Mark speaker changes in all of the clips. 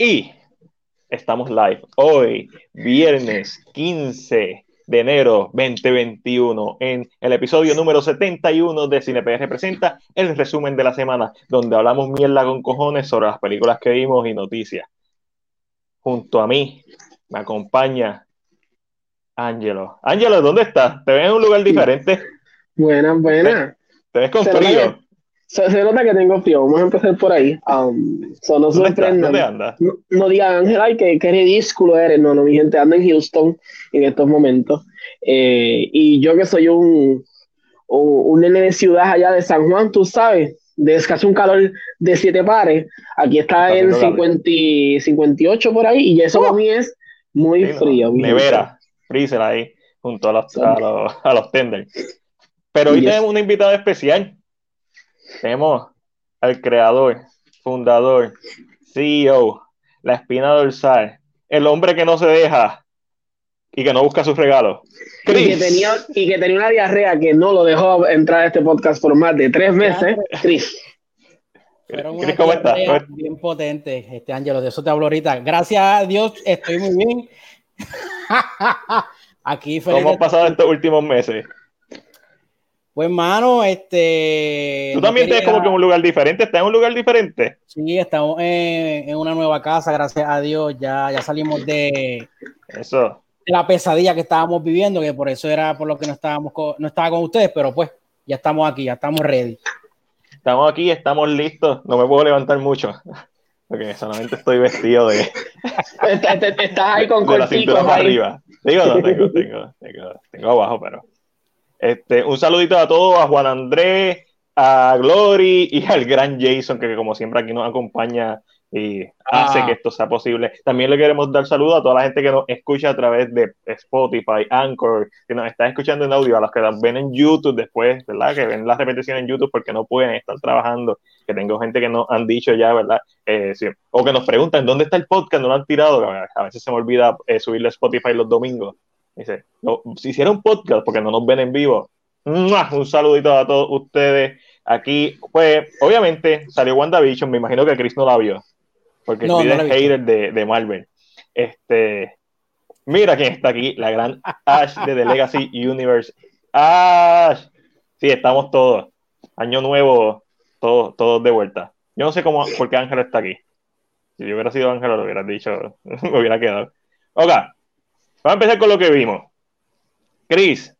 Speaker 1: Y estamos live hoy, viernes 15 de enero 2021, en el episodio número 71 de CinePR presenta el resumen de la semana, donde hablamos mierda con cojones sobre las películas que vimos y noticias. Junto a mí me acompaña Ángelo. Ángelo, ¿dónde estás? ¿Te ves en un lugar diferente?
Speaker 2: Buenas, buenas.
Speaker 1: ¿Te ves con frío?
Speaker 2: Se, nota que tengo frío, vamos a empezar por ahí. Um, so no
Speaker 1: ¿Dónde, andas?
Speaker 2: No, no digan, Ángel, ay, qué, qué, ridículo eres. No, no, mi gente anda en Houston en estos momentos. Eh, y yo que soy un, un, un, nene de ciudad allá de San Juan, tú sabes, de casi un calor de siete pares. Aquí está, en 50, 58 por ahí, y eso para mí es muy frío.
Speaker 1: nevera, freezer ahí, junto a los, a los, a los tenders. Pero hoy tenemos una invitada especial tenemos al creador, fundador, CEO, la espina dorsal, el hombre que no se deja y que no busca sus regalos.
Speaker 2: Y que, tenía, y que tenía una diarrea que no lo dejó entrar a este podcast por más de tres meses, Chris.
Speaker 3: Chris, ¿cómo estás? Bien potente, este Ángelo, de eso te hablo ahorita. Gracias a Dios, estoy muy bien.
Speaker 1: Aquí ¿Cómo han pasado estos últimos meses?
Speaker 3: Pues, mano, este.
Speaker 1: Tú también te como que en un lugar diferente. ¿Estás en un lugar diferente?
Speaker 3: Sí, estamos en, una nueva casa, gracias a Dios. Ya, ya salimos de.
Speaker 1: Eso.
Speaker 3: la pesadilla que estábamos viviendo, que por eso era por lo que no estábamos con, no estaba con ustedes, pero pues ya estamos aquí, ya estamos ready.
Speaker 1: Estamos aquí, estamos listos. No me puedo levantar mucho. Porque solamente estoy vestido de.
Speaker 2: Estás ahí con
Speaker 1: arriba. Digo, no, tengo, tengo, tengo, tengo abajo, pero. Este, un saludito a todos, a Juan Andrés, a Glory y al gran Jason, que como siempre aquí nos acompaña y hace ah. que esto sea posible. También le queremos dar saludo a toda la gente que nos escucha a través de Spotify, Anchor, que nos está escuchando en audio, a los que nos ven en YouTube después, ¿verdad? Que ven la repetición en YouTube porque no pueden estar trabajando, que tengo gente que nos han dicho ya, ¿verdad? Eh, O que nos preguntan, ¿dónde está el podcast? No lo han tirado, a veces se me olvida eh, subirle a Spotify los domingos. Dice, si hiciera un podcast, porque no nos ven en vivo, un saludito a todos ustedes. Aquí, pues, obviamente salió WandaVision, me imagino que Chris no la vio, porque no, es hater de, de, Marvel. Este, mira quién está aquí, la gran Ash de The Legacy Universe. Ash, sí, estamos todos. Año nuevo, todos, todos de vuelta. Yo no sé cómo, por qué Ángel está aquí. Si yo hubiera sido Ángel, lo hubiera dicho, me hubiera quedado. Ok, Vamos a empezar con lo que vimos. Chris,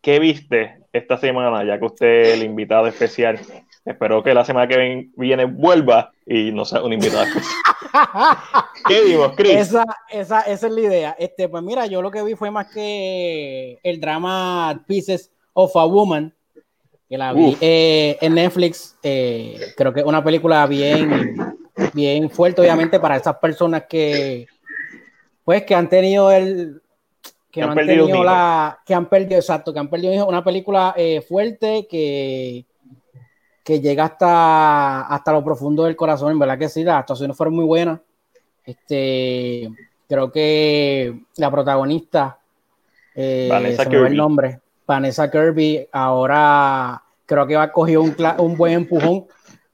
Speaker 1: ¿qué viste esta semana? Ya que usted es el invitado especial. Espero que la semana que viene vuelva y no sea un invitado especial. ¿Qué vimos, Chris?
Speaker 3: Esa, esa, esa, es la idea. Este, pues mira, yo lo que vi fue más que el drama Pieces of a Woman, que la vi eh, en Netflix. Eh, creo que es una película bien, bien fuerte, obviamente, para esas personas que pues que han tenido el que, han, tenido la que han perdido exacto que han perdido una película eh, fuerte que que llega hasta hasta lo profundo del corazón en verdad que sí las actuaciones fueron muy buenas. Este creo que la protagonista eh, Vanessa Kirby. el nombre Vanessa Kirby ahora creo que va coger un, un buen empujón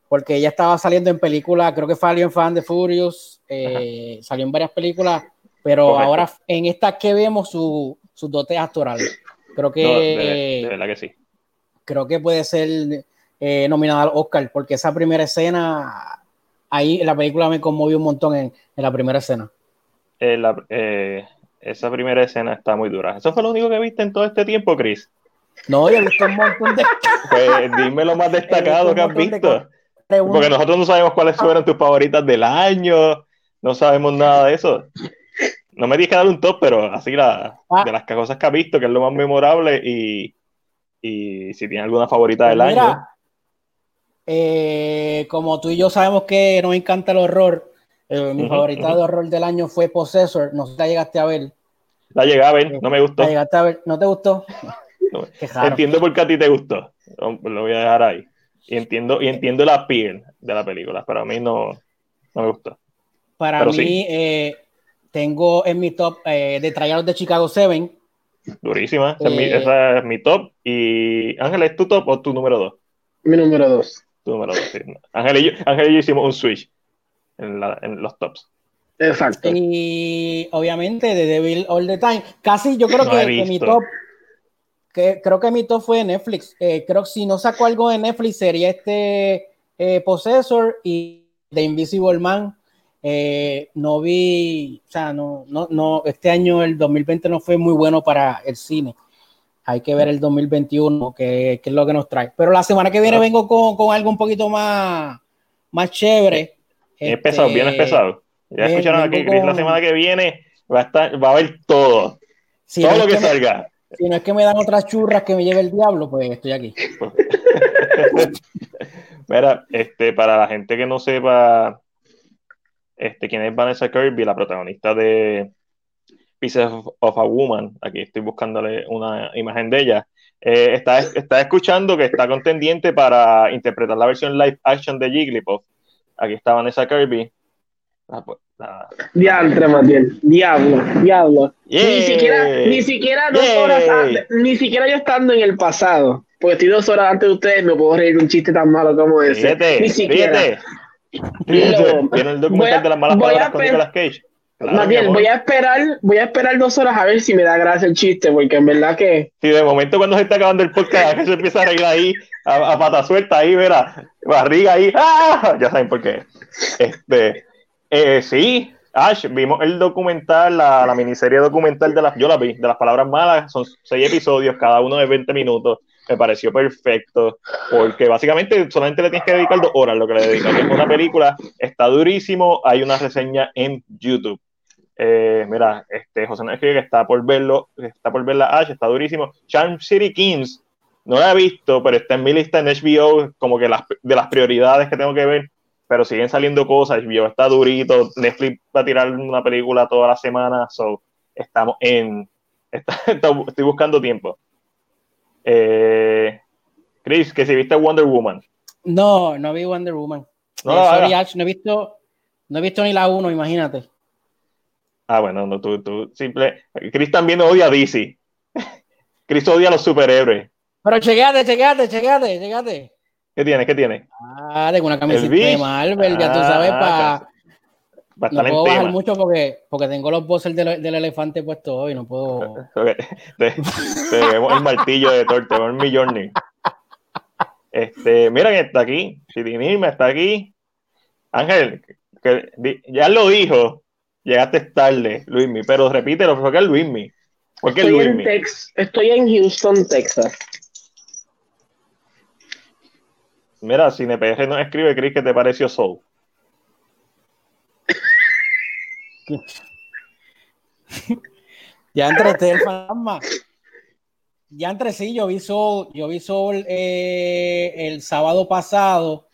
Speaker 3: porque ella estaba saliendo en películas, creo que salió en Fan de Furious, eh, salió en varias películas pero ahora en esta que vemos su, sus dotes actorales. Creo que.
Speaker 1: de, verdad que sí.
Speaker 3: Creo que puede ser eh, nominada al Oscar, porque esa primera escena, ahí la película me conmovió un montón en, en la primera escena.
Speaker 1: Eh, eh, esa primera escena está muy dura. ¿Eso fue lo único que viste en todo este tiempo, Chris?
Speaker 3: No, yo he visto un montón de.
Speaker 1: Pues dime lo más destacado que has visto. Porque nosotros no sabemos cuáles fueron tus favoritas del año, no sabemos nada de eso no me dije dar un top, pero así la, ah. de las cosas que ha visto, que es lo más memorable y, y si tiene alguna favorita del año.
Speaker 3: Eh, como tú y yo sabemos que nos encanta el horror, eh, mi favorita de horror del año fue Possessor, no sé si la llegaste a ver.
Speaker 1: La llegué a ver, no me gustó.
Speaker 3: ¿La llegaste a ver? ¿No te gustó?
Speaker 1: entiendo por qué a ti te gustó, lo voy a dejar ahí. Y entiendo, y entiendo la piel de la película, pero a mí no, no me gustó.
Speaker 3: Para mí, eh, tengo en mi top eh, de Trials de Chicago 7.
Speaker 1: Durísima, eh, esa, es mi, top. Y Ángel, ¿es tu top o tu número 2?
Speaker 2: Mi número 2.
Speaker 1: Tu número 2, sí. Ángel, y yo, Ángel y yo hicimos un switch. en, la, en los tops.
Speaker 2: Exacto.
Speaker 3: Y obviamente de Devil All the Time. Casi yo creo que, que, mi top. Que, creo que mi top fue Netflix. Eh, creo que si no saco algo de Netflix sería este eh, Possessor y The Invisible Man. Eh, no vi, o sea, no, no, no, este año, el 2020, no fue muy bueno para el cine. Hay que ver el 2021, que, que es lo que nos trae. Pero la semana que viene vengo con, con algo un poquito más, más chévere.
Speaker 1: Es pesado, bien es pesado. Ya escucharon aquí, Chris, la semana que viene va a, estar, va a haber todo.
Speaker 3: Si
Speaker 1: todo
Speaker 3: no
Speaker 1: lo que,
Speaker 3: que me,
Speaker 1: salga.
Speaker 3: Si no es que me dan otras churras que me lleve el diablo, pues estoy aquí.
Speaker 1: Mira, este, para la gente que no sepa este, quién es Vanessa Kirby, la protagonista de Pieces of, of a Woman, aquí estoy buscándole una imagen de ella, eh, está, está escuchando que está contendiente para interpretar la versión live action de Jigglypuff. Aquí está Vanessa Kirby. Pues, ah,
Speaker 2: Diantre, Matiel. Diablo, diablo. Yeah. Ni siquiera, ni siquiera dos yeah. horas antes, ni siquiera yo estando en el pasado, porque estoy dos horas antes de ustedes, me puedo reír un chiste tan malo como ese. Ni siquiera.
Speaker 1: El documental a, de las malas palabras con Nicolas Cage.
Speaker 2: Claro, Matiel, voy a esperar, voy a esperar dos horas a ver si me da gracia el chiste, porque en verdad que.
Speaker 1: Sí, de momento cuando se está acabando el podcast, que se empieza a reír ahí, a, a pata suelta ahí, verá, barriga ahí, ¡ah! ya saben por qué. Este, eh, sí, Ash, vimos el documental, la, la, miniserie documental de las, yo la vi, de las palabras malas, son seis episodios, cada uno de 20 minutos, me pareció perfecto, porque básicamente solamente le tienes que dedicar dos horas lo que le dedicas, es una película, está durísimo, hay una reseña en YouTube. Eh, mira, este, José no escribe que está por verlo, está por verla Ash, está durísimo. Charm City Kings, no la he visto, pero está en mi lista en HBO, como que las, de las prioridades que tengo que ver, pero siguen saliendo cosas, HBO está durito, Netflix va a tirar una película toda la semana, so estamos en, está, estoy buscando tiempo. Eh, Chris, que si viste Wonder Woman.
Speaker 3: No, no vi Wonder Woman. No, eh, sorry, Ash, no he visto, no he visto ni la 1, imagínate.
Speaker 1: Ah, bueno, no, tú, tú, simple. Chris también odia a DC. Chris odia a los superhéroes.
Speaker 3: Pero chequeate, chequeate, chequeate, chequeate.
Speaker 1: ¿Qué tiene? ¿Qué tiene?
Speaker 3: Ah, tengo una camiseta de Marvel, ya tú sabes, para.
Speaker 1: Pa
Speaker 3: no puedo bajar tema. mucho porque, porque tengo los bosses del, del elefante puestos hoy, no puedo.
Speaker 1: Okay. Te, te vemos el martillo de Thor, te vemos mi journey. Este, mira que está aquí, me está aquí. Ángel, que, ya lo dijo, llegaste tarde, Luismi, pero repítelo, ¿por qué es Luismi? ¿Por qué
Speaker 2: estoy,
Speaker 1: Luismi?
Speaker 2: En Tex estoy en Houston, Texas.
Speaker 1: Mira, si NPR no escribe, Chris, que te pareció Soul?
Speaker 3: Ya entre el fantasma. Ya entre sí, yo vi Soul, yo vi Soul eh, el sábado pasado.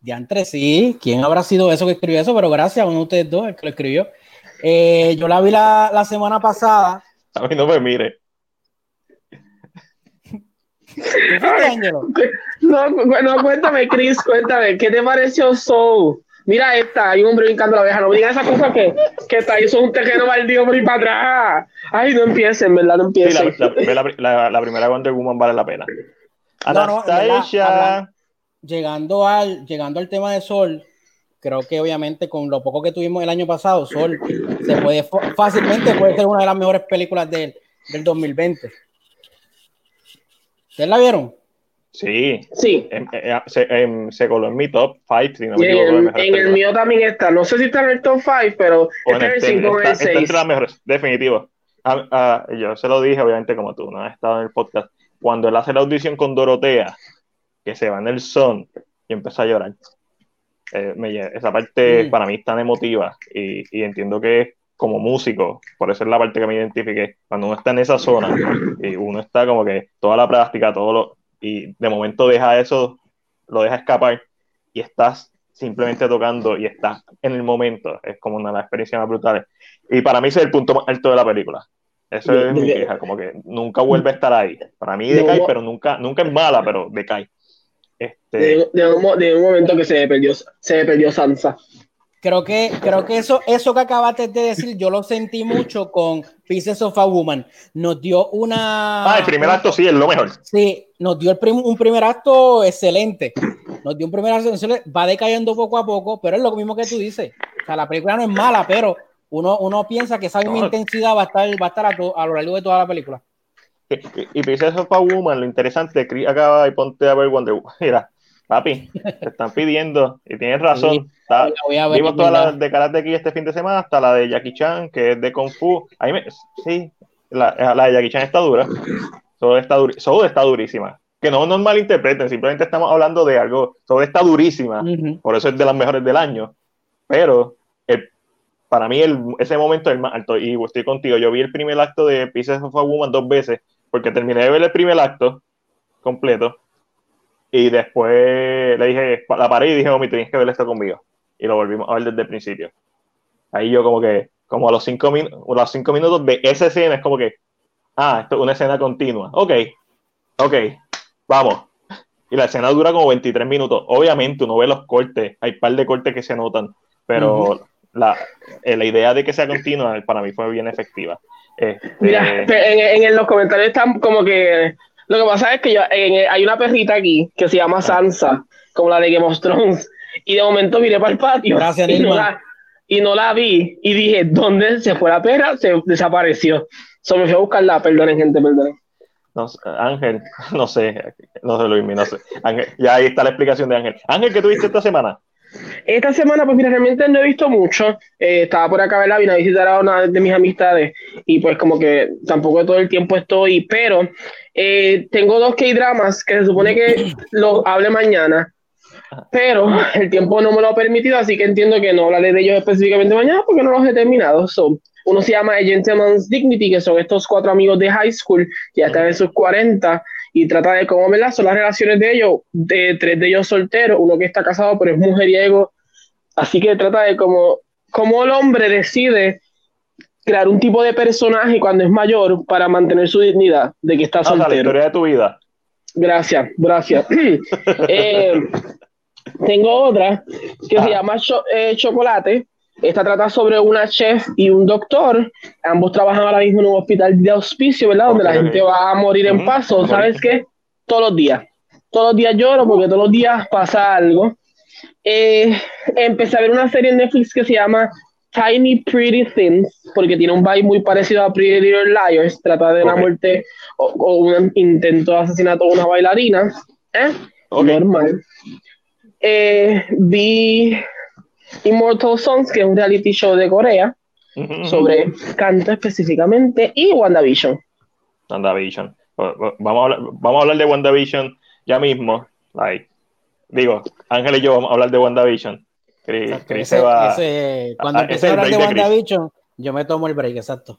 Speaker 3: Ya entre sí, ¿quién habrá sido eso que escribió eso? Pero gracias a uno de ustedes dos, el que lo escribió. Eh, yo la vi la, la, semana pasada.
Speaker 1: A mí no me mire.
Speaker 3: ¿Qué fue, Ángelo?
Speaker 2: No, no, cuéntame, Chris, cuéntame, ¿qué te pareció Soul? Mira esta, hay un hombre brincando la oveja, no me digas esa cosa que, que está es un tejeno maldito por ir para atrás. Ay, no empiecen, ¿verdad? No empiecen.
Speaker 1: Sí, la, la, la, la, primera Wonder Woman vale la pena.
Speaker 3: Anastasia. No, llegando, al, llegando al tema de Sol, creo que obviamente con lo poco que tuvimos el año pasado, Sol se puede fácilmente puede ser una de las mejores películas del, del 2020. ¿Ustedes la vieron?
Speaker 1: Sí.
Speaker 2: Sí.
Speaker 1: En, en, se, en, se, coló en mi top 5. Si no
Speaker 2: en, en el mío también está. No sé si está en el top 5, pero está en el 5 o en el 6.
Speaker 1: Está entre las mejores, definitivo. Ah, ah, yo se lo dije, obviamente, como tú, no has estado en el podcast. Cuando él hace la audición con Dorotea, que se va en el son, y empezó a llorar. Eh, me, esa parte mm. para mí es tan emotiva y, y entiendo que como músico, por eso es la parte que me identifique, cuando uno está en esa zona y uno está como que toda la práctica, todo lo, y de momento deja eso, lo deja escapar y estás simplemente tocando y estás en el momento, es como una de las experiencias más brutales. Y para mí ese es el punto más alto de la película. Eso es mi queja, como que nunca vuelve a estar ahí. Para mí decae, pero nunca, nunca es mala, pero decae. Este...
Speaker 2: De, de, un, de un momento que se perdió, se perdió Sansa.
Speaker 3: Creo que, creo que eso, eso que acabaste de decir, yo lo sentí mucho con Pieces of a Woman. Nos dio una.
Speaker 1: Ah, el primer acto sí es lo mejor.
Speaker 3: Sí, nos dio el prim, un primer acto excelente. nos dio un primer ascenso, va decayendo poco a poco, pero es lo mismo que tú dices. O sea, la película no es mala, pero uno, uno piensa que esa misma intensidad va a estar, va a, estar a, a, lo largo de toda la película.
Speaker 1: Y, y, y of a Woman, lo interesante, acaba y ponte a ver Wonder Woman. Mira, papi, te están pidiendo, y tienes razón. vimos todas las de Karate aquí este fin de semana, hasta la de Jackie Chan, que es de Kung Fu. Ahí me, sí, la, la de Jackie Chan está dura. Soul está, está durísima. Que no nos malinterpreten, simplemente estamos hablando de algo. Soul está durísima, por eso es de las mejores del año. Pero el, para mí el, ese momento es el más alto. Y estoy contigo. Yo vi el primer acto de Pieces of a Woman dos veces, porque terminé de ver el primer acto completo. Y después le dije, la paré y dije, oh, tienes que ver esto conmigo. Y lo volvimos a ver desde el principio. Ahí yo como que, como a los cinco, los cinco minutos de esa escena, es como que, ah, esto es una escena continua. Ok, ok, vamos. Y la escena dura como 23 minutos. Obviamente uno ve los cortes, hay un par de cortes que se notan, pero la, eh, la, idea de que sea continua para mí fue bien efectiva.
Speaker 2: Este, Mira, en, en, los comentarios están como que lo que pasa es que yo, hay una perrita aquí que se llama Sansa, como la de Game of Thrones, y de momento miré para el patio
Speaker 3: Gracias,
Speaker 2: y, no la, y no la vi y dije, ¿dónde se fue la perra? Se desapareció. Solo me fui a buscarla, perdonen gente, perdonen.
Speaker 1: No, Ángel, no sé, no sé Luis, no sé. Ángel, ya ahí está la explicación de Ángel. Ángel, ¿qué tuviste esta semana?
Speaker 2: Esta semana, pues mira, no he visto mucho. Eh, estaba por acá, ¿verdad? Vine a visitar a una de mis amistades y pues como que tampoco todo el tiempo estoy, pero eh, tengo dos K-dramas que se supone que los hable mañana, pero el tiempo no me lo ha permitido, así que entiendo que no hablaré de ellos específicamente mañana porque no los he terminado. So, uno se llama A Gentleman's Dignity, que son estos cuatro amigos de high school, que ya están en sus 40 y trata de cómo ¿verdad? son las relaciones de ellos, de tres de ellos solteros, uno que está casado pero es mujeriego, así que trata de cómo, cómo el hombre decide crear un tipo de personaje cuando es mayor para mantener su dignidad, de que está soltero.
Speaker 1: la historia de tu vida.
Speaker 2: Gracias, gracias. Eh, tengo otra que se llama eh, Chocolate, esta trata sobre una chef y un doctor. Ambos trabajan ahora mismo en un hospital de auspicio, ¿verdad? Donde la gente va a morir en paso. ¿Sabes qué? Todos los días. Todos los días lloro porque todos los días pasa algo. Eh, empecé a ver una serie en Netflix que se llama Tiny Pretty Things, porque tiene un vibe muy parecido a Pretty Little Liars. Trata de una muerte o, un intento de asesinato de una bailarina. ¿Eh? Normal. Eh, vi Immortal Songs, que es un reality show de Corea, sobre canto específicamente, y WandaVision.
Speaker 1: WandaVision. Vamos a, hablar, vamos a hablar de WandaVision ya mismo. Like, digo, Ángel y yo vamos a hablar de WandaVision.
Speaker 3: Chris, se va, cuando empiece a hablar de WandaVision, yo me tomo el break, exacto.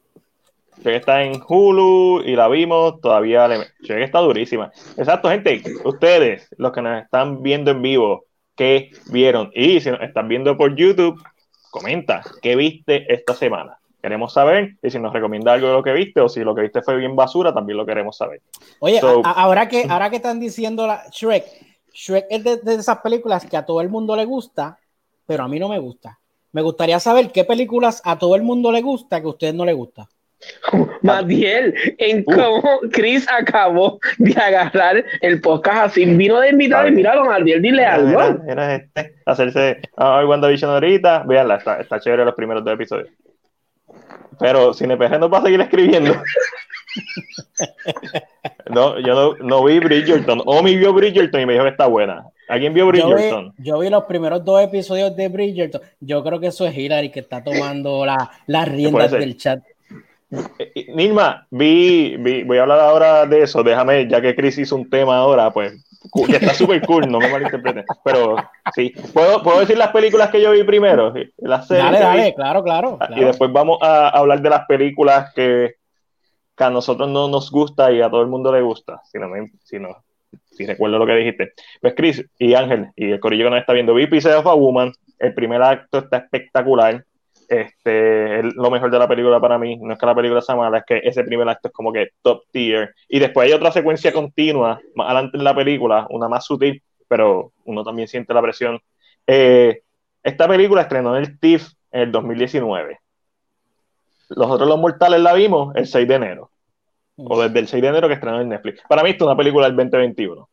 Speaker 1: que está en Hulu y la vimos, todavía le... que está durísima. Exacto, gente, ustedes, los que nos están viendo en vivo, qué vieron. Y si nos están viendo por YouTube, comenta qué viste esta semana. Queremos saber y si nos recomienda algo de lo que viste o si lo que viste fue bien basura, también lo queremos saber.
Speaker 3: Oye, ahora, que, ahora que están diciendo la Shrek, Shrek es de, esas películas que a todo el mundo le gusta, pero a mí no me gusta. Me gustaría saber qué películas a todo el mundo le gusta que a ustedes no le gusta.
Speaker 2: Matiel, en cómo Chris acabó de agarrar el podcast así. Vino de invitar y mira, don dile algo.
Speaker 1: Era, este, hacerse ah, WandaVision ahorita. Veanla, está, está chévere los primeros dos episodios. Pero CinePG no va a seguir escribiendo. no, yo no, no, vi Bridgerton. Omi vio Bridgerton y me dijo que está buena. ¿Alguien vio Bridgerton?
Speaker 3: Yo vi, los primeros dos episodios de Bridgerton. Yo creo que eso es Hillary que está tomando las la riendas del chat.
Speaker 1: Eh, Nilma, vi, voy a hablar ahora de eso, déjame, ya que Chris hizo un tema ahora, pues, que está súper cool, no me malinterpreten, pero sí, ¿Puedo, ¿puedo decir las películas que yo vi primero? Las
Speaker 3: dale, dale, claro, claro,
Speaker 1: ah, Y después vamos a hablar de las películas que, que, a nosotros no nos gusta y a todo el mundo le gusta, si no, si, no, si recuerdo lo que dijiste. Pues Chris y Ángel y el corillo que nos está viendo, vi Pieces of a Woman, el primer acto está espectacular, este, lo mejor de la película para mí. No es que la película sea mala, es que ese primer acto es como que top tier. Y después hay otra secuencia continua más adelante en la película, una más sutil, pero uno también siente la presión. Eh, esta película estrenó en el TIFF en el 2019. Nosotros los mortales la vimos el 6 de enero. O desde el 6 de enero que estrenó en Netflix. Para mí esto es una película del 2021.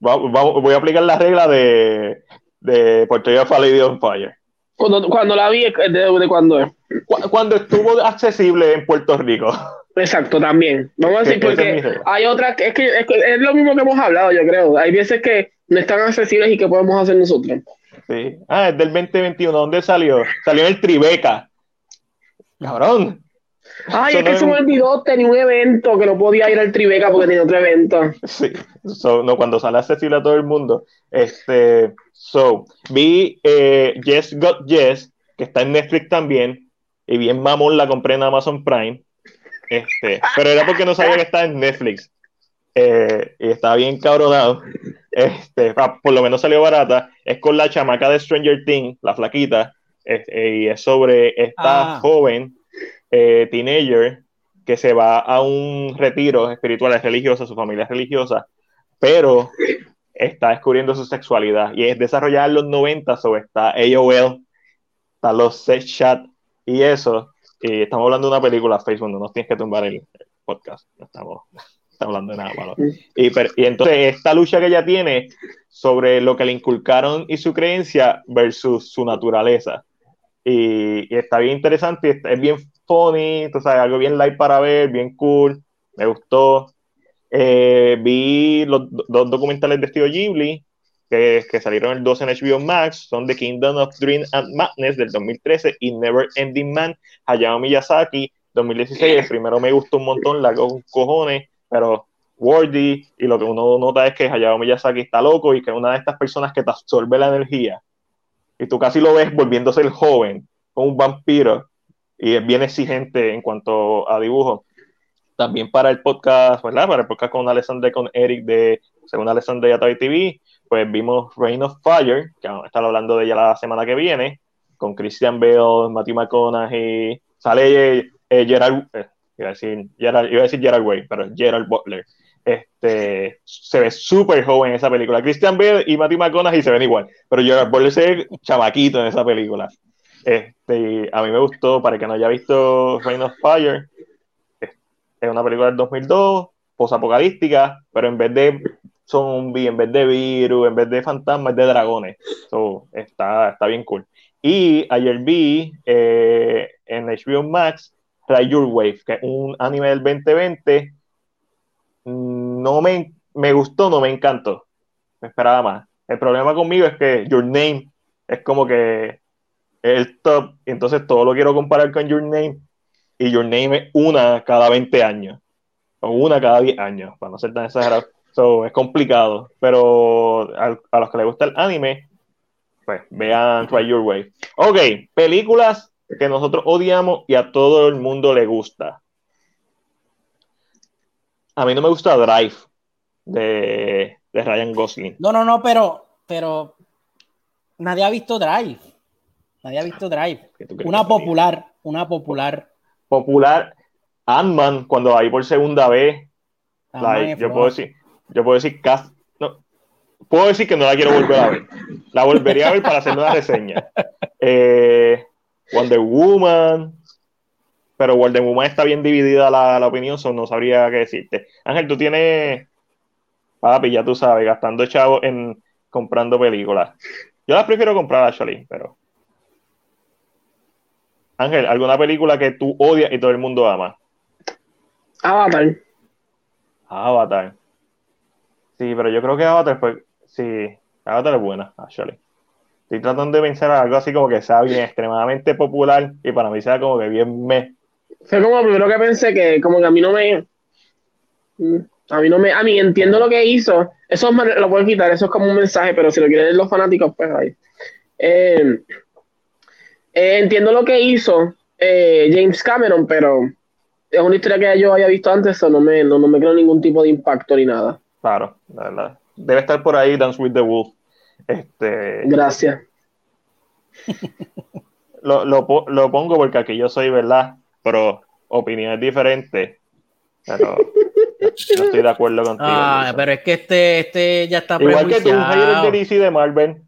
Speaker 1: voy a aplicar la regla de, de Puerto Rico Lady on Fire.
Speaker 2: Cuando, cuando la vi, ¿de, de cuándo es?
Speaker 1: Cuando estuvo accesible en Puerto Rico.
Speaker 2: Exacto, también. Vamos a decir, porque hay otras, es que es, lo mismo que hemos hablado, yo creo. Hay veces que no están accesibles y que podemos hacer nosotros.
Speaker 1: Sí. Ah, es del 2021. ¿Dónde salió? Salió en el Tribeca. Cabrón.
Speaker 2: Ay, es que se me olvidó, tenía un evento que no podía ir al Tribeca porque tenía otro evento.
Speaker 1: Sí, no, cuando sale accesible a todo el mundo. Este, so, vi eh, Yes Got Yes, que está en Netflix también, y bien mamón la compré en Amazon Prime. Este, pero era porque no sabía que estaba en Netflix. Eh, y estaba bien cabronado. Este, por lo menos salió barata. Es con la chamaca de Stranger Things, la flaquita. Este, y es sobre esta ah. joven eh, teenager que se va a un retiro espiritual religioso, su familia es religiosa, pero está descubriendo su sexualidad y es desarrollada en los 90, sobre está AOL, está los sex chat y eso. Y estamos hablando de una película, Facebook, no nos tienes que tumbar el, podcast, no estamos, hablando de nada malo. Y, y entonces esta lucha que ella tiene sobre lo que le inculcaron y su creencia versus su naturaleza. Y, y, está bien interesante, es bien funny, tú sabes, algo bien light para ver, bien cool, me gustó. Eh, vi los dos documentales de Studio Ghibli que, que, salieron el 12 en HBO Max, son The Kingdom of Dream and Madness del 2013 y Never Ending Man, Hayao Miyazaki, 2016. El primero me gustó un montón, la cojones, pero worthy, y lo que uno nota es que Hayao Miyazaki está loco y que es una de estas personas que te absorbe la energía. Y tú casi lo ves volviéndose el joven, como un vampiro, y es bien exigente en cuanto a dibujo. También para el podcast, ¿verdad? Para el podcast con Alexander, con Eric de Según Alexander y TV, pues vimos Reign of Fire, que vamos a estar hablando de ella la semana que viene, con Christian Bale, Matthew McConaughey, sale eh, Gerald, eh, iba, a decir, Gerald Way, pero Gerald Butler. Este, se ve súper joven en esa película. Christian Bale y Matthew McConaughey se ven igual, pero Gerald Butler se ve chamaquito en esa película. Este, a mí me gustó, para el que no haya visto Reign of Fire, es una película del 2002, posapocalíptica, pero en vez de zombies, en vez de virus, en vez de fantasmas, de dragones. está, está bien cool. Y ayer vi eh, en HBO Max Ride Your Wave, que es un anime del 2020. No me, me gustó, no me encantó. Me esperaba más. El problema conmigo es que Your Name es como que el top, entonces todo lo quiero comparar con Your Name, y Your Name es una cada 20 años, o una cada 10 años, para no ser tan exagerado. So, es complicado, pero a, los que les gusta el anime, pues vean Try Your Way. Ok, películas que nosotros odiamos y a todo el mundo le gusta. A mí no me gusta Drive de, de Ryan Gosling.
Speaker 3: No, no, no, pero, pero nadie ha visto Drive. Nadie ha visto Drive. Una popular, una popular.
Speaker 1: Popular. Ant-Man, cuando hay por segunda vez. yo puedo decir, yo puedo decir no, puedo decir que no la quiero volver a ver. La volvería a ver para hacer una reseña. Eh, Wonder Woman. Pero Wonder Woman está bien dividida la, la opinión, so no sabría qué decirte. Ángel, tú tienes. Papi, ya tú sabes, gastando chavo en comprando películas. Yo las prefiero comprar actually, pero. Ángel, ¿alguna película que tú odias y todo el mundo ama?
Speaker 2: Avatar.
Speaker 1: Avatar. Sí, pero yo creo que Avatar pues sí, Avatar es buena, actually. Estoy tratando de pensar algo así como que sea bien extremadamente popular y para mí sea como que bien me.
Speaker 2: Fue como lo primero que pensé que como que a mí no me. A mí no me. A mí entiendo lo que hizo. Eso lo pueden quitar, eso es como un mensaje, pero si lo quieren los fanáticos, pues ahí. Eh, eh, entiendo lo que hizo eh, James Cameron, pero es una historia que yo había visto antes, o no me, no, me creo ningún tipo de impacto ni nada.
Speaker 1: Claro, la verdad. Debe estar por ahí Dance with the Wolf. Este...
Speaker 2: Gracias.
Speaker 1: lo, lo, lo, pongo porque aquí yo soy, ¿verdad? Pero opiniones diferentes. Pero no estoy de acuerdo contigo.
Speaker 3: Ah, pero es que este, este ya está
Speaker 1: Igual que tú, un de DC de Marvel.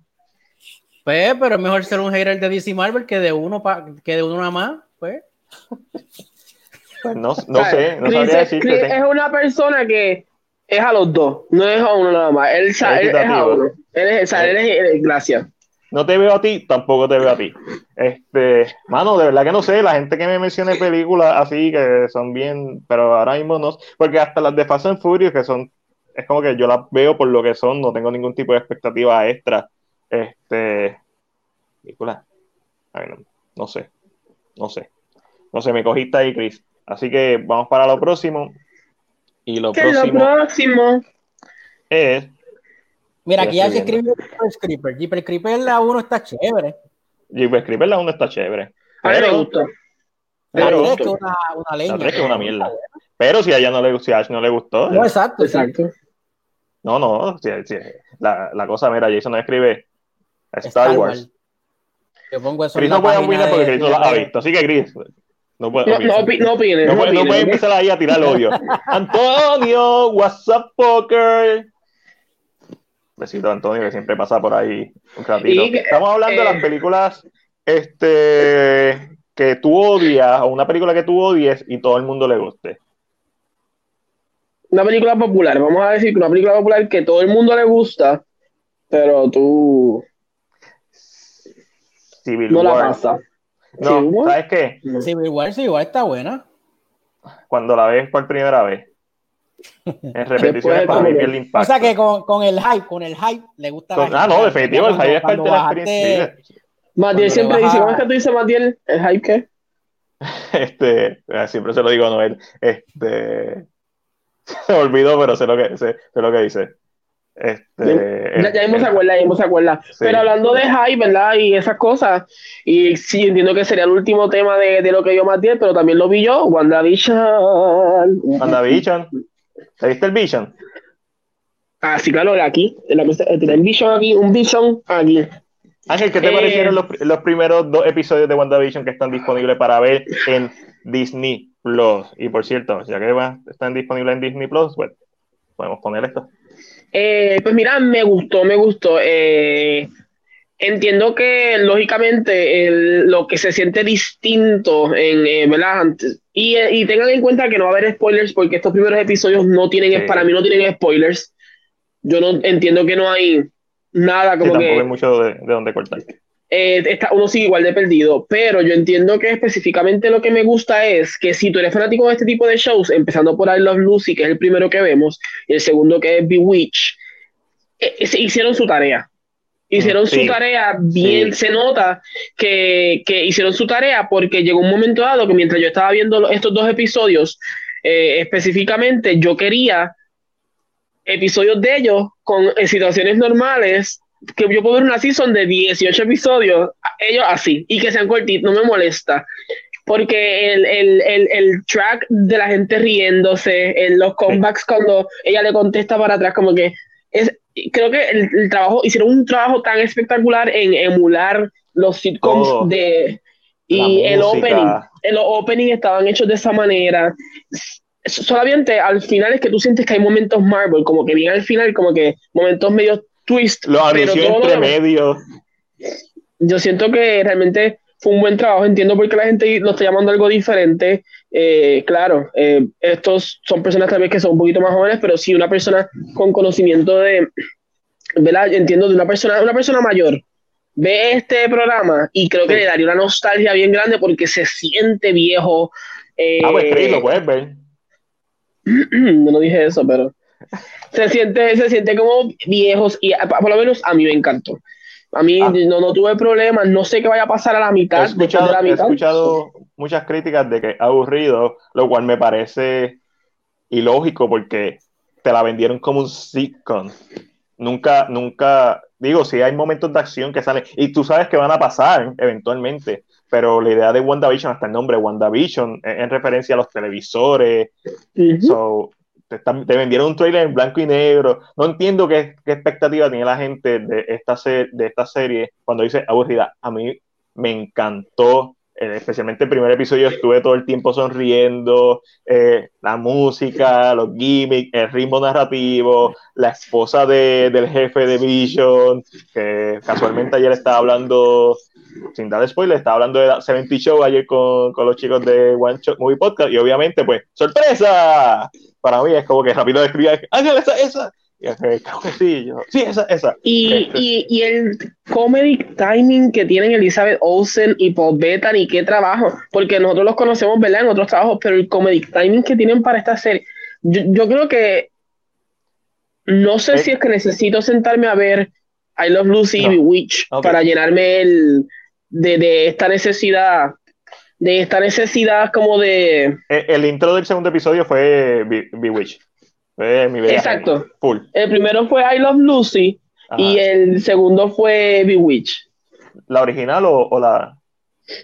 Speaker 3: Pues, pero es mejor ser un hater de DC Marvel que de uno pa, que de uno nada más, pues.
Speaker 1: pues no, no sé, no sabría decirte.
Speaker 2: es una persona que Es a los dos, no es a uno nada más. Él, él, es a uno. Él es, él es, gracias.
Speaker 1: No te veo a ti, tampoco te veo a ti. Este, mano, de verdad que no sé, la gente que me menciona películas así que son bien, pero ahora mismo no, porque hasta las de Fast and Furious que son, es como que yo las veo por lo que son, no tengo ningún tipo de expectativa extra. Este, película, no, no sé, no sé, no sé, me cogiste ahí, Chris. Así que vamos para lo próximo. Y lo próximo,
Speaker 2: lo próximo
Speaker 1: es.
Speaker 3: Mira, aquí ya se escribe Jeepers Creeper. Jeepers Creeper la 1 está chévere.
Speaker 1: Jeepers Creeper la 1 está chévere.
Speaker 2: A mí me gusta.
Speaker 3: La 3 que una, una leña.
Speaker 1: La 3 que es una mierda. Pero si a ella no le, si a Ash no le gustó.
Speaker 3: No, exacto, exacto.
Speaker 1: No, no, si, si, la, la, cosa, mira, Jason no escribe Star, Star Wars. Wars.
Speaker 3: Yo pongo eso
Speaker 1: Chris no puede opinar porque Chris no la ha visto. Así que Chris, no puede
Speaker 2: no, no, opi no, opine,
Speaker 1: no,
Speaker 2: no,
Speaker 1: puede, no puede empezar ahí a tirar el odio. Antonio, what's up, poker? Besito a Antonio, que siempre pasa por ahí un ratito. Y, Estamos hablando eh, de las películas este, que tú odias, o una película que tú odies y todo el mundo le guste.
Speaker 2: Una película popular, vamos a decir que una película popular que todo el mundo le gusta, pero tú
Speaker 1: Civil
Speaker 2: no War. la pasa.
Speaker 1: No, ¿sabes qué?
Speaker 3: Civil War, sí, igual está buena.
Speaker 1: Cuando la ves por primera vez. En repeticiones para mí el impacto.
Speaker 3: O sea que con, con, el hype, con el hype le gusta
Speaker 1: con, la Ah, no, definitivo, el hype es parte de la experiencia.
Speaker 2: Matiel siempre dice, ¿cómo es que tú dices, Matiel? ¿El hype qué?
Speaker 1: Este, eh, siempre se lo digo a Noel. Este, se me olvidó, pero sé lo que, sé, sé lo que dice. Este,
Speaker 2: ya, ya hemos acuerda, ya hemos acuerda. Pero hablando de hype, ¿verdad? Y esas cosas, y sí, entiendo que sería el último tema de, de lo que yo maté, pero también lo vi yo, WandaVision.
Speaker 1: WandaVision. ¿Te viste el Vision?
Speaker 2: Ah, sí, claro, aquí. El Vision aquí, un Vision aquí.
Speaker 1: Ángel, ¿qué te eh, parecieron los, los, primeros dos episodios de WandaVision que están disponibles para ver en Disney Plus? Y por cierto, ya que están disponibles en Disney Plus, pues podemos poner esto.
Speaker 2: Eh, pues mira, me gustó, me gustó. Eh, entiendo que lógicamente lo que se siente distinto en, eh, ¿verdad? Y, y, tengan en cuenta que no va a haber spoilers porque estos primeros episodios no tienen, para mí no tienen spoilers. Yo no entiendo que no hay nada como
Speaker 1: tampoco
Speaker 2: que...
Speaker 1: hay mucho de, de dónde cortar.
Speaker 2: Eh, está, uno sigue igual de perdido, pero yo entiendo que específicamente lo que me gusta es que si tú eres fanático de este tipo de shows, empezando por I Love Lucy, que es el primero que vemos, y el segundo que es Bewitch, eh, eh, hicieron su tarea. Hicieron su tarea bien, se nota que, que, hicieron su tarea porque llegó un momento dado que mientras yo estaba viendo estos dos episodios, específicamente yo quería episodios de ellos con situaciones normales que yo puedo ver una season de 18 episodios, ellos así, y que sean cortitos, no me molesta. Porque el, el, el, el, track de la gente riéndose, en los comebacks cuando ella le contesta para atrás, como que es, creo que el, trabajo, hicieron un trabajo tan espectacular en emular los sitcoms de y el opening, el opening estaban hechos de esa manera. Solamente al final es que tú sientes que hay momentos Marvel, como que bien al final, como que momentos medio twist.
Speaker 1: Lo anunció entre medio.
Speaker 2: Yo siento que realmente fue un buen trabajo. Entiendo por qué la gente lo está llamando algo diferente. Eh, claro, eh, estos son personas también que son un poquito más jóvenes, pero sí una persona con conocimiento de, ¿verdad? Entiendo de una persona, una persona mayor. Ve este programa y creo que le daría una nostalgia bien grande porque se siente viejo.
Speaker 1: Eh, ah, pues sí, lo puedes ver.
Speaker 2: no dije eso, pero se siente, se siente como viejos y por lo menos a mí me encantó. A mí ah. no, no tuve problemas, no sé qué vaya a pasar a la mitad.
Speaker 1: He escuchado, he escuchado muchas críticas de que aburrido, lo cual me parece ilógico porque te la vendieron como un sitcom. Nunca, nunca, digo, si hay momentos de acción que salen y tú sabes que van a pasar eventualmente, pero la idea de WandaVision, hasta el nombre WandaVision, es en referencia a los televisores. so, te, vendieron un trailer en blanco y negro. No entiendo qué, expectativa tiene la gente de esta, de esta serie cuando dice aburrida. A mí me encantó especialmente el primer episodio, estuve todo el tiempo sonriendo, eh, la música, los gimmicks, el ritmo narrativo, la esposa de, del jefe de Vision, que casualmente ayer estaba hablando, sin dar spoiler, estaba hablando de 70 Show ayer con, con los chicos de One Shot Movie Podcast, y obviamente, pues, ¡sorpresa! Para mí es como que rápido describía, ¡ángel, esa, esa! Sí, sí, esa, esa.
Speaker 2: Y, y, y, el comedy timing que tienen Elizabeth Olsen y Paul Bettany, qué trabajo, porque nosotros los conocemos, ¿verdad? En otros trabajos, pero el comedy timing que tienen para esta serie, yo, yo creo que no sé si es que necesito sentarme a ver I Love Lucy y Witch para llenarme el, de, de, esta necesidad, de esta necesidad como de...
Speaker 1: El, el intro del segundo episodio fue Bewitch.
Speaker 2: Exacto. El primero fue I Love Lucy y el segundo fue Bewitch.
Speaker 1: ¿La original o, la...?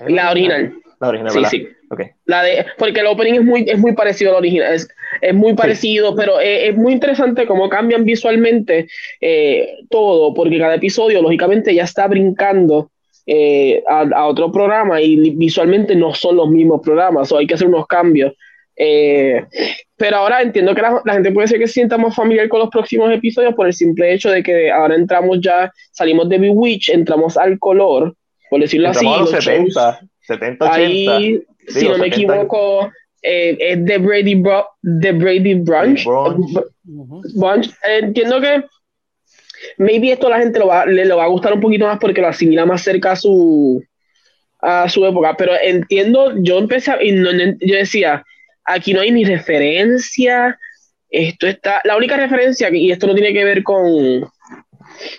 Speaker 2: La original.
Speaker 1: La original,
Speaker 2: Sí, sí.
Speaker 1: Okay.
Speaker 2: La de, porque el opening es muy, es muy parecido al original, es, es muy parecido, pero es, es, muy interesante cómo cambian visualmente eh, todo, porque cada episodio, lógicamente, ya está brincando eh, a, a, otro programa y visualmente no son los mismos programas, o hay que hacer unos cambios. Eh, pero ahora entiendo que la, la, gente puede ser que se sienta más familiar con los próximos episodios por el simple hecho de que ahora entramos ya, salimos de Bewitch, entramos al color, por decirlo
Speaker 1: entramos
Speaker 2: así.
Speaker 1: A los 70, 70, 80.
Speaker 2: Ahí, si no me 70. equivoco, eh, es The Brady, Bro, The Brady Brunch.
Speaker 1: Brunch.
Speaker 2: Brunch. Eh, entiendo que maybe esto a la gente lo va, le, lo va a gustar un poquito más porque lo asimila más cerca a su, a su época, pero entiendo, yo empecé, a, y no, yo decía, aquí no hay ni referencia. Esto está. La única referencia, y esto no tiene que ver con.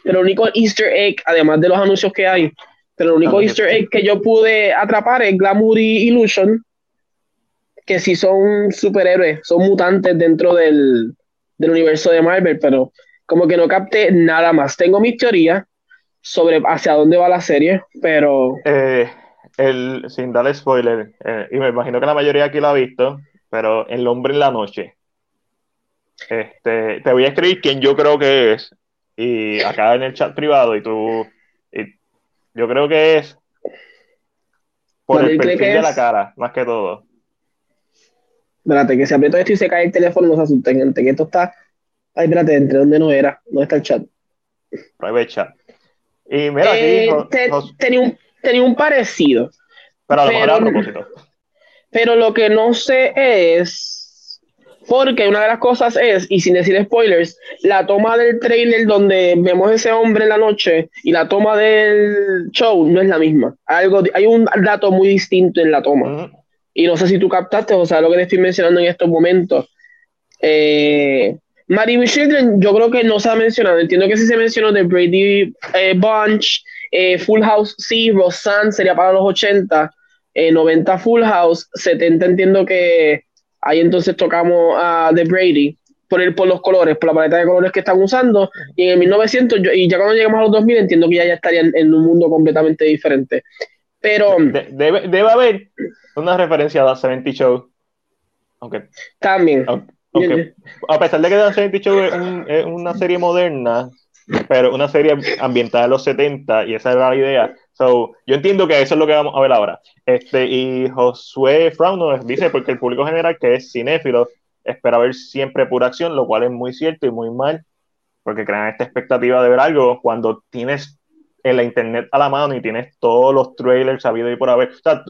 Speaker 2: Pero el único Easter egg, además de los anuncios que hay, pero el único
Speaker 1: Ah,
Speaker 2: Easter egg que yo pude atrapar es Glamour y Illusion, que sí son superhéroes, son mutantes dentro del, del universo de Marvel, pero como que no capté nada más. Tengo mis teorías sobre hacia dónde va la serie, pero.
Speaker 1: Eh, el, sin darle spoiler, eh, y me imagino que la mayoría aquí lo ha visto, pero El hombre en la noche. Este, te voy a escribir quién yo creo que es, y acá en el chat privado, y tú, y yo creo que es por el perfil de la cara, más que todo.
Speaker 2: Espérate, que se aprieto esto y se cae el teléfono, no se asusten, que esto está. Ay, espérate, ¿entre dónde no era? ¿Dónde está el chat?
Speaker 1: Private chat. Y mira,
Speaker 2: eh,
Speaker 1: aquí.
Speaker 2: Te, tenía, un, tenía un parecido.
Speaker 1: pero a lo mejor a propósito.
Speaker 2: Pero lo que no sé es. Porque una de las cosas es, y sin decir spoilers, la toma del trailer donde vemos ese hombre en la noche y la toma del show no es la misma. Algo, hay un dato muy distinto en la toma.
Speaker 1: Uh -huh.
Speaker 2: Y no sé si tú captaste, o sea, lo que te estoy mencionando en estos momentos. Eh, Marry Children, yo creo que no se ha mencionado. Entiendo que sí se mencionó de Brady eh, Bunch, eh, Full House, sí, Roseanne sería para los 80, 90 Full House, 70 entiendo que ahí entonces tocamos a The Brady por, el, por los colores, por la paleta de colores que están usando. Y en el 1900, yo, y ya cuando llegamos a los 2000, entiendo que ya, ya estarían en un mundo completamente diferente. Pero.
Speaker 1: De, debe, debe, haber una referencia a The 70 Show. Aunque.
Speaker 2: También.
Speaker 1: A pesar de que The 70 Show es, un, es, una serie moderna, pero una serie ambientada en los 70, y esa era la idea. So, yo entiendo que eso es lo que vamos a ver ahora. Este, y Josué Frauno dice, porque el público general que es cinéfilo espera ver siempre pura acción, lo cual es muy cierto y muy mal, porque crean esta expectativa de ver algo cuando tienes en la internet a la mano y tienes todos los trailers sabidos y por haber. O sea,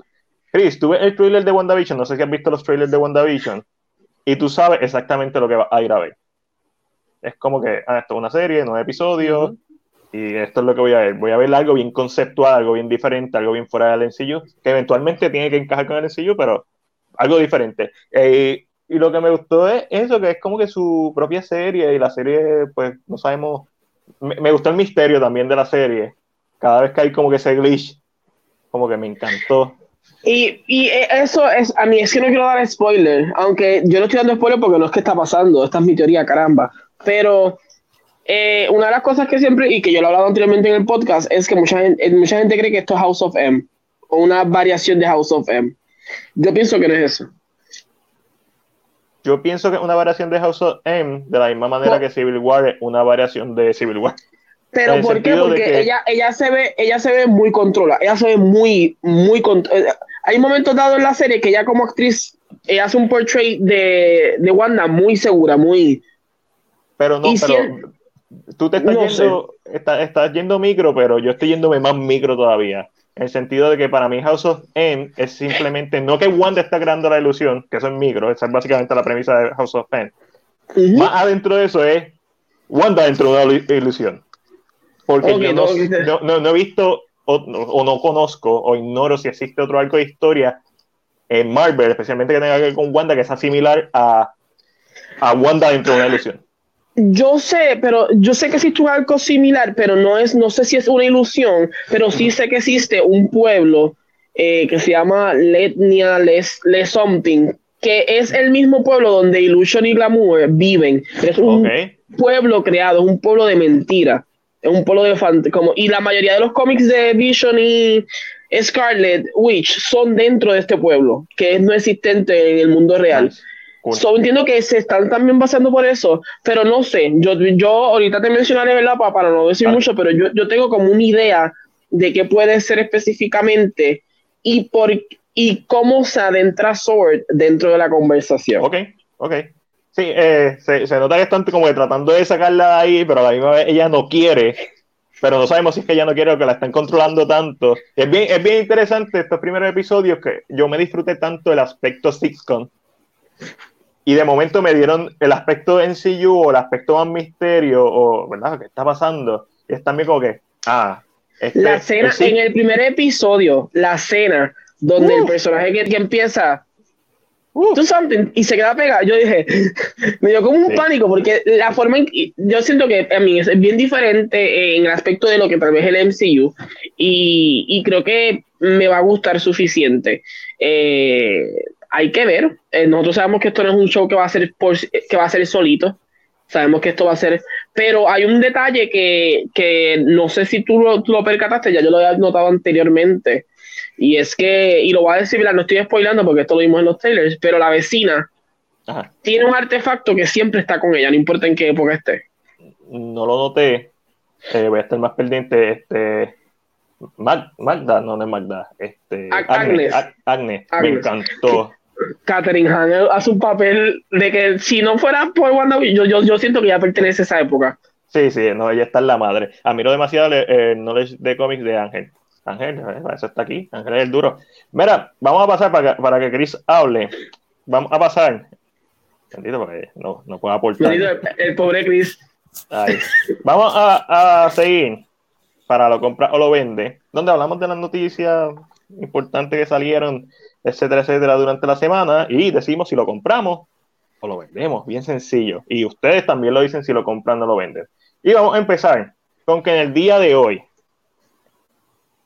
Speaker 1: Chris, tú ves el trailer de WandaVision, no sé si has visto los trailers de WandaVision, y tú sabes exactamente lo que vas a ir a ver. Es como que, ah, esto es una serie, nueve episodios, uh -huh. Y esto es lo que voy a ver. Voy a ver algo bien conceptual, algo bien diferente, algo bien fuera del sencillo, que eventualmente tiene que encajar con el sencillo, pero algo diferente. Eh, y lo que me gustó es eso, que es como que su propia serie, y la serie, pues, no sabemos. Me, me gustó el misterio también de la serie. Cada vez que hay como que ese glitch, como que me encantó.
Speaker 2: Y, y, eso es, a mí es que no quiero dar spoiler, aunque yo no estoy dando spoiler porque no es que está pasando, esta es mi teoría, caramba. Pero eh, una de las cosas que siempre, y que yo lo he hablado anteriormente en el podcast, es que mucha gente, mucha gente cree que esto es House of M, o una variación de House of M. Yo pienso que no es eso.
Speaker 1: Yo pienso que es una variación de House of M, de la misma manera
Speaker 2: ¿Por?
Speaker 1: que Civil War es una variación de Civil War.
Speaker 2: Pero ¿por qué? Porque que... ella, ella, se ve, ella se ve muy controlada, ella se ve muy, muy, hay momentos dados en la serie que ella como actriz eh, hace un portrait de, de Wanda muy segura, muy...
Speaker 1: Pero no, pero tú te estás
Speaker 2: No
Speaker 1: yendo, está- estás yendo micro, pero yo estoy yéndome más micro todavía. En el sentido de que para mí House of M es simplemente, no que Wanda está creando la ilusión, que eso es micro, esa es básicamente la premisa de House of M. Más adentro de eso es Wanda dentro de una ilu- ilusión. Porque
Speaker 2: Ok,
Speaker 1: yo no,
Speaker 2: no,
Speaker 1: no- no- no he visto o, o no conozco o ignoro si existe otro arco de historia en Marvel, especialmente que tenga que ver con Wanda, que sea similar a, a Wanda dentro de una ilusión.
Speaker 2: Yo sé, pero yo sé que existe un arco similar, pero no es, no sé si es una ilusión, pero sí sé que existe un pueblo eh, que se llama Letnia Les, Le Something, que es el mismo pueblo donde Illusion y Glamour viven. Es un pueblo creado, es un pueblo de mentira, es un pueblo de fant como y la mayoría de los cómics de Vision y Scarlet Witch son dentro de este pueblo, que es no existente en el mundo real.
Speaker 1: Cool.
Speaker 2: So, entiendo que se están también basando por eso, pero no sé. Yo, yo ahorita te mencionaré, ¿verdad? Pa- para no decir mucho, pero yo, yo tengo como una idea de qué puede ser específicamente y por y cómo se adentra Sword dentro de la conversación.
Speaker 1: Ok, ok. Sí, eh, se, se nota que están como que tratando de sacarla de ahí, pero a la misma vez ella no quiere. Pero no sabemos si es que ella no quiere o que la están controlando tanto. Es bien, es bien interesante estos primeros episodios que yo me disfruté tanto el aspecto sitcom. Y de momento me dieron el aspecto de NCU o el aspecto más misterio o, ¿verdad? ¿Qué está pasando? Y es también como que, ah, este,
Speaker 2: La cena, en el primer episodio, la cena donde el personaje que, que empieza
Speaker 1: Uh,
Speaker 2: do something y se queda pegado, yo dije, me dio como un
Speaker 1: Sí.
Speaker 2: pánico porque la forma en que yo siento que a mí es bien diferente en el aspecto de lo que tal vez el MCU y, y creo que me va a gustar suficiente. Eh, hay que ver, Eh, nosotros sabemos que esto no es un show que va a ser por, que va a ser solito, sabemos que esto va a ser, pero hay un detalle que, que no sé si tú lo, tú lo percataste, ya yo lo había notado anteriormente. Y es que, y lo voy a decir, mira, no estoy spoilando porque esto lo vimos en los trailers, pero la vecina
Speaker 1: ajá.
Speaker 2: tiene un artefacto que siempre está con ella, no importa en qué época esté.
Speaker 1: no lo noté. Eh, voy a estar más pendiente. Este, Mag- Magda, no, no es Magda. Este,
Speaker 2: Ag- Agnes.
Speaker 1: Ag- Agnes, me encantó.
Speaker 2: Catherine Hahn hace un papel de que si no fuera por WandaVision, yo, yo, yo siento que ya pertenece a esa época.
Speaker 1: Sí, sí, no, ella está en la madre. Admiro demasiado el, el knowledge de cómics de Ángel. Ángel, eh, eso está aquí. Ángel es el duro. Mira, vamos a pasar para que, para que Chris hable. Vamos a pasar. Bendito, porque no, no puedo aportar.
Speaker 2: El, el pobre Chris.
Speaker 1: Vamos a, a seguir para lo compra o lo vende, donde hablamos de las noticias importantes que salieron, etcétera, etcétera, durante la semana y decimos si lo compramos o lo vendemos. Bien sencillo. Y ustedes también lo dicen si lo compran o lo venden. Y vamos a empezar con que en el día de hoy,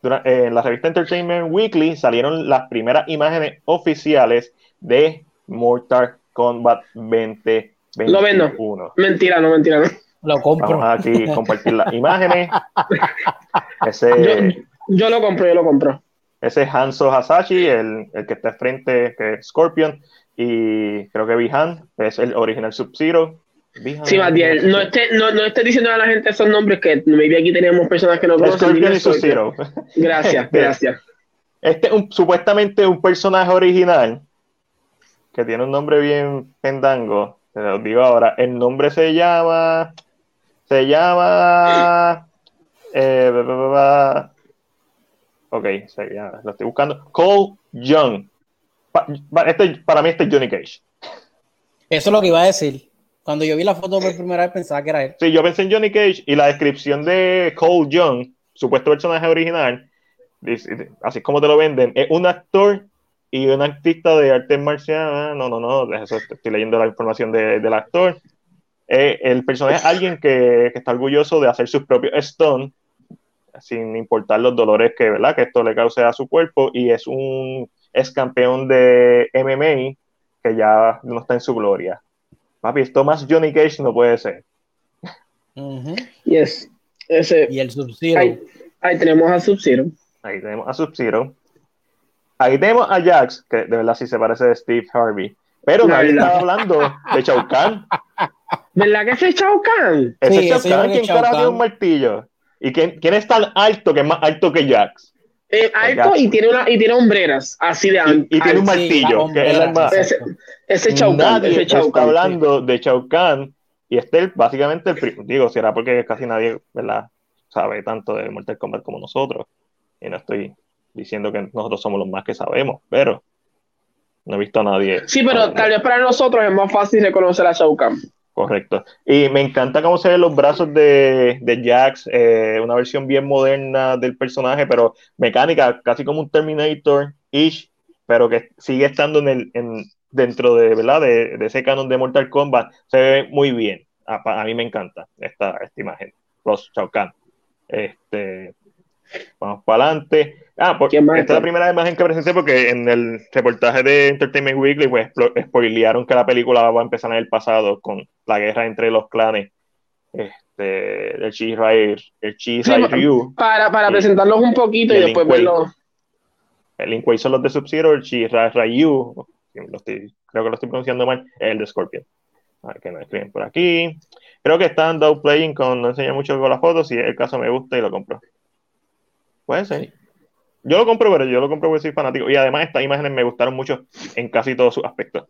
Speaker 1: eh, en la revista Entertainment Weekly salieron las primeras imágenes oficiales de Mortal Kombat 2021.
Speaker 2: Lo vendo. Mentira, no, mentira, no.
Speaker 3: Lo compro.
Speaker 1: Vamos aquí a compartir las imágenes.
Speaker 2: Yo,
Speaker 1: Ese,
Speaker 2: yo lo compro, yo lo compro.
Speaker 1: Ese es Hanzo Hasashi, el, el que está frente, que es Scorpion. Y creo que Bihan es el original Sub-Zero.
Speaker 2: Sí, Matiel, no estés no, no estés diciendo a la gente esos nombres que maybe aquí tenemos personas que no conocen.
Speaker 1: Scorpion y. Sub-Zero.
Speaker 2: Gracias, gracias.
Speaker 1: Este es un- supuestamente un personaje original que tiene un nombre bien pendango. Te lo digo ahora. El nombre se llama. Se llama. eh. Ok, llama- lo estoy buscando. Cole Young. Pa- este- para mí, este es Johnny Cage.
Speaker 3: Eso es lo que iba a decir. Cuando yo vi la foto por primera vez pensaba que era él.
Speaker 1: Sí, yo pensé en Johnny Cage y la descripción de Cole Young, supuesto personaje original, así como te lo venden, es un actor y un artista de artes marciales. No, no, no, eso estoy leyendo la información de- del actor. Eh, el personaje es alguien que, que está orgulloso de hacer sus propios stunt sin importar los dolores que, ¿verdad? que esto le cause a su cuerpo y es un ex campeón de MMA que ya no está en su gloria. Papi, esto más Johnny Cage no puede ser.
Speaker 3: Ujú.
Speaker 2: Yes. Ese,
Speaker 3: Y el Sub-Zero.
Speaker 2: ahí, ahí tenemos a Sub-Zero.
Speaker 1: Ahí tenemos a Sub-Zero. Ahí tenemos a Jax, que de verdad sí se parece a Steve Harvey. Pero
Speaker 2: La
Speaker 1: nadie
Speaker 2: verdad.
Speaker 1: estaba hablando de Kahn.
Speaker 2: ¿Verdad que ese es Kahn?
Speaker 1: Ese
Speaker 3: Sí,
Speaker 1: Shao
Speaker 3: ese
Speaker 1: Kahn,
Speaker 3: yo creo que
Speaker 1: ¿quién
Speaker 3: es Shao
Speaker 1: carajo tiene
Speaker 3: Kahn.
Speaker 1: un martillo? ¿Y quién, quién es tan alto que es más alto que Jax?
Speaker 2: Eh, alto y tiene, una, y tiene hombreras, así de
Speaker 1: alto. Y, tiene un martillo, que es el
Speaker 2: Ese, ese Kahn.
Speaker 1: Nadie está hablando de Kahn y este es básicamente el digo, si era porque casi nadie, ¿verdad? sabe tanto de Mortal Kombat como nosotros. Y no estoy diciendo que nosotros somos los más que sabemos, pero no he visto a nadie.
Speaker 2: Sí, pero tal vez para nosotros es más fácil reconocer a Shao Kahn.
Speaker 1: Correcto. Y me encanta cómo se ven los brazos de, de Jax, eh, una versión bien moderna del personaje, pero mecánica, casi como un Terminator-ish, pero que sigue estando en el, en, dentro de, ¿verdad? De, de, ese canon de Mortal Kombat. Se ve muy bien. A, mí me encanta esta, esta imagen. Los Shao Kahn. Este, vamos para adelante. Ah, esta es la primera imagen que presenté porque en el reportaje de Entertainment Weekly pues spoilearon que la película va a empezar en el pasado con la guerra entre los clanes este, el Cheese el Cheese Ryu.
Speaker 2: Para, para presentarlos un poquito y, después verlo.
Speaker 1: El Link son los de Sub-Zero, el Cheese Ryu, creo que lo estoy pronunciando mal, el de Scorpion. A ver qué me escriben por aquí. Creo que están playing con, no enseña mucho con las fotos, si el caso me gusta y lo compro. Puede ser. Yo lo compro, pero yo lo compro porque soy fanático. Y además estas imágenes me gustaron mucho en casi todos sus aspectos.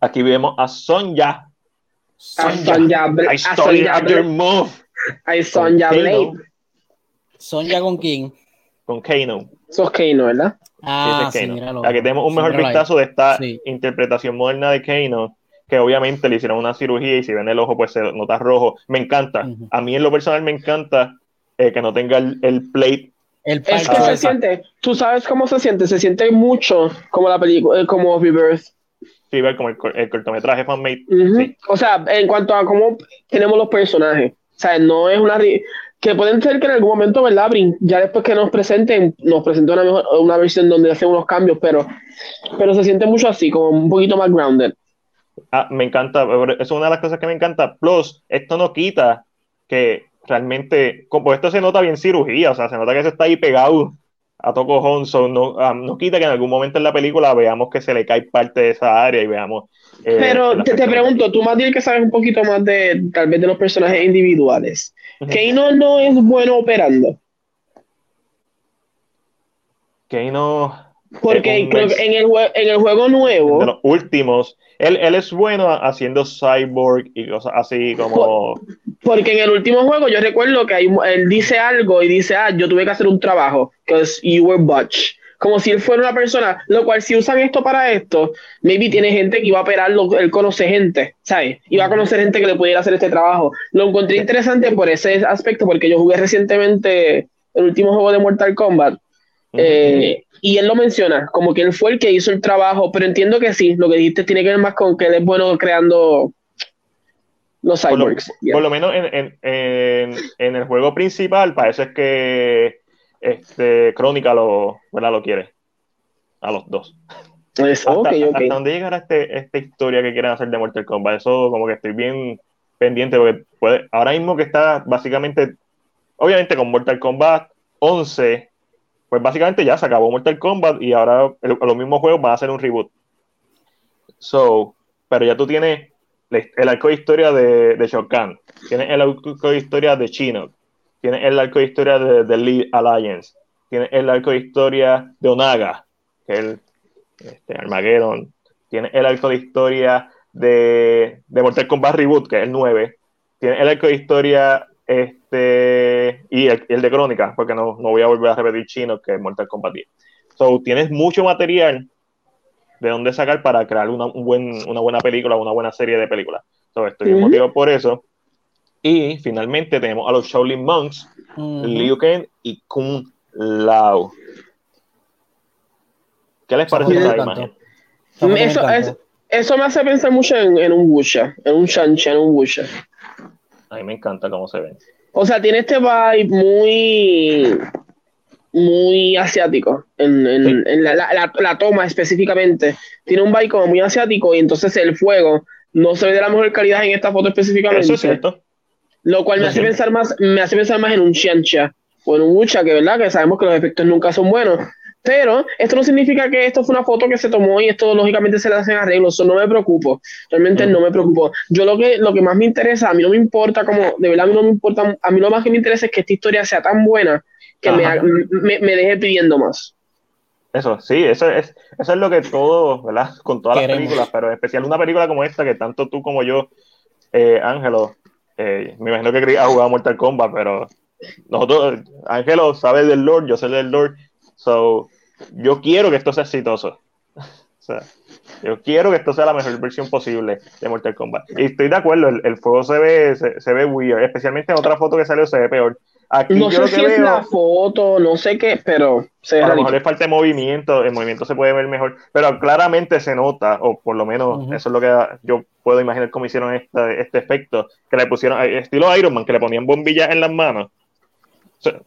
Speaker 1: Aquí vemos a Sonja.
Speaker 2: Sonja. I Sonja
Speaker 1: your move.
Speaker 2: I Sonja Blade.
Speaker 3: Sonja con quién?
Speaker 1: Con Kano.
Speaker 2: Sos Kano, ¿verdad?
Speaker 3: Ah, sí,
Speaker 1: Aquí tenemos un mejor vistazo de esta interpretación moderna de Kano que obviamente le hicieron una cirugía y si ven el ojo pues se nota rojo. Me encanta. A mí en lo personal me encanta eh, que no tenga el, el plate.
Speaker 2: El es que se siente, tú sabes cómo se siente, se siente mucho como la película, eh, como Rebirth.
Speaker 1: Sí, ver como el, cortometraje fanmade.
Speaker 2: O sea, en cuanto a cómo tenemos los personajes. O sea, no es una que pueden ser que en algún momento, ¿verdad? Ya después que nos presenten, nos presenten una, mejor, una versión donde hacen unos cambios, pero, pero se siente mucho así, como un poquito más grounded.
Speaker 1: Ah, me encanta, es una de las cosas que me encanta. Plus, esto no quita que realmente, como esto se nota bien cirugía, o sea, se nota que se está ahí pegado a Toco Honson, no, ah, no quita que en algún momento en la película veamos que se le cae parte de esa área y veamos.
Speaker 2: Eh, Pero te, pregunto, tú más bien que sabes un poquito más de tal vez de los personajes individuales. Keino no es bueno operando.
Speaker 1: Keino.
Speaker 2: Porque creo que en el, en el juego nuevo.
Speaker 1: De los últimos él, él, es bueno haciendo cyborg y cosas así como.
Speaker 2: Porque en el último juego yo recuerdo que hay, él dice algo y dice, ah, yo tuve que hacer un trabajo, because you were butch. Como si él fuera una persona, lo cual si usan esto para esto, maybe tiene gente que iba a operarlo, él conoce gente, ¿sabes? Iba a conocer gente que le pudiera hacer este trabajo. Lo encontré interesante por ese aspecto, porque yo jugué recientemente el último juego de Mortal Kombat eh, y él lo menciona, como que él fue el que hizo el trabajo, pero entiendo que sí, lo que dijiste tiene que ver más con que él es bueno creando los cyborgs.
Speaker 1: Por lo, menos en, el juego principal parece que este, Crónica lo, lo quiere. A los dos.
Speaker 2: hasta,
Speaker 1: dónde llegará este, esta historia que quieren hacer de Mortal Kombat. Eso como que estoy bien pendiente porque puede, ahora mismo que está básicamente, obviamente con Mortal Kombat 11 pues básicamente ya se acabó Mortal Kombat y ahora los mismos juegos van a hacer un reboot. So, pero ya tú tienes el arco de historia de, de Shao Kahn, tienes el arco de historia de Chino, tienes el arco de historia de, The Lead Alliance, tienes el arco de historia de Onaga, que es el este, Armageddon, tienes el arco de historia de, de Mortal Kombat Reboot, que es el 9, tienes el arco de historia este, y el, de Crónica, porque no, no, voy a volver a repetir chino, que es Mortal Kombat 10. So, tienes mucho material de dónde sacar para crear una, un buen, una buena película, una buena serie de películas. So, estoy uh por eso. Y finalmente tenemos a los Shaolin Monks, Liu Kang y Kung Lao. ¿Qué les parece esa imagen?
Speaker 2: Eso, eso, me hace pensar mucho en, en un Wuxia, en un Shanchi, en un Wuxia.
Speaker 1: A mí me encanta cómo se ve.
Speaker 2: O sea, tiene este vibe muy muy asiático en, la, toma específicamente. Tiene un vibe como muy asiático y entonces el fuego no se ve de la mejor calidad en esta foto específicamente.
Speaker 1: Eso es cierto.
Speaker 2: Lo cual me hace pensar más, me hace pensar más en un Xiancha o en un Wucha, que verdad que sabemos que los efectos nunca son buenos. Pero esto no significa que esto fue una foto que se tomó y esto lógicamente se le hacen arreglos. Eso no me preocupo. Realmente no me preocupo. Yo lo que, lo que más me interesa, a mí no me importa como, de verdad a mí no me importa, a mí lo más que me interesa es que esta historia sea tan buena que me, me, me, deje pidiendo más.
Speaker 1: Eso, sí, eso es, eso es lo que todo, ¿verdad? Con todas las películas, pero en especial una película como esta, que tanto tú como yo, eh, Ángelo, eh, me imagino que ha jugado Mortal Kombat, pero nosotros, Ángelo sabe del Lord, yo sé del Lord, so, yo quiero que esto sea exitoso. o sea, yo quiero que esto sea la mejor versión posible de Mortal Kombat. Y estoy de acuerdo, el, el fuego se ve, se, se, ve weird, especialmente en otra foto que salió se ve peor.
Speaker 2: Aquí no sé si es la foto, no sé qué, pero
Speaker 1: se a lo mejor le falta movimiento, el movimiento se puede ver mejor, pero claramente se nota, o por lo menos eso es lo que yo puedo imaginar cómo hicieron este, este efecto, que le pusieron, eh, estilo Iron Man, que le ponían bombillas en las manos.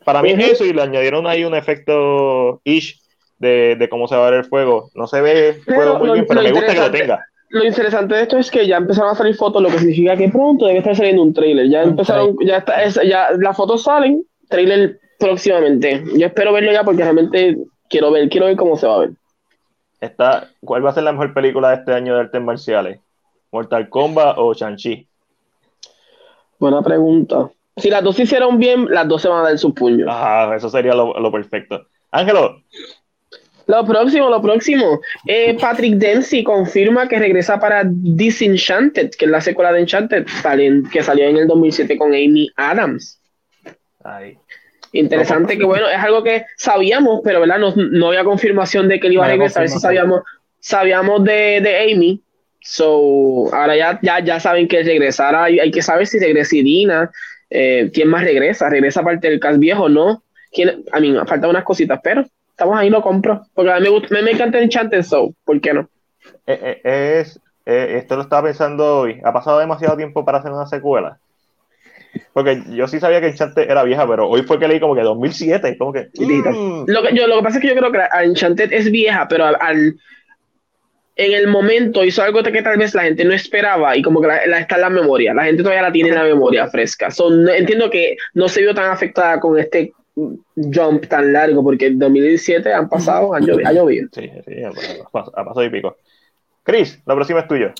Speaker 1: para mí es eso, y le añadieron ahí un efecto ish de, de, cómo se va a ver el fuego. No se ve el fuego muy bien, pero me gusta que lo tenga
Speaker 2: lo interesante de esto es que ya empezaron a salir fotos, lo que significa que pronto debe estar saliendo un trailer. Ya empezaron, ya está, ya las fotos salen, trailer próximamente. Yo espero verlo ya porque realmente quiero ver, quiero ver cómo se va a ver.
Speaker 1: Está, ¿Cuál va a ser la mejor película de este año de artes marciales? ¿Mortal Kombat o Shang-Chi?
Speaker 2: Buena pregunta. Si las dos se hicieron bien, las dos se van a dar su puño.
Speaker 1: Ajá, eso sería lo, lo perfecto. Ángelo,
Speaker 2: lo próximo, lo próximo. Eh, Patrick Dempsey confirma que regresa para Disenchanted, que es la secuela de Enchanted, que salió en el 2007 con Amy Adams. Interesante que bueno, es algo que sabíamos, pero ¿verdad? No, había confirmación de que él iba a regresar. Si sabíamos, sabíamos de, de, Amy. So, ahora ya, ya, ya saben que regresará. Hay, hay que saber si regresa Irina. Eh, ¿Quién más regresa? ¿Regresa parte del cast viejo? No. ¿Quién? A mí me faltan unas cositas, pero estamos ahí, lo compro. Porque a mí me, gusta, me, me encanta Enchanted Soul, ¿por qué no?
Speaker 1: Eh, eh, es, eh, esto lo estaba pensando hoy. Ha pasado demasiado tiempo para hacer una secuela. Porque yo sí sabía que Enchanted era vieja, pero hoy fue que leí como que 2007. Como que,
Speaker 2: mm. lo, que yo, lo que pasa es que yo creo que Enchanted es vieja, pero al, en el momento hizo algo que tal vez la gente no esperaba y como que la, está en la memoria. La gente todavía la tiene en la memoria fresca. entiendo que no se vio tan afectada con este jump tan largo, porque en 2017 han pasado, han llovido. Ha llovido.
Speaker 1: Sí, sí, ha pasado, y pico. Chris, la próxima es tuya.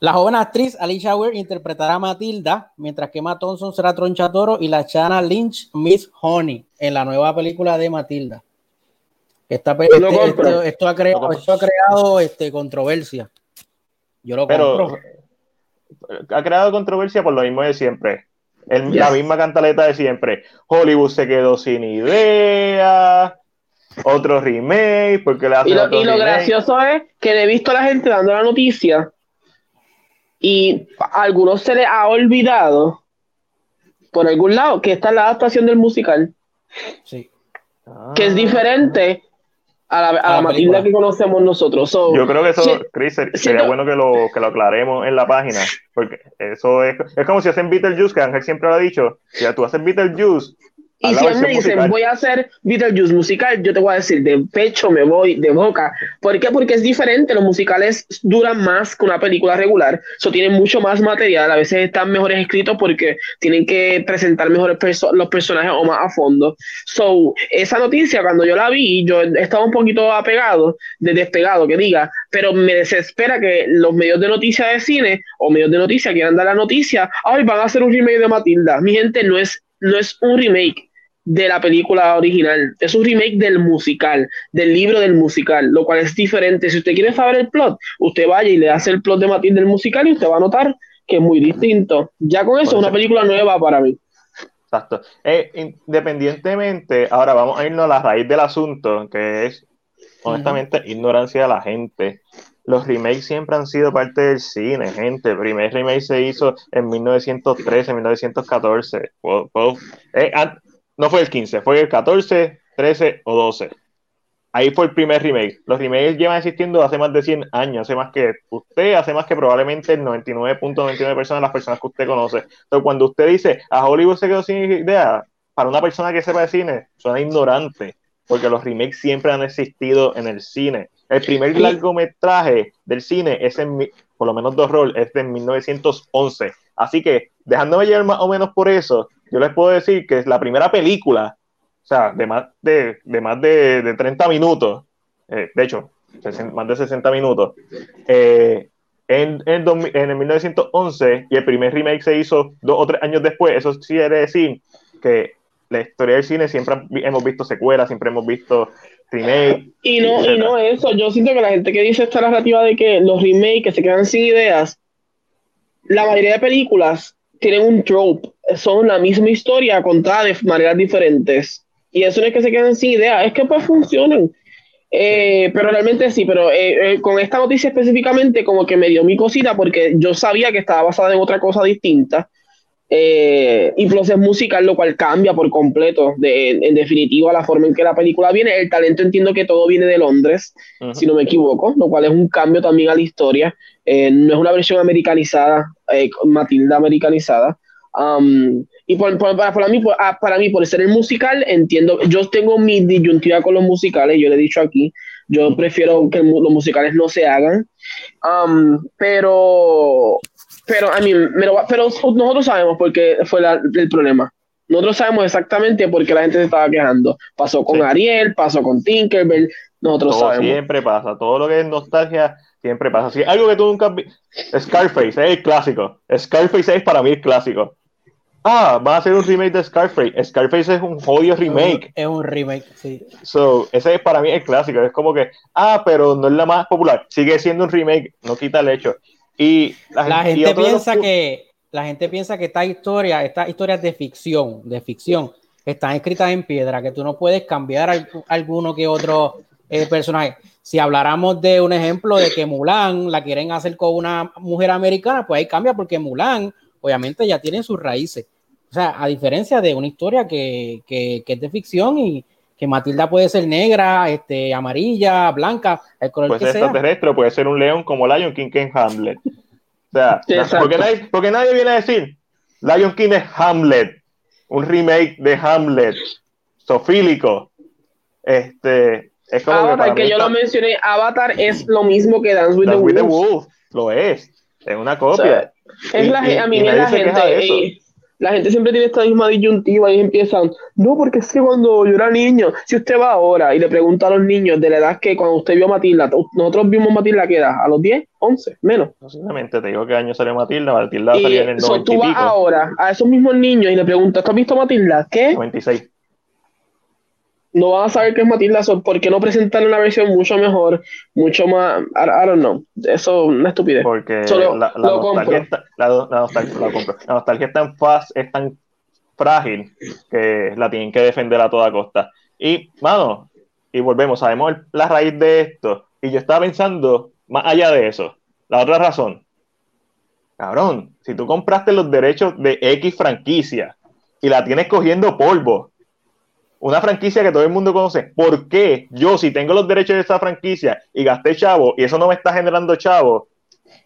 Speaker 3: La joven actriz Alicia Weir interpretará a Matilda, mientras que Emma Thompson será Tronchatoro y la Chana Lynch Miss Honey en la nueva película de Matilda. Esta, este, esto, ha creado, esto ha creado este, controversia. Yo lo compro.
Speaker 1: ha creado controversia por lo mismo de siempre la misma cantaleta de siempre. Hollywood se quedó sin idea. Otro remake, porque le
Speaker 2: y lo, y lo gracioso es que le he visto a la gente dando la noticia y a algunos se les ha olvidado por algún lado que esta es la adaptación del musical. Sí. Que es diferente a la, a la Matilda que conocemos nosotros.
Speaker 1: Yo creo que eso, Chris, sería bueno que lo, que lo aclaremos en la página, porque eso es, es como si hacen Beetlejuice, que Ángel siempre lo ha dicho, si tú haces Beetlejuice,
Speaker 2: y si me dicen, voy a hacer Beetlejuice musical, yo te voy a decir, de pecho me voy, de boca. ¿Por qué? Porque es diferente. Los musicales duran más que una película regular. Eso tienen mucho más material. A veces están mejores escritos porque tienen que presentar mejores los personajes o más a fondo. So, esa noticia, cuando yo la vi, yo estaba un poquito apegado, de despegado, que diga, pero me desespera que los medios de noticias de cine o medios de noticias quieran dar la noticia, ay, van a hacer un remake de Matilda. Mi gente, no es, no es un remake de la película original. Es un remake del musical, del libro del musical, lo cual es diferente. Si usted quiere saber el plot, usted vaya y le hace el plot de Matilde del musical y usted va a notar que es muy distinto. Ya con eso es una película nueva para mí.
Speaker 1: Exacto. Eh, independientemente, ahora vamos a irnos a la raíz del asunto, que es, honestamente, ignorancia de la gente. Los remakes siempre han sido parte del cine, gente. El primer remake se hizo en 1913, 1914. Eh, no fue el 15, fue el 14, 13 o 12. Ahí fue el primer remake. Los remakes llevan existiendo hace más de 100 años, hace más que usted, hace más que probablemente el 99.99% de personas, las personas que usted conoce. Entonces, cuando usted dice a Hollywood se quedó sin idea, para una persona que sepa de cine, suena ignorante, porque los remakes siempre han existido en el cine. El primer largometraje del cine es en, por lo menos dos roles, es de 1911. Así que, dejándome llevar más o menos por eso, yo les puedo decir que es la primera película, o sea, de más de, de más de, 30 minutos, eh, de hecho, más de 60 minutos, eh, en, en, en, el 1911 y el primer remake se hizo dos o tres años después, eso quiere decir que la historia del cine siempre hemos visto secuelas, siempre hemos visto remake.
Speaker 2: Y no, y no eso, yo siento que la gente que dice esta narrativa de que los remakes se quedan sin ideas, la mayoría de películas tienen un trope, son la misma historia contada de maneras diferentes. Y eso no es que se queden sin ideas, es que pues funcionan. Eh, pero realmente sí, pero eh, eh, con esta noticia específicamente como que me dio mi cosita porque yo sabía que estaba basada en otra cosa distinta. y plus es musical, lo cual cambia por completo, de, en definitiva, la forma en que la película viene. El talento entiendo que todo viene de Londres, si no me equivoco, lo cual es un cambio también a la historia. no es una versión americanizada, Matilda americanizada. Um, y por, para, para, mí, ah, para mí, por ser el musical, entiendo, yo tengo mi disyuntiva con los musicales, yo le he dicho aquí, yo prefiero que los musicales no se hagan, um, pero, pero, a mí, pero nosotros sabemos por qué fue el problema. Nosotros sabemos exactamente por qué la gente se estaba quejando. Pasó con Ariel, pasó con Tinkerbell, nosotros
Speaker 1: todo
Speaker 2: sabemos.
Speaker 1: Siempre pasa, todo lo que es nostalgia siempre pasa. Si algo que tú nunca Scarface es el clásico. Scarface es para mí el clásico ah, va a hacer un remake de Scarface. Scarface es un jodido remake.
Speaker 3: Es un remake, sí.
Speaker 1: So, ese es para mí el clásico. Es como que, ah, pero no es la más popular. Sigue siendo un remake, no quita el hecho. Y
Speaker 3: la, gente piensa que la gente piensa que esta historia, estas historias de ficción, de ficción, están escritas en piedra, que tú no puedes cambiar alguno que otro eh, personaje. Si habláramos de un ejemplo de que Mulan la quieren hacer con una mujer americana, pues ahí cambia porque Mulan obviamente ya tiene sus raíces. O sea, a diferencia de una historia que, que, que es de ficción y que Matilda puede ser negra, este, amarilla, blanca, el color
Speaker 1: puede
Speaker 3: que
Speaker 1: ser extraterrestre, puede ser un león como Lion King que Hamlet. O sea, porque nadie, porque nadie viene a decir Lion King es Hamlet, un remake de Hamlet, sofílico. Este, es como
Speaker 2: Avatar, que, yo lo mencioné, Avatar es lo mismo que Dance with, the, Wolf.
Speaker 1: Lo es, es una copia.
Speaker 2: Es la, a mí la gente, la gente siempre tiene esta misma disyuntiva y empiezan, no, porque es que cuando yo era niño, si usted va ahora y le pregunta a los niños de la edad que cuando usted vio a Matilda, nosotros vimos Matilda, ¿qué edad? ¿A los 10? ¿11? Menos.
Speaker 1: Simplemente te digo qué año salió Matilda, Matilda salía en el 90
Speaker 2: Tú vas ahora a esos mismos niños y le preguntas, ¿tú has visto Matilda? ¿Qué?
Speaker 1: 96
Speaker 2: no van a saber qué es Matilda, ¿por qué no presentar una versión mucho mejor, mucho más, I, don't know, eso es una estupidez.
Speaker 1: Porque la, nostalgia está, la, nostalgia, es tan fácil, es tan frágil que la tienen que defender a toda costa. Y, mano, y volvemos, sabemos la raíz de esto, y yo estaba pensando, más allá de eso, la otra razón, cabrón, si tú compraste los derechos de X franquicia y la tienes cogiendo polvo, una franquicia que todo el mundo conoce, ¿por qué yo, si tengo los derechos de esa franquicia y gasté chavo y eso no me está generando chavo,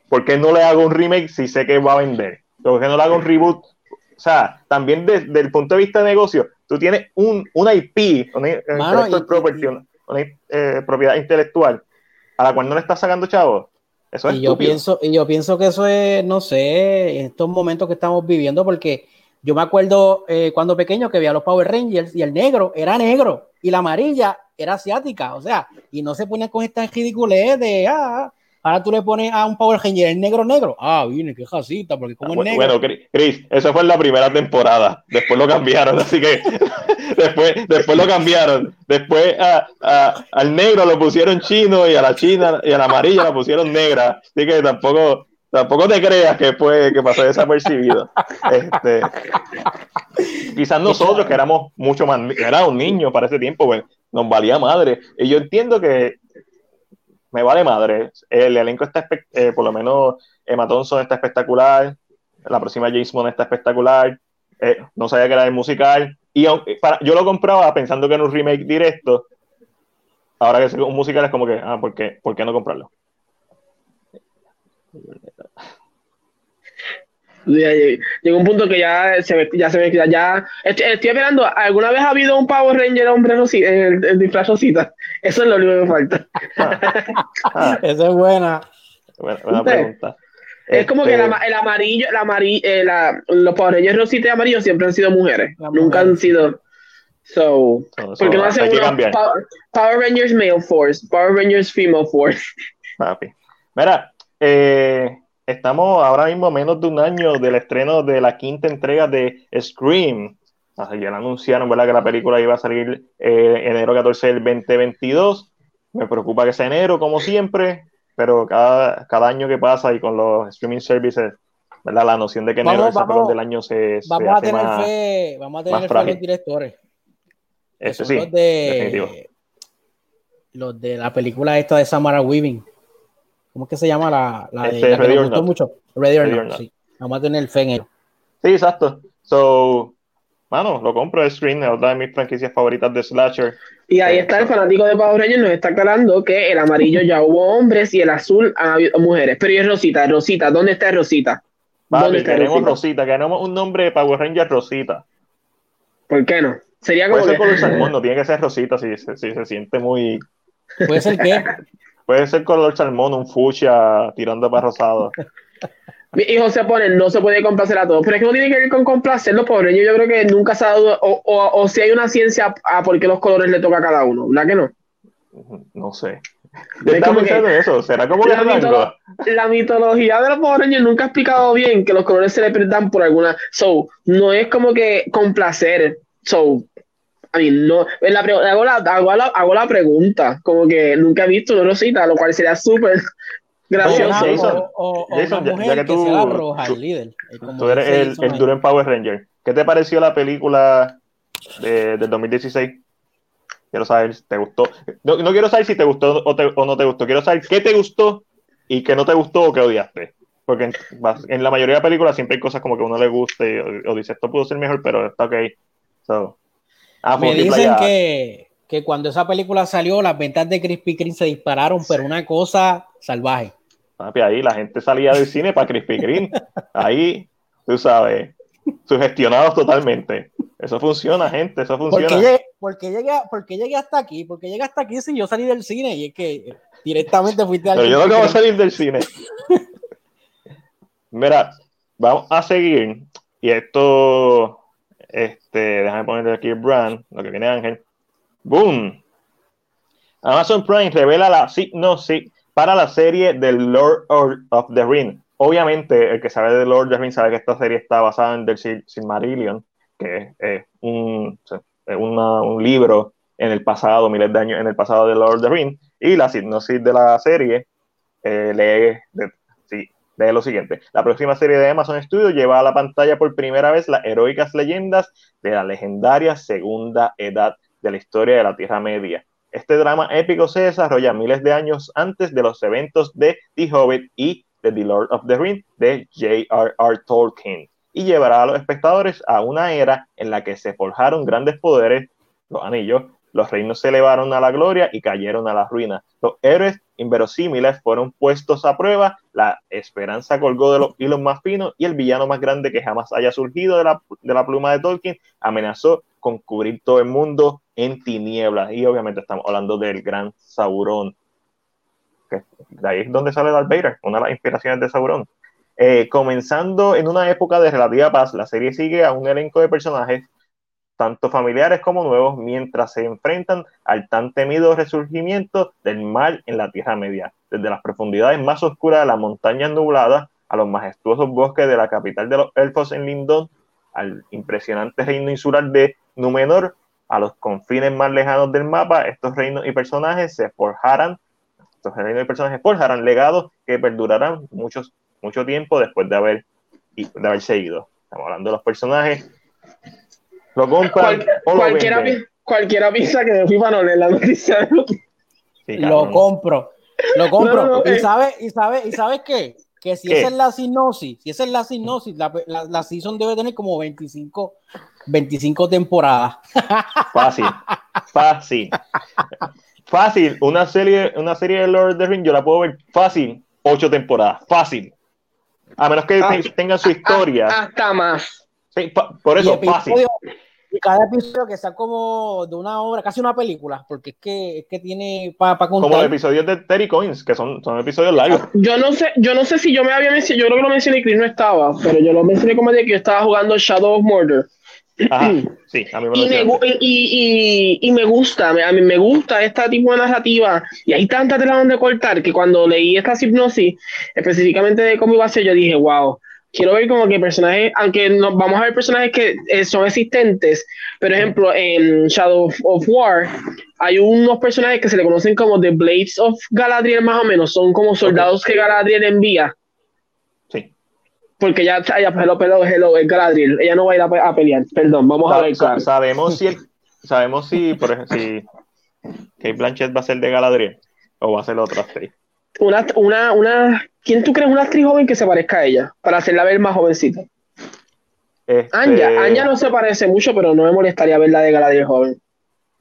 Speaker 1: ¿por qué no le hago un remake si sé que va a vender? ¿Por qué no le hago un reboot? O sea, también desde el punto de vista de negocio, tú tienes un, una IP, una, eh, propiedad intelectual, a la cual no le estás sacando chavo. Eso es
Speaker 3: y yo pienso Y yo pienso que eso es, no sé, en estos momentos que estamos viviendo, porque yo me acuerdo eh, cuando pequeño que veía los Power Rangers y el negro era negro y la amarilla era asiática, o sea, y no se ponía con esta ridiculez de, ah, ahora tú le pones a un Power Ranger el negro negro, ah, viene, qué jasita, porque como
Speaker 1: es
Speaker 3: negro.
Speaker 1: Bueno, Chris, eso fue en la primera temporada, después lo cambiaron, así que después, después lo cambiaron, después al negro lo pusieron chino y a la china y a la amarilla la pusieron negra, así que tampoco Tampoco te creas que fue que pasó desapercibido. Este, quizás nosotros, que éramos mucho más, era un niño para ese tiempo, pues, nos valía madre. Y yo entiendo que me vale madre. El elenco está, eh, por lo menos Emma Thompson está espectacular. La próxima James Bond está espectacular. Eh, no sabía que era el musical. Y para, yo lo compraba pensando que era un remake directo. Ahora que es un musical es como que, ah, ¿por qué, ¿por qué no comprarlo?
Speaker 2: Llegó un punto que ya se ve, ya se ve, ya, ya estoy, esperando. ¿Alguna vez ha habido un Power Ranger hombre el, el disfraz Rosita? Eso es lo único que me falta.
Speaker 3: Esa es buena.
Speaker 1: Buena, pregunta.
Speaker 2: Es como que el, este- amarillo, el amarillo eh, los Power Rangers Rosita y amarillo siempre han sido mujeres. Nunca han sido. So, porque no hacen Power, Power, Rangers Male Force, Power Rangers Female Force.
Speaker 1: Papi. Mira, eh, estamos ahora mismo a menos de un año del estreno de la quinta entrega de Scream. Así que anunciaron ¿verdad? que la película iba a salir eh, enero 14 del 2022. Me preocupa que sea enero, como siempre, pero cada, cada año que pasa y con los streaming services, ¿verdad? la noción de que enero
Speaker 3: Vamos, vamos,
Speaker 1: del año se, se
Speaker 3: Vamos a
Speaker 1: hace
Speaker 3: tener
Speaker 1: más,
Speaker 3: fe, vamos a
Speaker 1: más
Speaker 3: tener fe a los directores. son
Speaker 1: sí,
Speaker 3: los de,
Speaker 1: definitivo.
Speaker 3: los de la película esta de Samara Weaving. ¿Cómo es que se llama la, la de
Speaker 1: Este,
Speaker 3: la que
Speaker 1: Ready
Speaker 3: nos
Speaker 1: or
Speaker 3: gustó
Speaker 1: Not.
Speaker 3: mucho? Ready or
Speaker 1: Ready or
Speaker 3: Not,
Speaker 1: Not.
Speaker 3: sí. Vamos a tener fe en ellos.
Speaker 1: Sí, exacto. So, mano, lo compro de Screen, es otra de mis franquicias favoritas de Slasher.
Speaker 2: Y ahí está el fanático de Power Rangers, nos está aclarando que el amarillo ya hubo hombres y el azul ha habido mujeres. Pero y es Rosita, Rosita, ¿dónde está Rosita? ¿Dónde
Speaker 1: Papi,
Speaker 2: está
Speaker 1: queremos
Speaker 2: Rosita?
Speaker 1: Rosita, queremos un nombre de Power Ranger Rosita.
Speaker 2: ¿Por qué no? Sería como
Speaker 1: Puede ser
Speaker 2: que-
Speaker 1: color salmón, no tiene que ser Rosita si, se- si se siente muy.
Speaker 3: Puede ser que
Speaker 1: Puede ser color salmón, un fuchsia tirando para rosado.
Speaker 2: Mi hijo se pone, no se puede complacer a todos. Pero es que no tiene que ver con complacerlos, Power Rangers. Yo creo que nunca se ha dado, o, o, o si hay una ciencia a por qué los colores le toca a cada uno, ¿verdad que no?
Speaker 1: No sé. Yo
Speaker 2: Es
Speaker 1: estaba pensando en eso. ¿Será como
Speaker 2: La, mitolo- la mitología de los Power Rangers nunca ha explicado bien que los colores se le perdan por alguna. So, no es como que complacer. So, I mean, no. en la pre- hago, la, hago, la, hago la pregunta, como que nunca he visto una rosita, lo cual sería súper gracioso.
Speaker 1: Jason,
Speaker 3: o, o- o
Speaker 1: Jason,
Speaker 3: una
Speaker 1: ya-
Speaker 3: mujer
Speaker 1: ya
Speaker 3: que,
Speaker 1: que tú-
Speaker 3: sea roja,
Speaker 1: tú-
Speaker 3: el líder. eh, como
Speaker 1: Tú eres el, el Power Ranger. ¿Qué te pareció la película de, del 2016? Quiero saber si te gustó. No, no quiero saber si te gustó o, te- o no te gustó. Quiero saber qué te gustó y qué no te gustó o qué odiaste. Porque en, la mayoría de películas siempre hay cosas como que a uno le guste o, o dice esto pudo ser mejor, pero está ok. So, ah,
Speaker 3: Me dicen que, que cuando esa película salió, las ventas de Krispy Kreme se dispararon, pero una cosa salvaje.
Speaker 1: Papi, ahí la gente salía del cine para Krispy Kreme. Ahí, tú sabes, sugestionados totalmente. Eso funciona, gente, eso
Speaker 3: ¿Por
Speaker 1: funciona.
Speaker 3: qué, llegué, por qué llegué, hasta aquí? ¿Por qué llegué hasta aquí si yo salí del cine? Y es que directamente fuiste al
Speaker 1: Pero yo no acabo de salir del cine. Mira, vamos a seguir. Y esto, este, déjame ponerle aquí el brand, lo que viene Ángel. ¡Boom! Amazon Prime revela la hipnosis para la serie The Lord of the Ring. Obviamente, el que sabe de Lord of the Ring sabe que esta serie está basada en The Sil- Silmarillion, que es un, un libro en el pasado, miles de años en el pasado de Lord of the Ring. Y la hipnosis de la serie eh, lee, de- lee lo siguiente. La próxima serie de Amazon Studios lleva a la pantalla por primera vez las heroicas leyendas de la legendaria segunda edad de la historia de la Tierra Media. Este drama épico se desarrolla miles de años antes de los eventos de The Hobbit y de The Lord of the Ring de J.R.R. Tolkien y llevará a los espectadores a una era en la que se forjaron grandes poderes, los anillos, los reinos se elevaron a la gloria y cayeron a la ruina. Los héroes inverosímiles fueron puestos a prueba, la esperanza colgó de los hilos más finos y el villano más grande que jamás haya surgido de la, de la pluma de Tolkien amenazó con cubrir todo el mundo en tinieblas. Y obviamente estamos hablando del gran Sauron. Que de ahí es donde sale Darth Vader, una de las inspiraciones de Sauron. Eh, comenzando en una época de relativa paz, la serie sigue a un elenco de personajes, tanto familiares como nuevos, mientras se enfrentan al tan temido resurgimiento del mal en la Tierra Media, desde las profundidades más oscuras de las montañas nubladas a los majestuosos bosques de la capital de los elfos en Lindon, al impresionante reino insular de Númenor, a los confines más lejanos del mapa, estos reinos y personajes se forjarán, estos reinos y personajes forjarán legados que perdurarán muchos, mucho tiempo después de haber, de haber seguido. Estamos hablando de los personajes. Lo compran
Speaker 2: Cual-
Speaker 1: o lo
Speaker 2: cualquiera,
Speaker 1: venden.
Speaker 2: cualquiera piensa que me fui para no leer la noticia.
Speaker 1: Sí,
Speaker 3: Lo compro. Lo compro.
Speaker 2: No, no, no,
Speaker 3: y
Speaker 2: eh.
Speaker 3: sabes y sabe, y sabes qué? Que si
Speaker 1: ¿Qué?
Speaker 3: esa es la sinopsis, si esa es la sinopsis, la, la, la season debe tener como 25, 25 temporadas.
Speaker 1: Fácil, fácil. Fácil, una serie, una serie de Lord of the Rings, yo la puedo ver fácil, ocho temporadas, fácil. A menos que
Speaker 2: Ah,
Speaker 1: te- tengan su historia.
Speaker 2: Hasta más.
Speaker 1: Sí, por eso, fácil.
Speaker 3: Y cada episodio que sea como de una hora, casi una película, porque es que, es que tiene para
Speaker 1: Como los
Speaker 3: contar.
Speaker 1: episodios de Terry Coins, que son, son episodios largos.
Speaker 2: Yo no sé, yo no sé si yo me había mencionado, yo creo que lo mencioné y Chris no estaba, pero yo lo mencioné como de que yo estaba jugando Shadow of Murder.
Speaker 1: Ajá, sí, a mí me lo
Speaker 2: Y me, y, y- y me gusta, a mí me gusta este tipo de narrativa y hay tanta tela donde cortar que cuando leí esta hipnosis, específicamente de cómo iba a ser, yo dije, wow, quiero ver como que personajes, aunque nos vamos a ver personajes que eh, son existentes, por ejemplo, en Shadow of War hay unos personajes que se le conocen como The Blades of Galadriel más o menos, son como soldados que Galadriel envía.
Speaker 1: Sí.
Speaker 2: Porque ya, ya hello, hello, hello, es Galadriel, ella no va a ir a, pelear, perdón, vamos a ver.
Speaker 1: Sabemos si, sabemos si, por ejemplo, si Kate Blanchett va a ser de Galadriel o va a ser otra actriz.
Speaker 2: Una, una, una ¿Quién tú crees una actriz joven que se parezca a ella? Para hacerla ver más jovencita. Este... Anja, Anja no se parece mucho, pero no me molestaría verla de Galadriel joven.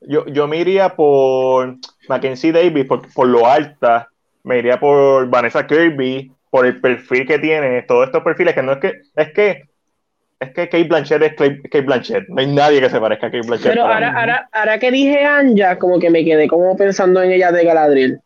Speaker 1: Yo, yo me iría por Mackenzie Davis, por, por lo alta. Me iría por Vanessa Kirby, por el perfil que tiene, todos estos perfiles, que no es que, es que es que Kate Blanchett es Kate Blanchett. No hay nadie que se parezca a Kate Blanchett.
Speaker 2: Pero ahora, ahora, ahora, que dije Anja, como que me quedé como pensando en ella de Galadriel.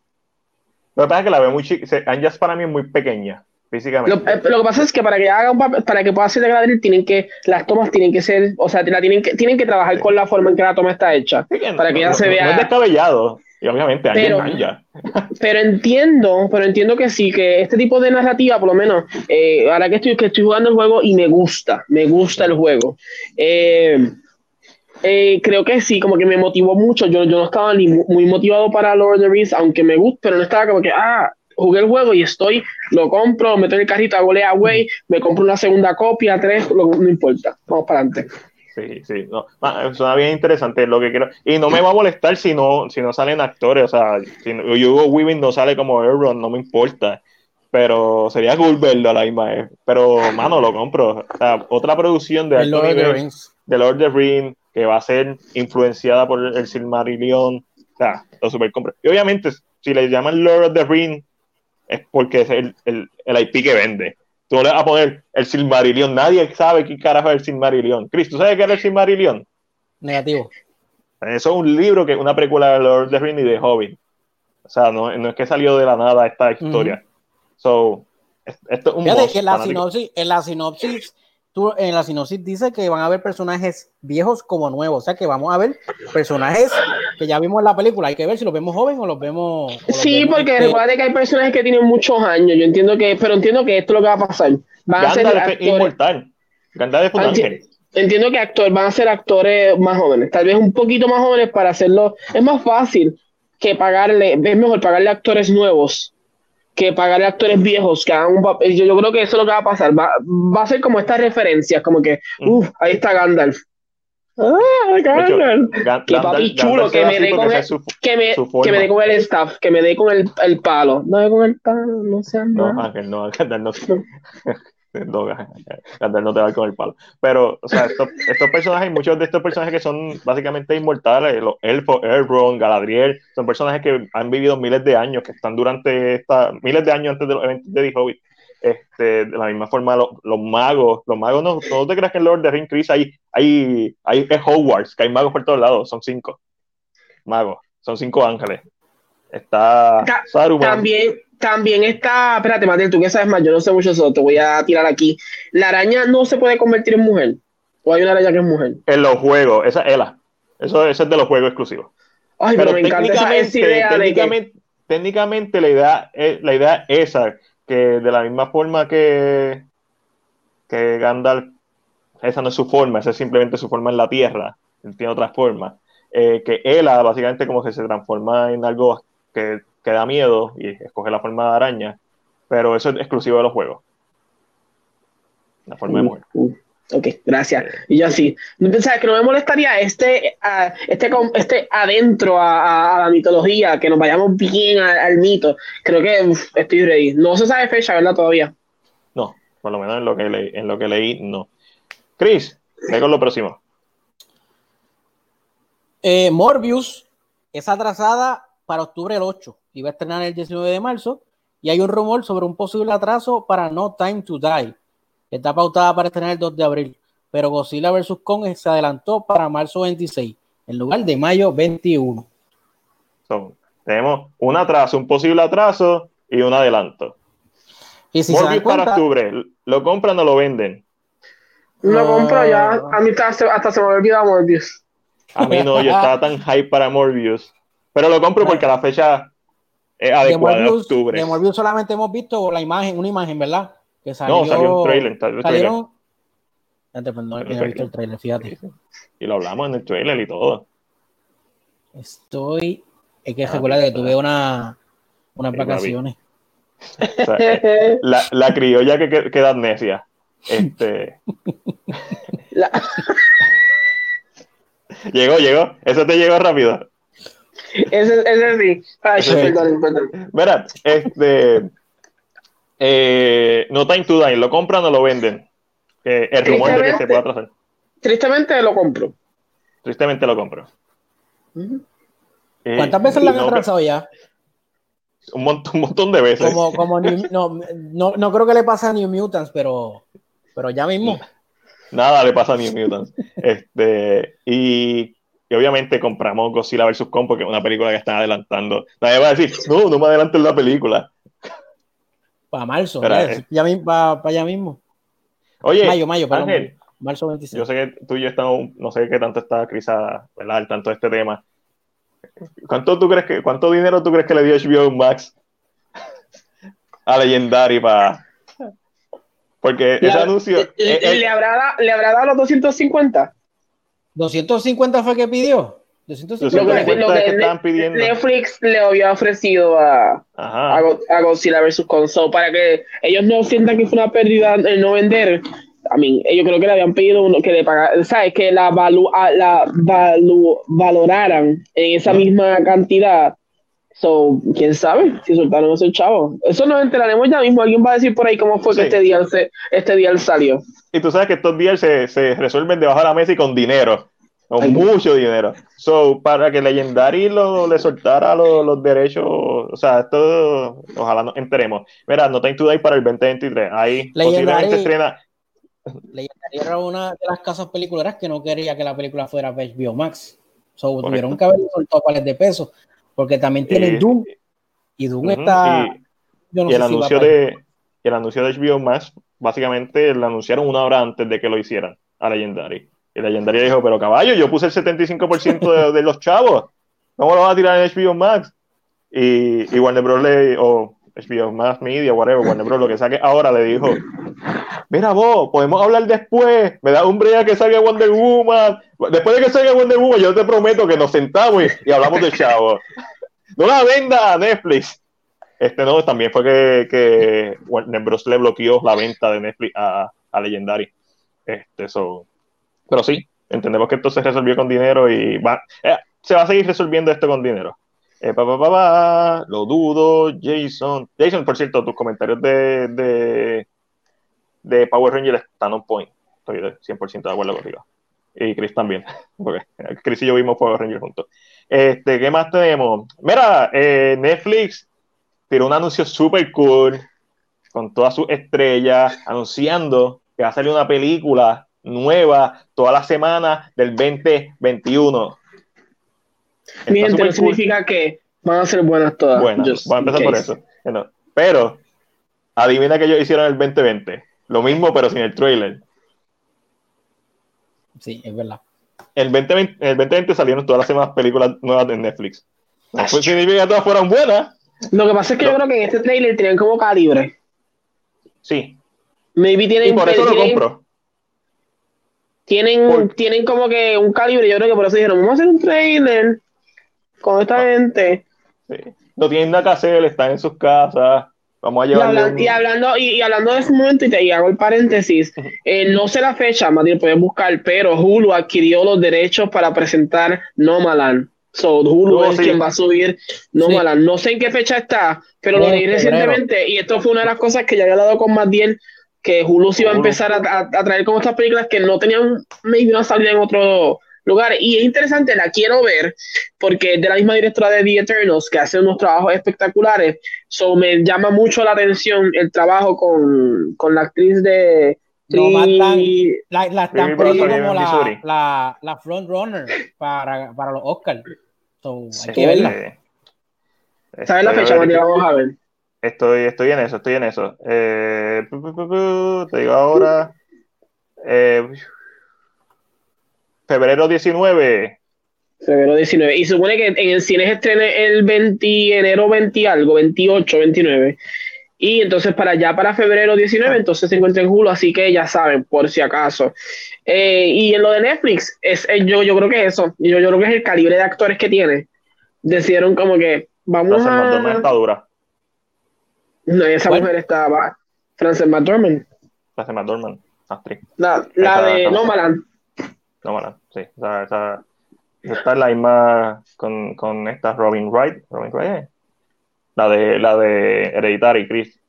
Speaker 1: Lo que pasa es que la veo muy chica. Anja para mí es muy pequeña, físicamente.
Speaker 2: Eh, lo, que pasa es que para que haga un papel, para que pueda ser de Galadriel, tienen que, las tomas tienen que ser, o sea, la tienen que, tienen que trabajar con la forma en que la toma está hecha. para que ella se vea.
Speaker 1: No es descabellado. Y obviamente pero, Anja
Speaker 2: pero entiendo, pero entiendo que sí, que este tipo de narrativa, por lo menos, eh, ahora que estoy, que estoy jugando el juego y me gusta, me gusta el juego. Eh, eh, creo que sí, como que me motivó mucho. Yo, yo no estaba ni muy motivado para Lord of the Rings, aunque me gusta, pero no estaba como que, ah, jugué el juego y estoy, lo compro, meto en el carrito, hago away, me compro una segunda copia, tres, no importa, vamos para adelante.
Speaker 1: Sí, sí, no, ah, suena bien interesante lo que quiero. Y no me va a molestar si no, si no salen actores, o sea, si Hugo Weaving no sale como Elrond, no me importa. Pero sería cool verlo a la misma vez. Pero, mano, lo compro. O sea, otra producción de
Speaker 3: Lord of the Rings.
Speaker 1: De Lord of the Rings, que va a ser influenciada por el Silmarillion. O sea, lo super compro. Y obviamente, si le llaman Lord of the Ring, es porque es el, el, el IP que vende. Tú le vas a poner el Silmarillion. Nadie sabe qué carajo es el Silmarillion. Chris, ¿tú sabes qué es el Silmarillion?
Speaker 3: Negativo.
Speaker 1: Eso es un libro que es una película de Lord of the Ring y de Hobbit. O sea, no, no es que salió de la nada esta historia. So, esto es un
Speaker 3: Fíjate que la sinopsis, en la sinopsis en la sinopsis dice que van a haber personajes viejos como nuevos, o sea que vamos a ver personajes que ya vimos en la película, hay que ver si los vemos jóvenes o los vemos...
Speaker 2: sí, porque recuerda que hay personajes que tienen muchos años, yo entiendo que, pero entiendo que esto es lo que va a pasar. Van a ser
Speaker 1: actores, inmortal.
Speaker 2: Entiendo que actores, van a ser actores más jóvenes, tal vez un poquito más jóvenes para hacerlo. Es más fácil que pagarle, es mejor pagarle actores nuevos que pagarle a actores viejos que hagan un papel. Yo, yo, creo que eso es lo que va a pasar. Va, va a ser como estas referencias, como que, uff, ahí está Gandalf. Ah, Gandalf. Qué papi chulo, que me dé con, el, que me, que me dé con el staff, que me dé con el, el palo. No con el palo, no sé.
Speaker 1: No, Ángel, no, Gandalf no. no, no te va con el palo. Pero, o sea, estos, estos, personajes, muchos de estos personajes que son básicamente inmortales, los elfos, Elrond, Galadriel, son personajes que han vivido miles de años, que están durante esta, miles de años antes de los eventos de The Hobbit. Este, de la misma forma, los, los magos, los magos no, no te creas que en Lord of the Rings, Chris, hay, hay, hay Hogwarts, que hay magos por todos lados, son cinco magos, son cinco ángeles. Está
Speaker 2: Saruman. También, también está, espérate, Matel, tú que sabes más, yo no sé mucho eso, te voy a tirar aquí. La araña no se puede convertir en mujer. O hay una araña que es mujer.
Speaker 1: En los juegos, esa es Ela. Eso, es de los juegos exclusivos.
Speaker 2: Ay, pero, me encanta esa, idea
Speaker 1: técnicamente, técnicamente la idea, es, la idea esa, que de la misma forma que, que Gandalf, esa no es su forma, esa es simplemente su forma en la tierra, tiene otra forma. Eh, que Ela básicamente como que se transforma en algo que que da miedo y escoge la forma de araña, pero eso es exclusivo de los juegos. La forma de mujer.
Speaker 2: Uh, uh, ok, gracias. Y yo así, ¿sabes que no me molestaría este, este, este adentro a, la mitología, que nos vayamos bien al, mito? Creo que estoy ready. No se sabe fecha, ¿verdad? Todavía.
Speaker 1: No, por lo menos en lo que leí, en lo que leí no. Chris, ve con lo próximo.
Speaker 3: Eh, Morbius es atrasada para octubre el 8 iba a estrenar el 19 de marzo y hay un rumor sobre un posible atraso para No Time to Die. Está pautada para estrenar el 2 de abril, pero Godzilla vs. Kong se adelantó para marzo 26 en lugar de mayo 21.
Speaker 1: tenemos un atraso, un posible atraso y un adelanto. Y si Morbius para octubre, ¿lo compran o lo venden?
Speaker 2: Lo compro ya, a mí hasta, se me olvida Morbius.
Speaker 1: A mí no, yo estaba tan hype para Morbius. Pero lo compro porque a la fecha es adecuada de, octubre.
Speaker 3: De Morbius solamente hemos visto la imagen, una imagen, ¿verdad? Que salió,
Speaker 1: no, salió un trailer. Salió un trailer.
Speaker 3: salieron. Antes, pues, no, he visto el trailer, fíjate.
Speaker 1: Y lo hablamos en el trailer y todo.
Speaker 3: Estoy. Es que
Speaker 1: Ah,
Speaker 3: recuerda que tuve una, unas vacaciones.
Speaker 1: O sea, eh, la, la criolla que, que queda amnesia. Este,
Speaker 2: La-
Speaker 1: llegó, llegó. Eso te llegó rápido.
Speaker 2: Ese, ese sí. Ay,
Speaker 1: Sí.
Speaker 2: perdón, perdón.
Speaker 1: Mira, este. eh, no Time to Die, ¿lo compran o lo venden? Eh, el rumor de que se
Speaker 2: Tristemente.
Speaker 1: pueda atrasar.
Speaker 2: Tristemente lo compro.
Speaker 1: Tristemente lo compro. Eh,
Speaker 3: ¿Cuántas veces la han
Speaker 1: no,
Speaker 3: atrasado ya?
Speaker 1: Un montón, un montón de veces.
Speaker 3: Como, como New- no, no, no creo que le pase a New Mutants, pero, pero ya mismo.
Speaker 1: Nada le pasa a New Mutants. Este, y, y obviamente compramos Godzilla vs. Kong porque es una película que están adelantando. Nadie va a decir, no, no me adelanten la película.
Speaker 3: Para marzo.
Speaker 1: Eh.
Speaker 3: Ya mi- pa- pa allá mismo.
Speaker 1: Oye,
Speaker 3: mayo, mayo, perdón.
Speaker 1: Ángel,
Speaker 3: Marzo 26.
Speaker 1: yo sé que tú y yo estamos, no sé qué tanto está Crisa, ¿verdad? Al tanto de este tema. ¿Cuánto tú crees que, cuánto dinero tú crees que le dio HBO Max a Legendary para porque ese anuncio
Speaker 2: le,
Speaker 1: eh, eh,
Speaker 2: le habrá, ¿Le habrá dado los 250?
Speaker 3: 250 fue que pidió. 250.
Speaker 2: Lo que,
Speaker 1: 250
Speaker 2: lo que
Speaker 1: que estaban pidiendo.
Speaker 2: Netflix le había ofrecido a, a, a Godzilla vs. Console para que ellos no sientan que fue una pérdida el no vender. A mí, yo creo que le habían pedido uno que le pagaran, ¿sabes? Que la, valu, a- la valu- valoraran en esa misma cantidad. So, quién sabe si soltaron esos chavos. Eso nos enteraremos ya mismo. Alguien va a decir por ahí cómo fue
Speaker 1: Sí.
Speaker 2: que este día, se, este día salió.
Speaker 1: y tú sabes que estos días se, se resuelven debajo de la mesa y con dinero, con
Speaker 2: Ay.
Speaker 1: mucho dinero. So, para que Legendary lo, le soltara los, los derechos, o sea, esto, ojalá nos enteremos. Mira, No Time to Die para el 2023. Ahí
Speaker 3: Legendary-
Speaker 1: posiblemente estrena.
Speaker 3: Legendary era una de las casas películas que no quería que la película fuera HBO Max. So,
Speaker 1: Correcto.
Speaker 3: tuvieron que haber soltado pares de pesos. Porque también tienen
Speaker 1: eh,
Speaker 3: Doom. Y Doom está.
Speaker 1: y-
Speaker 3: yo no
Speaker 1: y el
Speaker 3: si
Speaker 1: anuncio de y el anuncio de HBO Max, básicamente lo anunciaron una hora antes de que lo hicieran a Legendary. Y Legendary dijo, pero caballo, yo puse el 75% de, de los chavos. ¿Cómo lo vas a tirar en HBO Max? Y, y Warner Bros. le, o HBO Max Media, whatever, Warner Bros. lo que saque ahora le dijo, mira vos, podemos hablar después, me da un break que salga Wonder Woman. Después de que salga Wonder Woman, yo te prometo que nos sentamos y, hablamos de chavos. No la venda a Netflix. Este no, también fue que, que Warner le bloqueó la venta de Netflix a, Legendary. Este, so. Pero sí, entendemos que esto se resolvió con dinero y va, eh, se va a seguir resolviendo esto con dinero. Eh, lo dudo, Jason. Jason, por cierto, tus comentarios de, de, de Power Rangers están on point. Estoy de 100% de acuerdo contigo. Y Chris también, porque Chris y yo vimos Power Rangers juntos. Este, ¿qué más tenemos? Mira, eh, Netflix tiró un anuncio súper cool con todas sus estrellas, anunciando que va a salir una película nueva toda la semana del 2021. Está
Speaker 2: Mi gente,
Speaker 1: súper
Speaker 2: no
Speaker 1: cool.
Speaker 2: significa que van a ser buenas todas.
Speaker 1: Bueno,
Speaker 2: Just
Speaker 1: voy a empezar por eso. Pero, adivina que ellos hicieron el 2020. Lo mismo, pero sin el trailer.
Speaker 3: Sí, es verdad.
Speaker 1: El 2020, en el 2020 salieron todas las semanas películas nuevas de Netflix. Pues, significa que todas fueran buenas.
Speaker 2: Lo que pasa es que
Speaker 1: No.
Speaker 2: yo creo que en este trailer tenían como calibre.
Speaker 1: Sí.
Speaker 2: Maybe tienen,
Speaker 1: Y por eso lo
Speaker 2: tienen,
Speaker 1: compro.
Speaker 2: tienen,
Speaker 1: Por-
Speaker 2: tienen como que un calibre. Yo creo que por eso dijeron, vamos a hacer un trailer con esta
Speaker 1: Ah.
Speaker 2: gente.
Speaker 1: Sí. No tienen nada que hacer, están en sus casas. Vamos a
Speaker 2: Y,
Speaker 1: llevarle
Speaker 2: hablan-
Speaker 1: un-
Speaker 2: y hablando, y, y hablando de ese momento, y te y hago el paréntesis, eh, no sé la fecha, bien puedes buscar, pero Hulu adquirió los derechos para presentar Nomaland. So, Hulu es
Speaker 1: sí.
Speaker 2: quien va a subir Nomaland. No sé en qué fecha está, pero lo leí recientemente, y esto fue una de las cosas que ya había hablado con Matiel, que Hulu se iba a empezar a, a- a traer como estas películas que no tenían maybe una salida en otro lugar. Y es interesante, la quiero ver, porque es de la misma directora de The Eternals, que hace unos trabajos espectaculares. So, me llama mucho la atención el trabajo con, con la actriz de
Speaker 3: No matan- La, la están poniendo como la, la, la front runner para, para los Oscars. So, hay
Speaker 1: Sí,
Speaker 3: que verla.
Speaker 2: ¿Sabes la
Speaker 1: estoy
Speaker 2: fecha,
Speaker 1: verificando.
Speaker 2: Vamos a ver.
Speaker 1: Estoy, estoy en eso, estoy en eso. Eh, pu, pu, pu, pu, te digo ahora. eh, febrero 19.
Speaker 2: Febrero 19. Y supone que en el cine se estrene el 20, enero 20 algo, 28, 29. Y entonces para allá, para febrero 19, entonces se encuentra en Hulu, así que ya saben, por si acaso. Eh, y en lo de Netflix, es, eh, yo, yo creo que eso, yo, yo creo que es el calibre de actores que tiene. Decidieron como que vamos
Speaker 1: Frances
Speaker 2: a...
Speaker 1: McDormand está dura.
Speaker 2: No, esa mujer estaba... Frances McDormand.
Speaker 1: Frances McDormand, actriz.
Speaker 2: La, la de Nomadland.
Speaker 1: No, bueno, sí. Esa, está en la misma con, con esta Robin Wright. Robin Wright, ¿eh? La de, la de Hereditary, Chris.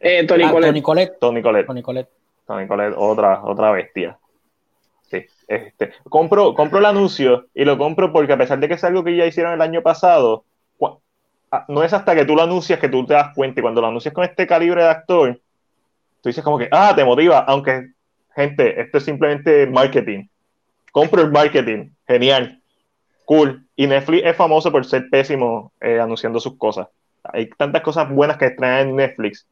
Speaker 2: Eh, Tony
Speaker 3: Ah,
Speaker 2: Collette.
Speaker 3: Tony Collette.
Speaker 1: Tony Collette.
Speaker 3: Tony Collette.
Speaker 1: Tony Collette, otra, otra bestia. Sí. Este, compro, compro el anuncio y lo compro porque a pesar de que es algo que ya hicieron el año pasado, ah, no es hasta que tú lo anuncias que tú te das cuenta. Y cuando lo anuncias con este calibre de actor, tú dices como que, ah, te motiva. Aunque, gente, esto es simplemente marketing. Compro el marketing. Genial. Cool. Y Netflix es famoso por ser pésimo eh, anunciando sus cosas. Hay tantas cosas buenas que traen en Netflix.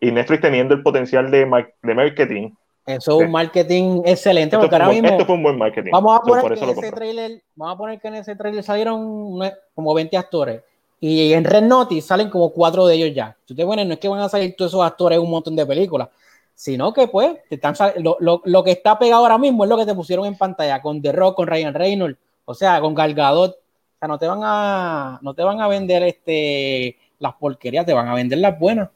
Speaker 1: Y Netflix teniendo el potencial de, mar- de marketing,
Speaker 3: Eso es
Speaker 1: Sí.
Speaker 3: un marketing excelente,
Speaker 1: esto
Speaker 3: porque ahora
Speaker 1: buen,
Speaker 3: mismo
Speaker 1: esto fue un buen marketing.
Speaker 3: vamos a poner que en ese trailer, vamos a poner que en ese trailer salieron como 20 actores y en Red Notice salen como cuatro de ellos ya. Tú te pones, no es que van a salir todos esos actores en un montón de películas, sino que pues te están lo, lo- lo que está pegado ahora mismo es lo que te pusieron en pantalla con The Rock, con Ryan Reynolds, o sea, con Gal Gadot. O sea, no te van a no te van a vender este las porquerías, te van a vender las buenas.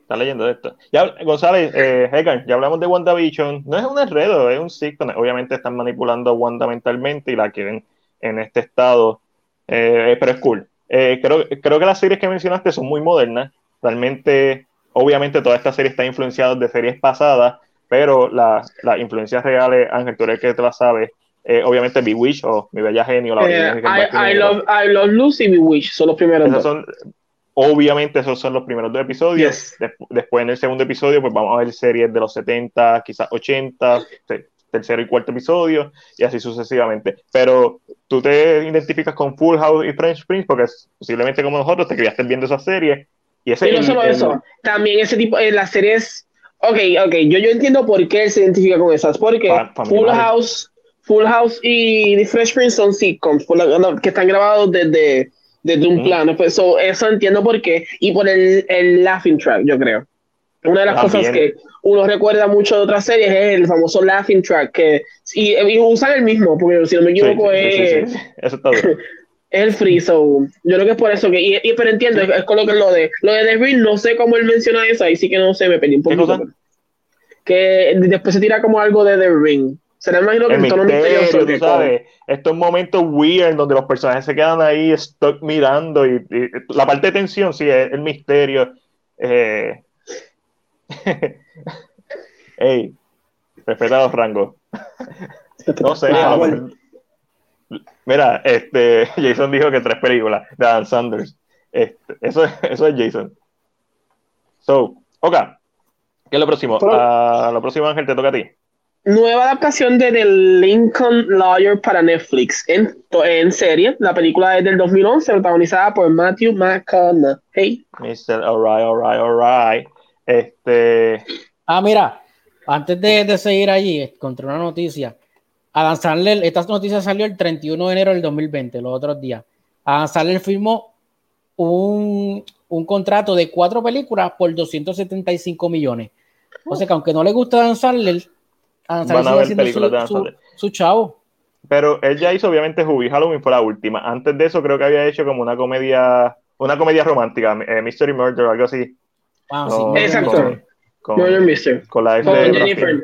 Speaker 1: Está leyendo esto. Ya, González, eh, Hegan, ya hablamos de WandaVision. No es un enredo, es un sitcom. Obviamente están manipulando a Wanda mentalmente y la quieren en este estado. Eh, pero es cool. Eh, creo, creo que las series que mencionaste son muy modernas. Realmente, obviamente, toda esta serie está influenciada de series pasadas, pero la- las influencias reales, Ángel, tú eres que te las sabes. Eh, obviamente, Bewitch o Mi Bella Genio, la
Speaker 2: Eh, I, I love, I love Lucy y Bewitched, son los primeros
Speaker 1: Esos
Speaker 2: dos.
Speaker 1: son, obviamente esos son los primeros dos episodios.
Speaker 2: Yes.
Speaker 1: Des- después en el segundo episodio, pues vamos a ver series de los 70, quizás 80, te- tercero y cuarto episodio, y así sucesivamente. Pero tú te identificas con Full House y French Prince porque posiblemente como nosotros te criaste viendo esas series. Y ese
Speaker 2: Y no solo
Speaker 1: el-
Speaker 2: eso, también ese tipo, en las series, ok, ok, yo, yo entiendo por qué él se identifica con esas, porque Full. House, Full House y The Fresh Prince son sitcoms, que están grabados desde, desde un plano, pues, so, eso entiendo por qué, y por el, el laughing track, yo creo. Una de las cosas que uno recuerda mucho de otras series es el famoso laughing track, que, y, y usan el mismo, porque si no me equivoco
Speaker 1: sí,
Speaker 2: es...
Speaker 1: sí, sí. Eso está duro.
Speaker 2: Es el free, so, yo creo que es por eso que, y, y- pero entiendo, es, es con lo que lo de, lo de The Ring, no sé cómo él menciona eso, ahí sí que no sé, me perdí un pero- Que después se tira como algo de The Ring. Será imagino que
Speaker 1: El
Speaker 2: misterioso.
Speaker 1: misterio,
Speaker 2: que
Speaker 1: tú sabes, estos momentos weird donde los personajes se quedan ahí stuck mirando y, y la parte de tensión, sí, es el misterio. Eh... Ey, respeta los rangos. No sé,
Speaker 2: Ah,
Speaker 1: a lo
Speaker 2: bueno.
Speaker 1: mejor- Mira, este, Jason dijo que tres películas de Adam Sanders. Este, eso, es- eso es Jason. So, ok. ¿Qué es lo próximo?
Speaker 2: Pero-
Speaker 1: Ah, lo próximo, Ángel, te toca a ti.
Speaker 2: Nueva adaptación de The Lincoln Lawyer para Netflix en, en serie. La película es del 2011, protagonizada por Matthew McConaughey.
Speaker 1: Mr. Alright, alright, alright. Este,
Speaker 3: Ah, mira, antes de, de seguir allí, encontré una noticia. Adam Sandler, esta noticia salió el 31 de enero del 2020, los otros días. Adam Sandler firmó un, un contrato de cuatro películas por 275 millones. O sea que aunque no le gusta Adam Sandler, Adam
Speaker 1: Van a
Speaker 3: Sandler
Speaker 1: ver
Speaker 3: sigue
Speaker 1: películas de
Speaker 3: siendo
Speaker 1: Adam
Speaker 3: su,
Speaker 1: Sandler.
Speaker 3: su, su chavo.
Speaker 1: pero él ya hizo, obviamente, Hubie Halloween fue la última. Antes de eso, creo que había hecho como una comedia, una comedia romántica, eh, Mystery Murder, algo así.
Speaker 3: Ah,
Speaker 1: Con-
Speaker 3: Murder
Speaker 2: Exacto.
Speaker 1: Con,
Speaker 2: Murder Mystery.
Speaker 1: con la
Speaker 2: Con
Speaker 1: de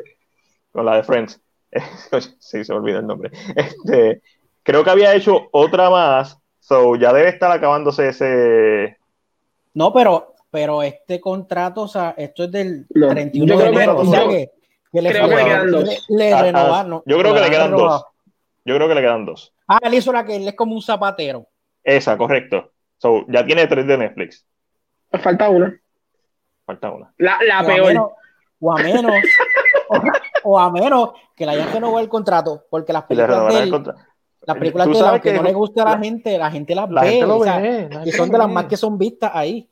Speaker 1: con la de Friends. sí, se me olvidó el nombre. Este, creo que había hecho otra más. So, ya debe estar acabándose ese.
Speaker 3: No, pero, pero este contrato, o sea, esto es del
Speaker 2: No,
Speaker 3: 31
Speaker 2: yo
Speaker 3: de
Speaker 2: creo que-
Speaker 3: enero. o sea
Speaker 2: yo
Speaker 3: que, que le
Speaker 2: creo que le
Speaker 3: fue-
Speaker 2: quedan dos.
Speaker 3: le- le
Speaker 1: Ah, ah, yo creo que le quedan
Speaker 3: renovado.
Speaker 1: dos. Yo creo que le quedan dos.
Speaker 3: Ah, él hizo la que él es como un zapatero.
Speaker 1: Esa, correcto. So, ya tiene tres de Netflix.
Speaker 2: Falta una.
Speaker 1: Falta una.
Speaker 2: La, la
Speaker 3: o, a
Speaker 2: peor.
Speaker 3: menos, o a menos, o, a menos que le hayan renovado el contrato, porque las películas de él, las películas
Speaker 1: Tú
Speaker 3: de él, aunque
Speaker 1: que
Speaker 3: no le guste a la,
Speaker 1: la-
Speaker 3: gente, la gente las
Speaker 1: La
Speaker 3: ve,
Speaker 1: gente lo
Speaker 3: o sea,
Speaker 1: ve. la
Speaker 3: y son de las más que son vistas ahí.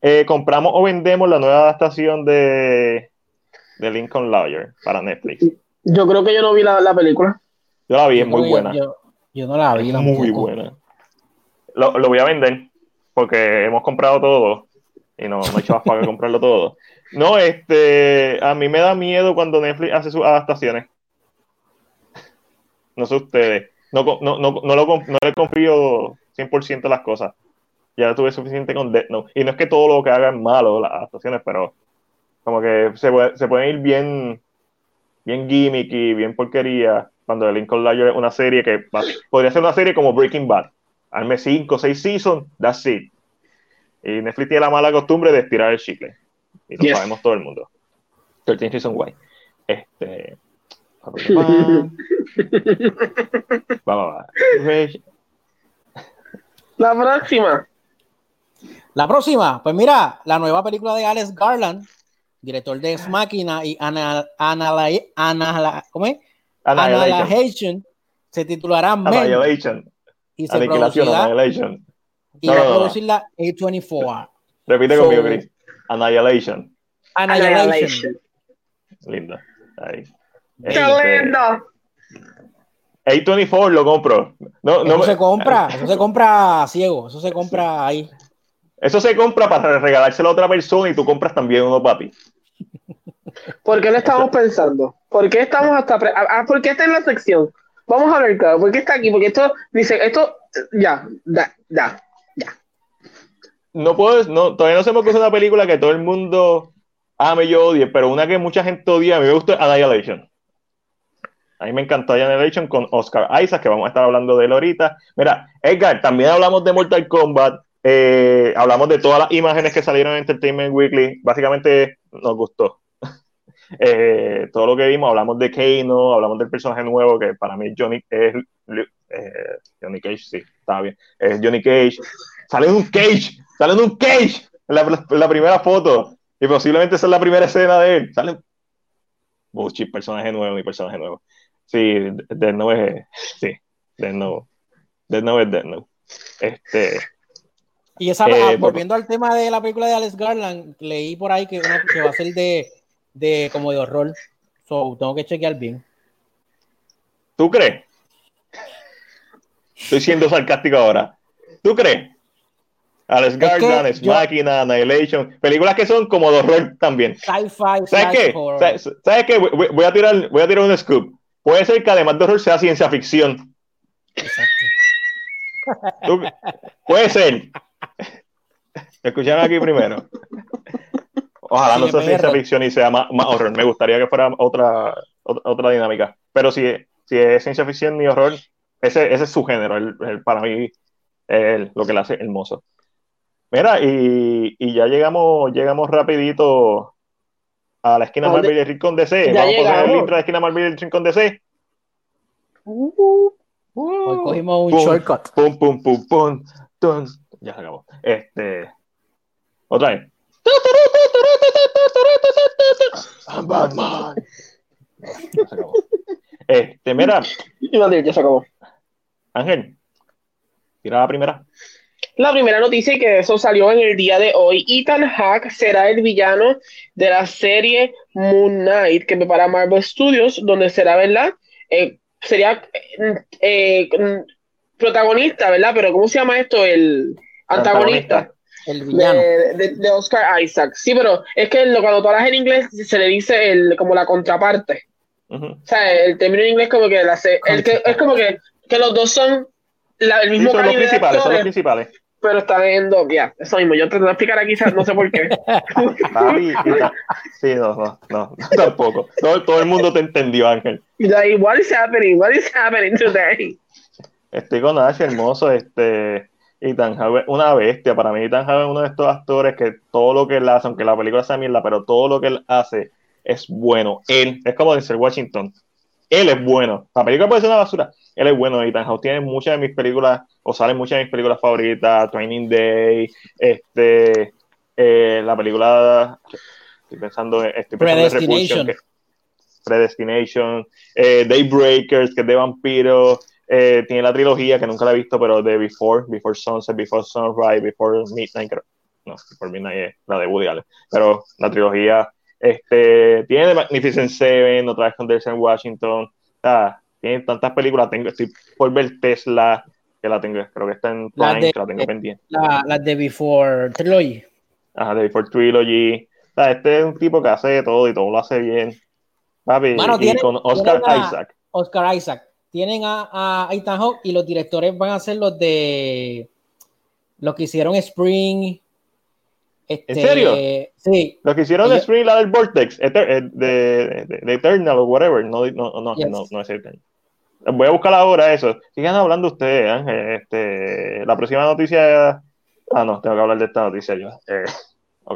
Speaker 1: Eh, compramos o vendemos la nueva adaptación de, de Lincoln Lawyer para Netflix.
Speaker 2: Yo creo que yo no vi la, la película.
Speaker 1: Yo la vi, es muy buena.
Speaker 3: Yo, yo no la vi
Speaker 1: Es muy buena. Lo, lo voy a vender. porque hemos comprado todo y no, no echabas para comprarlo todo. No, este, a mí me da miedo cuando Netflix hace sus adaptaciones. No sé ustedes. No, no, no, no, lo, no le confío 100% las cosas. Ya tuve suficiente con Death Note. Y no es que todo lo que haga es malo, las adaptaciones, pero como que se, puede, se pueden ir bien, bien gimmicky, bien porquería. Cuando el Lincoln Lawyer es una serie que podría ser una serie como Breaking Bad. Arme 5 o 6 seasons, that's it. Y Netflix tiene la mala costumbre de estirar el chicle. Y lo sabemos todo el mundo. 13 Reasons Why. Este.
Speaker 2: Va, va, va. La próxima.
Speaker 3: La próxima, pues mira, la nueva película de Alex Garland, director de Ex Máquina y Ana, Ana, Ana, ¿cómo es? Annihilation, se titulará Men.
Speaker 1: Annihilation.
Speaker 3: Y se producirá,
Speaker 1: Annihilation.
Speaker 3: Y va a producirla A24.
Speaker 1: Repite conmigo, Chris. Annihilation.
Speaker 3: Annihilation.
Speaker 1: Linda. Ahí.
Speaker 2: ¡Qué este, lindo!
Speaker 1: A24 lo compro. No,
Speaker 3: eso se compra, eso se compra ciego, eso se compra ahí.
Speaker 1: Eso se compra para regalárselo a otra persona y tú compras también uno para ti.
Speaker 2: ¿Por qué lo estamos pensando? ¿Por qué estamos hasta... Ah, ah, ¿Por qué está en la sección? Vamos a ver, claro, ¿por qué está aquí? Porque esto, dice, esto, ya, ya, ya, ya.
Speaker 1: No puedo, no, todavía no se me ocurre una película que todo el mundo ame y odie, pero una que mucha gente odia, a mí me gusta Annihilation. A mí me encantó Annihilation con Oscar Isaac, que vamos a estar hablando de él ahorita. Mira, Edgar, también hablamos de Mortal Kombat, eh, hablamos de todas las imágenes que salieron en Entertainment Weekly. Básicamente nos gustó. Eh, todo lo que vimos, hablamos de Kano, hablamos del personaje nuevo que para mí Johnny es eh, Johnny Cage, sí, está bien. Es Johnny Cage. Sale un cage, sale en un cage en la, primera foto. Y posiblemente esa es la primera escena de él. Sale Buchi, personaje nuevo, mi personaje nuevo. Sí, Dead Note es. Sí, Dead Note. Dead Note es Dead Note. Este.
Speaker 3: Y esa, eh, volviendo al tema de la película de Alex Garland, leí por ahí que, que va a ser de, de como de horror. So, tengo que chequear bien.
Speaker 1: ¿Tú crees? Estoy siendo sarcástico ahora. ¿Tú crees? Alex Garland, es Máquina, Annihilation, películas que son como de horror también.
Speaker 3: Sci-fi,
Speaker 1: ¿Sabes qué? ¿Sabes, qué? Voy, a tirar, voy a tirar un scoop. Puede ser que además de horror sea ciencia ficción. Exacto. Puede ser. Escucharon aquí primero. Ojalá no sea ciencia ficción y sea más, horror. Me gustaría que fuera otra, otra, dinámica. Pero si, si es ciencia ficción ni horror, ese, ese es su género. El, para mí, es lo que le hace hermoso. Mira, y, y, ya llegamos, llegamos rapidito a la esquina Marvel y Rincón DC. Vamos a poner el intro de la esquina Marvel y Rincón DC.
Speaker 3: Uh, Hoy cogimos un shortcut.
Speaker 1: Pum, pum, pum, pum. Ya se acabó. Este. Otra vez. Batman. Ya se acabó. Este, mira.
Speaker 2: Ya se acabó.
Speaker 1: Ángel, tira la primera.
Speaker 2: La primera noticia y que eso salió en el día de hoy. Ethan Hawke será el villano de la serie Moon Knight que prepara Marvel Studios, donde será, ¿verdad? Eh, sería eh, protagonista, ¿verdad? Pero ¿cómo se llama esto? El antagonista.
Speaker 3: El villano.
Speaker 2: De, Oscar Isaac. Sí, pero es que lo, cuando tú hablas en inglés se le dice el, como la contraparte. O sea, el término en inglés como que, la, el que es como que, que los dos son el mismo
Speaker 1: sí, son los principales, son los principales.
Speaker 2: Pero está viendo, ya, eso mismo. Yo te voy a explicar aquí, no sé por qué.
Speaker 1: sí, no, no, no, tampoco. Todo, todo el mundo te entendió, Ángel.
Speaker 2: Like, what is happening? What is happening today?
Speaker 1: Estoy con Ash, hermoso, este. Ethan Hawke, una bestia. Para mí, Ethan Hawke es uno de estos actores que todo lo que él hace, aunque la película sea mierda, pero todo lo que él hace es bueno. Él es como Denzel Washington. Él es bueno. La película puede ser una basura. Él es bueno. Ethan Hawke tiene muchas de mis películas, o salen muchas de mis películas favoritas. Training Day, este, eh, la película. Estoy pensando, estoy pensando en Repulsion. Que, Predestination, eh, Daybreakers, que es de vampiro. Eh, tiene la trilogía que nunca la he visto, pero de Before, Before Sunset, Before Sunrise, Before Midnight, No, Before Midnight es la de Woody Allen. Pero la trilogía este, tiene The Magnificent Seven, otra vez con Denzel Washington. tiene tantas películas. Tengo, estoy por ver Tesla. que la tengo, creo que está en Prime,
Speaker 3: de-
Speaker 1: que la tengo pendiente.
Speaker 3: La, la de Before Trilogy.
Speaker 1: Ajá, de Before Trilogy. Sea, este es un tipo que hace de todo y todo lo hace bien. Papi,
Speaker 3: Mano,
Speaker 1: y con Oscar
Speaker 3: la-
Speaker 1: Isaac.
Speaker 3: Oscar Isaac. Tienen a, a Ethan Hawke y los directores van a ser los de los que hicieron Spring. Este,
Speaker 1: ¿En serio?
Speaker 3: Sí.
Speaker 1: Lo que hicieron
Speaker 3: Ellos-
Speaker 1: Spring, la del Vortex, Eter- eh, de, de- de Eternal o whatever. No, no, no,
Speaker 3: Yes.
Speaker 1: no, no es Eternal. Voy a buscar ahora eso. Sigan hablando ustedes, Ángel. Este, la próxima noticia. Ah, no, tengo que hablar de esta noticia yo. Eh,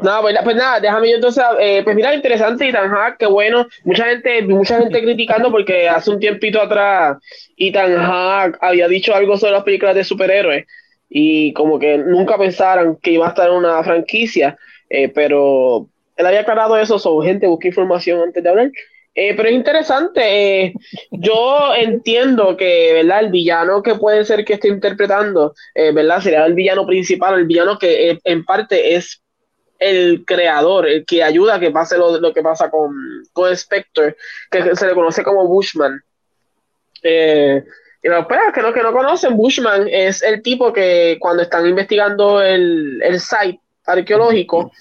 Speaker 2: No, pues, pues nada, déjame yo entonces, eh, pues mira, interesante Ethan Hawke, qué bueno, mucha gente, mucha gente criticando porque hace un tiempito atrás Ethan Hawke había dicho algo sobre las películas de superhéroes y como que nunca pensaran que iba a estar en una franquicia, eh, pero él había aclarado eso, so, gente, busca información antes de hablar. Eh, pero es interesante, eh, yo entiendo que, ¿verdad? El villano que puede ser que esté interpretando, eh, ¿verdad? Sería el villano principal, el villano que eh, en parte es el creador, el que ayuda a que pase lo, lo que pasa con, con Spectre, que se le conoce como Bushman. Eh, y los pues, que no, que no conocen, Bushman es el tipo que cuando están investigando el, el site arqueológico,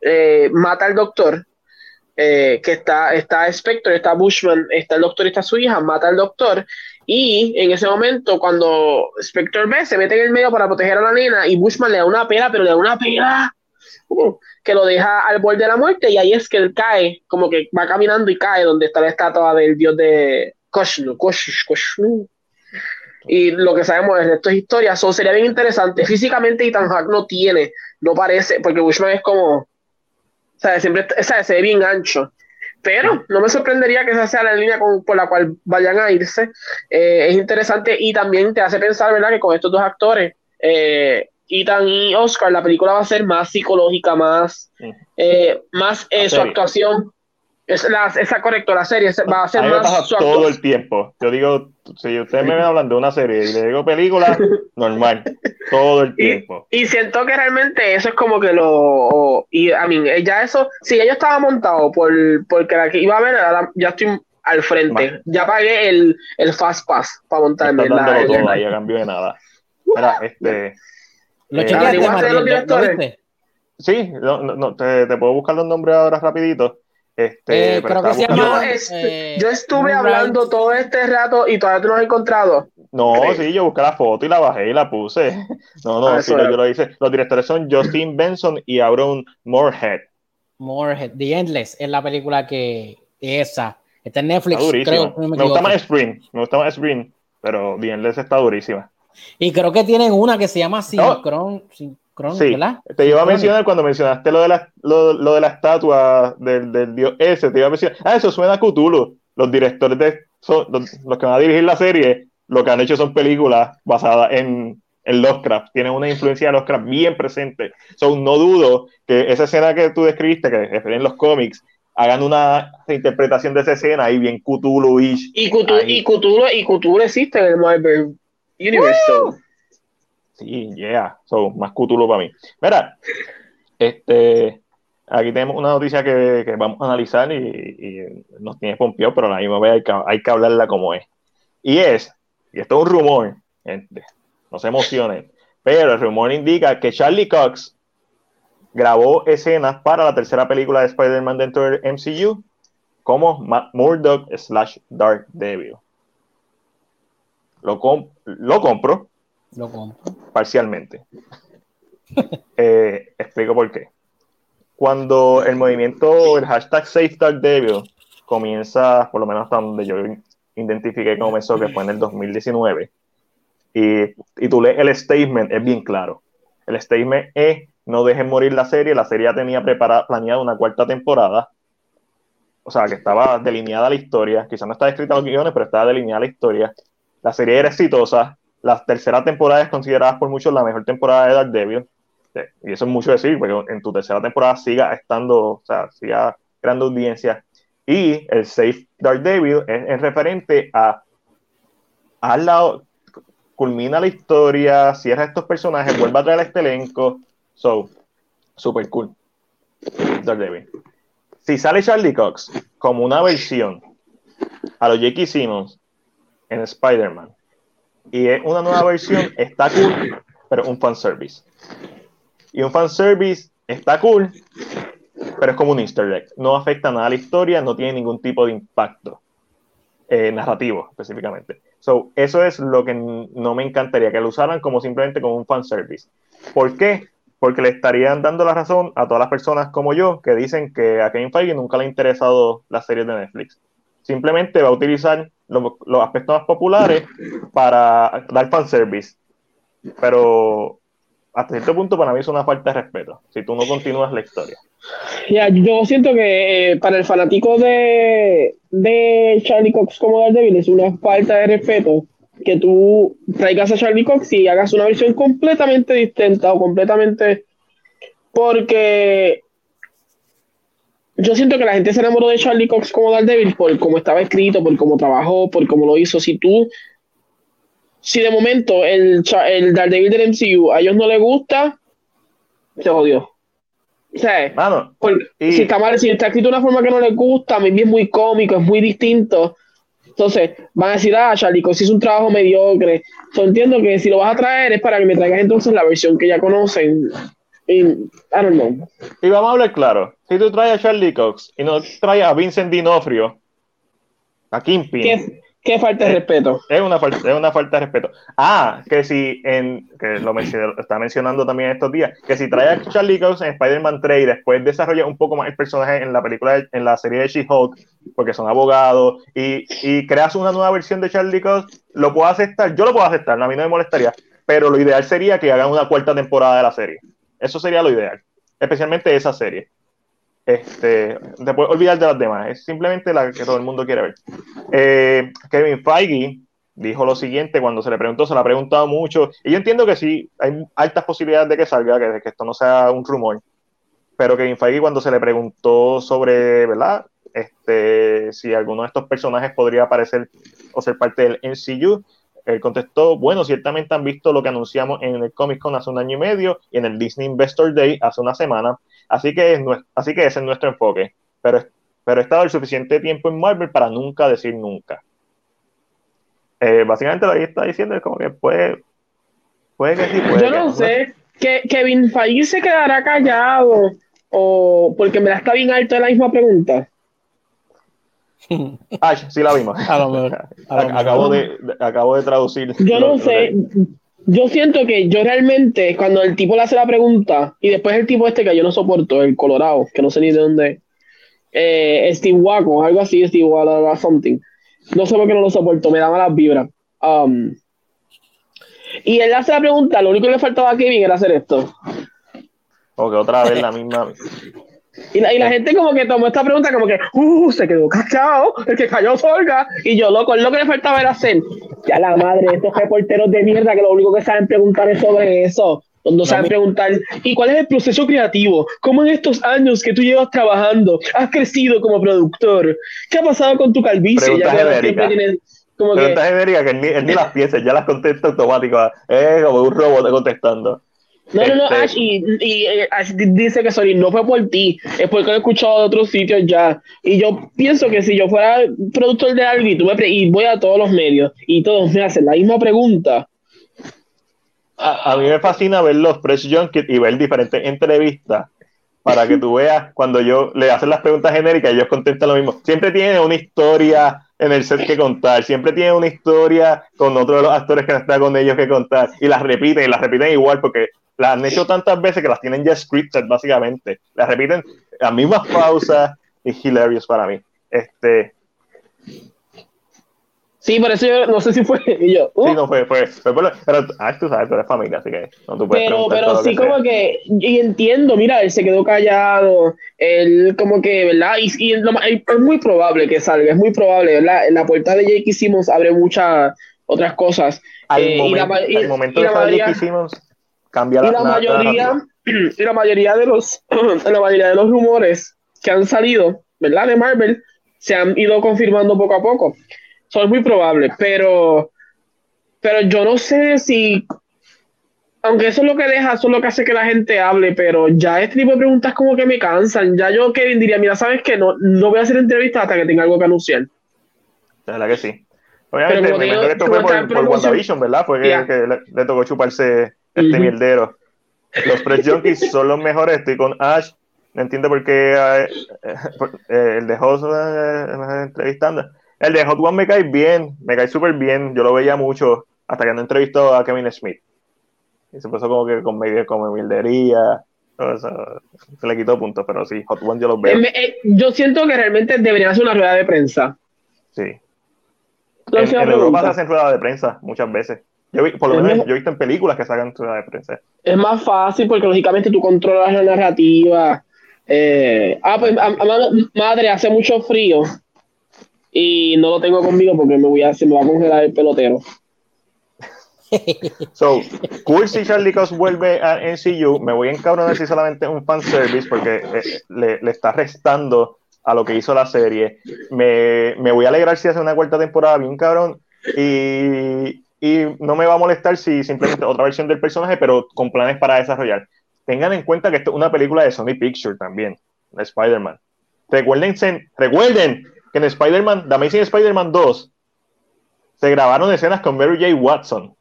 Speaker 2: eh, mata al doctor, eh, que está, está Spectre, está Bushman, está el doctor y está su hija, mata al doctor, y en ese momento, cuando Spectre ve, se mete en el medio para proteger a la nena, y Bushman le da una pela, pero le da una pela uh, que lo deja al borde de la muerte, y ahí es que él cae, como que va caminando y cae donde está la estatua del dios de Koshnu, Kosh- Koshnu. Y lo que sabemos es esto es historia, so, sería bien interesante. Físicamente Ethan Hawke no tiene, no parece, porque Bushman es como, ¿sabes? Siempre, ¿sabes? Se ve bien ancho. Pero no me sorprendería que esa sea la línea con- por la cual vayan a irse. Eh, es interesante y también te hace pensar, ¿verdad? Que con estos dos actores, eh, Ethan y Oscar, la película va a ser más psicológica, más,
Speaker 1: Mm.
Speaker 2: eh, más eh, su actuación. Es la, esa correcto, la serie va a ser
Speaker 1: a mí me pasa
Speaker 2: más su
Speaker 1: todo el tiempo. Yo digo, si ustedes me ven hablando de una serie y le digo película, normal. Todo el tiempo.
Speaker 2: Y siento que realmente eso es como que lo. Y a mí, ya eso. Si ya yo estaba montado por, porque la que iba a ver, ahora ya estoy al frente.
Speaker 1: Va.
Speaker 2: Ya pagué el, el Fast Pass para montarme.
Speaker 1: Estás
Speaker 2: la- el-
Speaker 1: todo ahí a cambio de nada. Mira, este.
Speaker 3: Lo
Speaker 1: Eh,
Speaker 3: chequeaste,
Speaker 2: ¿averiguaste
Speaker 3: Martín,
Speaker 2: de los
Speaker 3: ¿lo- lo
Speaker 2: directores?
Speaker 3: viste?
Speaker 1: Sí, no, no, no, te, te puedo buscar los nombres ahora rapidito. Este,
Speaker 3: Eh, creo que
Speaker 2: Yo, este,
Speaker 3: eh,
Speaker 2: yo estuve hablando todo este rato y todavía tú no has encontrado.
Speaker 1: No,
Speaker 2: Sí.
Speaker 1: sí, yo busqué la foto y la bajé y la puse. No, no,
Speaker 2: Ah,
Speaker 1: sí, yo lo hice. Los directores son Justin Benson y Aaron Moorhead.
Speaker 3: Morehead, The Endless es la película que esa está en Netflix,
Speaker 1: Está
Speaker 3: creo. no me
Speaker 1: me gusta más Spring, me gusta más Spring, pero Bien Les está durísima.
Speaker 3: Y creo que tienen una que se llama
Speaker 1: No.
Speaker 3: Sincron,
Speaker 1: Sí,
Speaker 3: ¿verdad?
Speaker 1: te iba a mencionar cuando mencionaste lo de la, lo, lo de la estatua del, del dios ese, te iba a mencionar, ah, eso suena a Cthulhu. Los directores de, son, los, los que van a dirigir la serie, lo que han hecho son películas basadas en, en Lovecraft, tienen una influencia de Lovecraft bien presente. So, no dudo que esa escena que tú describiste, que es en los cómics, hagan una interpretación de esa escena ahí bien Cthulhu-ish.
Speaker 2: Y Cthulhu, y Cthulhu, y Cthulhu existe en el Marvel Universe. so.
Speaker 1: Sí, yeah. So, más Cthulhu para mí. Mira, este, aquí tenemos una noticia que, vamos a analizar y, y nos tiene pompeado, pero la misma vez hay que, hay que hablarla como es. Y es, y esto es un rumor, gente, no se emocionen, pero el rumor indica que Charlie Cox grabó escenas para la tercera película de Spider-Man dentro del MCU como Ma- Murdoch slash Dark Devil. Lo, com- lo compro,
Speaker 3: Lo compro.
Speaker 1: parcialmente. Eh, explico por qué. Cuando el movimiento, el hashtag Save Dark Devil comienza, por lo menos hasta donde yo identifiqué que comenzó, que fue en el 2019, y, y tú lees el statement, es bien claro. El statement es, no dejen morir la serie, la serie ya tenía preparada, planeada una cuarta temporada, o sea, que estaba delineada la historia, quizás no estaba escrita los guiones, pero estaba delineada la historia. La serie era exitosa, la tercera temporada es considerada por muchos la mejor temporada de Daredevil. Sí, Y eso es mucho decir, porque en tu tercera temporada siga estando, o sea, siga creando audiencia. Y el Safe Daredevil es, es referente a, a la, culmina la historia, cierra estos personajes, vuelve a traer a este elenco. So, super cool. Daredevil. Si sale Charlie Cox como una versión a los J.K. Simmons en Spider-Man, y es una nueva versión, está cool, pero un fanservice. Y un fanservice está cool, pero es como un easter egg. No afecta nada a la historia, no tiene ningún tipo de impacto eh, narrativo específicamente. So, eso es lo que no me encantaría, que lo usaran como simplemente como un fanservice. ¿Por qué? Porque le estarían dando la razón a todas las personas como yo que dicen que a Kevin Feige nunca le ha interesado las series de Netflix. Simplemente va a utilizar los, aspectos más populares para dar fanservice. Pero hasta cierto punto para mí es una falta de respeto, si tú no continúas la historia.
Speaker 2: Ya, yo siento que eh, para el fanático de, de Charlie Cox como Daredevil es una falta de respeto que tú traigas a Charlie Cox y hagas una versión completamente distinta o completamente porque yo siento que la gente se enamoró de Charlie Cox como Daredevil por cómo estaba escrito, por cómo trabajó, por cómo lo hizo. Si tú, si de momento el, el Daredevil del MCU a ellos no les gusta, se jodió. O sea, si está mal, si está escrito de una forma que no les gusta, a mí es muy cómico, es muy distinto. Entonces, van a decir, ah, Charlie Cox hizo un trabajo mediocre. Yo entiendo que si lo vas a traer es para que me traigas entonces la versión que ya conocen. Y, I don't know.
Speaker 1: Y vamos a hablar claro. Si tú traes a Charlie Cox y no traes a Vincent Dinofrio, a Kingpin.
Speaker 2: Qué falta de respeto.
Speaker 1: Es una, falta, es una falta de respeto. Ah, que si en, que lo está mencionando también estos días, que si trae a Charlie Cox en Spider-Man 3 y después desarrolla un poco más el personaje en la película, en la serie de She-Hulk, porque son abogados, y, y, creas una nueva versión de Charlie Cox, lo puedo aceptar, yo lo puedo aceptar, a mí no me molestaría, pero lo ideal sería que hagan una cuarta temporada de la serie. Eso sería lo ideal, especialmente esa serie. Este, olvidar de las demás, es simplemente la que todo el mundo quiere ver. Eh, Kevin Feige dijo lo siguiente cuando se le preguntó, se le ha preguntado mucho, y yo entiendo que sí, hay altas posibilidades de que salga, que, que esto no sea un rumor, pero Kevin Feige cuando se le preguntó sobre, ¿verdad? Este, si alguno de estos personajes podría aparecer o ser parte del MCU, él contestó, bueno, ciertamente han visto lo que anunciamos en el Comic Con hace un año y medio y en el Disney Investor Day hace una semana, Así que, así que ese es nuestro enfoque. Pero, pero he estado el suficiente tiempo en Marvel para nunca decir nunca. Eh, básicamente lo que está diciendo es como que puede, puede que sí, puede
Speaker 2: Yo no sé, que Kevin Feige se quedará callado o porque me da está bien alto la misma pregunta.
Speaker 1: Ah, sí la vimos. acabo, de, acabo de traducir.
Speaker 2: Yo no sé, yo siento que yo realmente, cuando el tipo le hace la pregunta, y después el tipo este que yo no soporto, el Colorado, que no sé ni de dónde, eh, Steve Waco, algo así, Steve Waco, something. No sé por qué no lo soporto, me da malas vibras. Um, y él hace la pregunta, lo único que le faltaba a Kevin era hacer esto.
Speaker 1: Porque otra vez la misma.
Speaker 2: Y la, y la, gente como que tomó esta pregunta como que, uh, se quedó cachado, el que cayó Solga. Y yo, loco, lo que le faltaba era hacer, ya la madre, estos reporteros de mierda que lo único que saben preguntar es sobre eso. No saben preguntar, ¿y cuál es el proceso creativo? ¿Cómo en estos años que tú llevas trabajando has crecido como productor? ¿Qué ha pasado con tu calvicie?
Speaker 1: como Preguntas que, genéricas que él ni, él ni las piensa, ya las contesta automático. Es como un robot contestando.
Speaker 2: No, no, no, este, Ash, y, y, eh, Ash dice que sorry, no fue por ti, es porque lo he escuchado de otros sitios ya. Y yo pienso que si yo fuera productor de algo y, tú me y voy a todos los medios y todos me hacen la misma pregunta.
Speaker 1: A, a mí me fascina ver los press junkets y ver diferentes entrevistas para que tú veas cuando yo le hacen las preguntas genéricas ellos contestan lo mismo. Siempre tiene una historia en el set que contar, siempre tiene una historia con otro de los actores que está con ellos que contar y las repiten y las repiten igual porque las han hecho tantas veces que las tienen ya scripted, básicamente. Las repiten las mismas pausas y hilarious para mí. Este.
Speaker 2: Sí, por eso yo no sé si fue. Y yo,
Speaker 1: Sí, no fue, fue, pero ah, tú sabes, tú eres familia, así que no tú puedes
Speaker 2: Pero, pero sí, como que. Y entiendo, mira, él se quedó callado. Él, como que, ¿verdad? Y, y es muy probable que salga, es muy probable, ¿verdad? En la puerta de Jake Simmons abre muchas otras cosas.
Speaker 1: Al eh, momento, y la, momento de Jake Simmons cambia
Speaker 2: y la, mayoría y la mayoría de los la mayoría de los rumores que han salido verdad de Marvel se han ido confirmando poco a poco son muy probables pero pero yo no sé si aunque eso es lo que deja, eso es lo que hace que la gente hable, pero ya este tipo de preguntas como que me cansan. Ya yo, Kevin, diría, mira, ¿sabes qué? No, no voy a hacer entrevistas hasta que tenga algo que anunciar.
Speaker 1: La verdad que sí. Obviamente, me que esto fue por, por WandaVision, ¿verdad? Fue que, le, tocó chuparse este mierdero. Los Press Junkies son los mejores. Estoy con Ash. No entiendo por qué eh, eh, el de Hot eh, entrevistando. El de Hot One me cae bien, me cae súper bien. Yo lo veía mucho hasta que no entrevistó a Kevin Smith. Y se pasó como que con como mildería. se le quitó puntos, pero sí, Hot One yo lo veo.
Speaker 2: yo siento que realmente debería hacer una rueda de prensa.
Speaker 1: Sí. En, en Europa se hacen ruedas de prensa muchas veces. Yo por lo menos yo he visto en películas que sacan ruedas de prensa.
Speaker 2: Es más fácil porque lógicamente tú controlas la narrativa. Eh, ah, pues madre, hace mucho frío y no lo tengo conmigo porque me voy a, se me va a congelar el pelotero.
Speaker 1: So, cool si Charlie Cox vuelve a NCU. Me voy a encabronar si solamente es un fanservice porque eh, le, le, está restando a lo que hizo la serie. Me, me, voy a alegrar si hace una cuarta temporada bien cabrón. Y, y no me va a molestar si simplemente otra versión del personaje, pero con planes para desarrollar. Tengan en cuenta que esto es una película de Sony Pictures también, de Spider-Man. Recuerden, recuerden que en Spider-Man, The Amazing Spider-Man 2, se grabaron escenas con Mary J. Watson,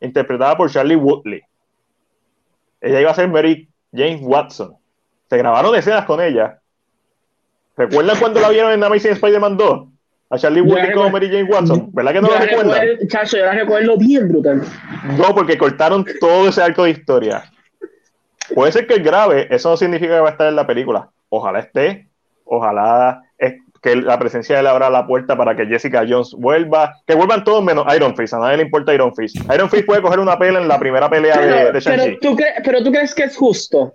Speaker 1: interpretada por Charlie Woodley. Ella iba a ser Mary Jane Watson. Se grabaron escenas con ella. ¿Recuerdan cuando la vieron en The Amazing Spider-Man 2? A Charlie Woodley como Mary Jane Watson. ¿Verdad que no
Speaker 2: la
Speaker 1: recuerdan?
Speaker 2: Chacho, yo la recuerdo bien brutal.
Speaker 1: No, porque cortaron todo ese arco de historia. Puede ser que es grave, eso no significa que va a estar en la película. Ojalá esté, ojalá que la presencia de él abra la puerta para que Jessica Jones vuelva, que vuelvan todos menos Iron Fist, a nadie le importa Iron Fist. Iron Fist puede coger una pelea en la primera pelea de, de
Speaker 2: pero, ¿tú pero tú crees que es justo.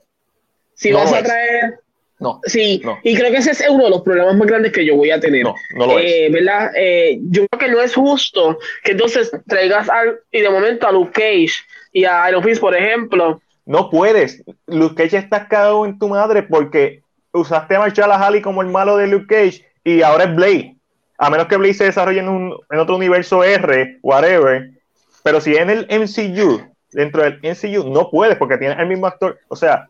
Speaker 2: Si vas a traer.
Speaker 1: No.
Speaker 2: Sí, y creo que ese es uno de los problemas más grandes que yo voy a tener.
Speaker 1: No, no lo
Speaker 2: eh, ¿verdad? Eh, yo creo que no es justo que entonces traigas al, y de momento a Luke Cage y a Iron Fist, por ejemplo,
Speaker 1: no puedes. Luke Cage está cagado en tu madre porque usaste a Marshall Halley como el malo de Luke Cage y ahora es Blade. A menos que Blade se desarrolle en, un, en otro universo R, whatever. Pero si en el MCU, dentro del MCU, no puedes porque tienes el mismo actor. O sea,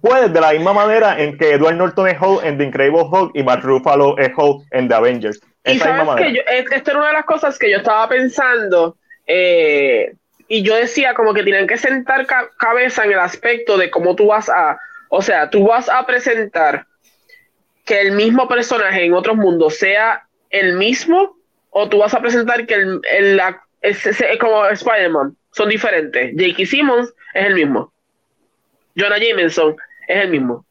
Speaker 1: puedes de la misma manera en que Edward Norton es Hulk en The Incredible Hulk y Matt Ruffalo es Hulk en The Avengers.
Speaker 2: Y sabes que yo, esta era una de las cosas que yo estaba pensando. Eh, y yo decía como que tienen que sentar cabeza en el aspecto de cómo tú vas a, o sea, tú vas a presentar que el mismo personaje en otros mundos sea el mismo o tú vas a presentar que el, el, es, como Spider-Man, son diferentes. J.K. Simmons es el mismo. Jonah Jameson es el mismo.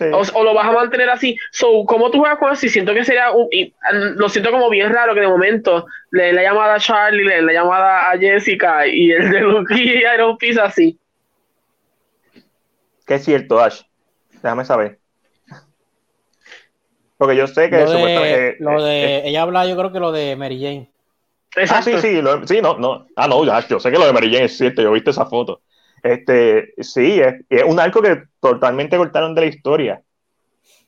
Speaker 2: O, lo vas a mantener así. So, ¿cómo tú juegas con eso? Y siento que sería un, lo siento como bien raro que de momento le den la llamada a Charlie, le den la llamada a Jessica y el de Luke y Iron Fist así.
Speaker 1: Que es cierto, Ash. Déjame saber. Porque yo sé que
Speaker 3: lo de, lo de ella habla, yo creo que lo de Mary Jane.
Speaker 1: Ah, sí, sí, sí, no, no. Ah, no, ya, yo sé que lo de Mary Jane es cierto, yo viste esa foto. Este, sí, es, un arco que totalmente cortaron de la historia.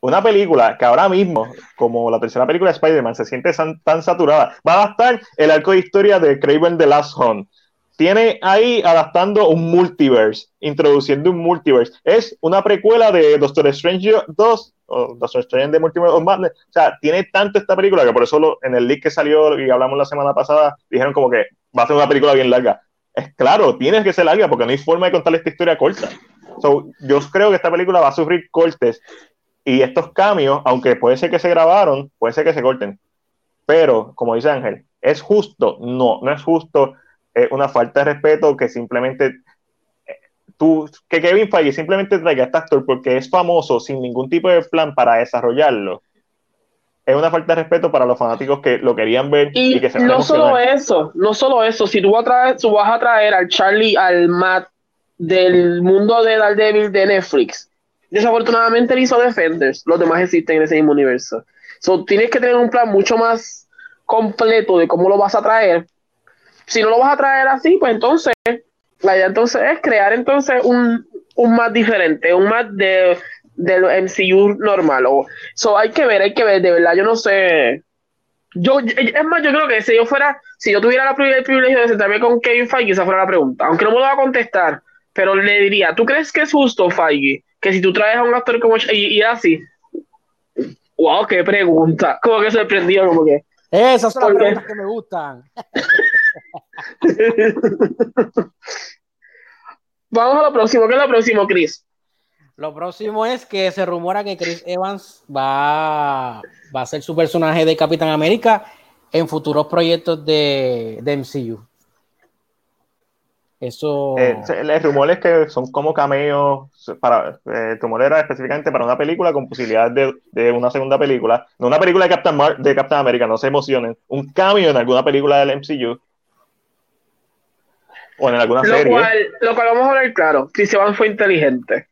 Speaker 1: Una película que ahora mismo, como la tercera película de Spider-Man, se siente tan, saturada. Va a estar el arco de historia de Craven the Last Hunt. Tiene ahí adaptando un multiverse, introduciendo un multiverse. Es una precuela de Doctor Strange 2 o Doctor Strange de Multiverse of Madness. O sea, tiene tanto esta película que por eso en el leak que salió y hablamos la semana pasada, dijeron como que va a ser una película bien larga es claro, tienes que ser larga porque no hay forma de contar esta historia corta. yo creo que esta película va a sufrir cortes y estos cambios, aunque puede ser que se grabaron, puede ser que se corten. Pero, como dice Ángel, ¿es justo? No, no es justo. Una falta de respeto que simplemente eh, tú, que Kevin Feige simplemente traiga a este actor porque es famoso sin ningún tipo de plan para desarrollarlo es una falta de respeto para los fanáticos que lo querían ver y, que se
Speaker 2: No solo eso, no solo eso, si tú vas, a traer, tú vas a traer al Charlie, al Matt del mundo de Daredevil de Netflix, desafortunadamente él hizo Defenders, los demás existen en ese mismo universo. So, tienes que tener un plan mucho más completo de cómo lo vas a traer. Si no lo vas a traer así, pues entonces la idea entonces es crear entonces un, un más diferente, un más de del MCU normal. O, so hay que ver, hay que ver, de verdad, yo no sé. Yo, es más, yo creo que si yo fuera, si yo tuviera el privilegio de sentarme con Kevin Feige, esa fuera la pregunta. Aunque no me lo va a contestar, pero le diría, ¿tú crees que es justo, Feige? Que si tú traes a un actor como y, y así, wow, qué pregunta, como que sorprendido, como que,
Speaker 3: Esas son las preguntas que me gustan.
Speaker 2: Vamos a lo próximo. ¿Qué es lo próximo, Chris?
Speaker 3: Lo próximo es que se rumora que Chris Evans va, va a ser su personaje de Capitán América en futuros proyectos de, de MCU. Eso.
Speaker 1: Eh, el rumor es que son como cameos. Para, eh, el rumor era específicamente para una película con posibilidad de, de, una segunda película. No una película de Captain, Mar de Captain America, no se emocionen. Un cameo en alguna película del MCU. O en alguna
Speaker 2: lo
Speaker 1: serie.
Speaker 2: Cual, lo cual vamos a hablar claro. Chris Evans fue inteligente.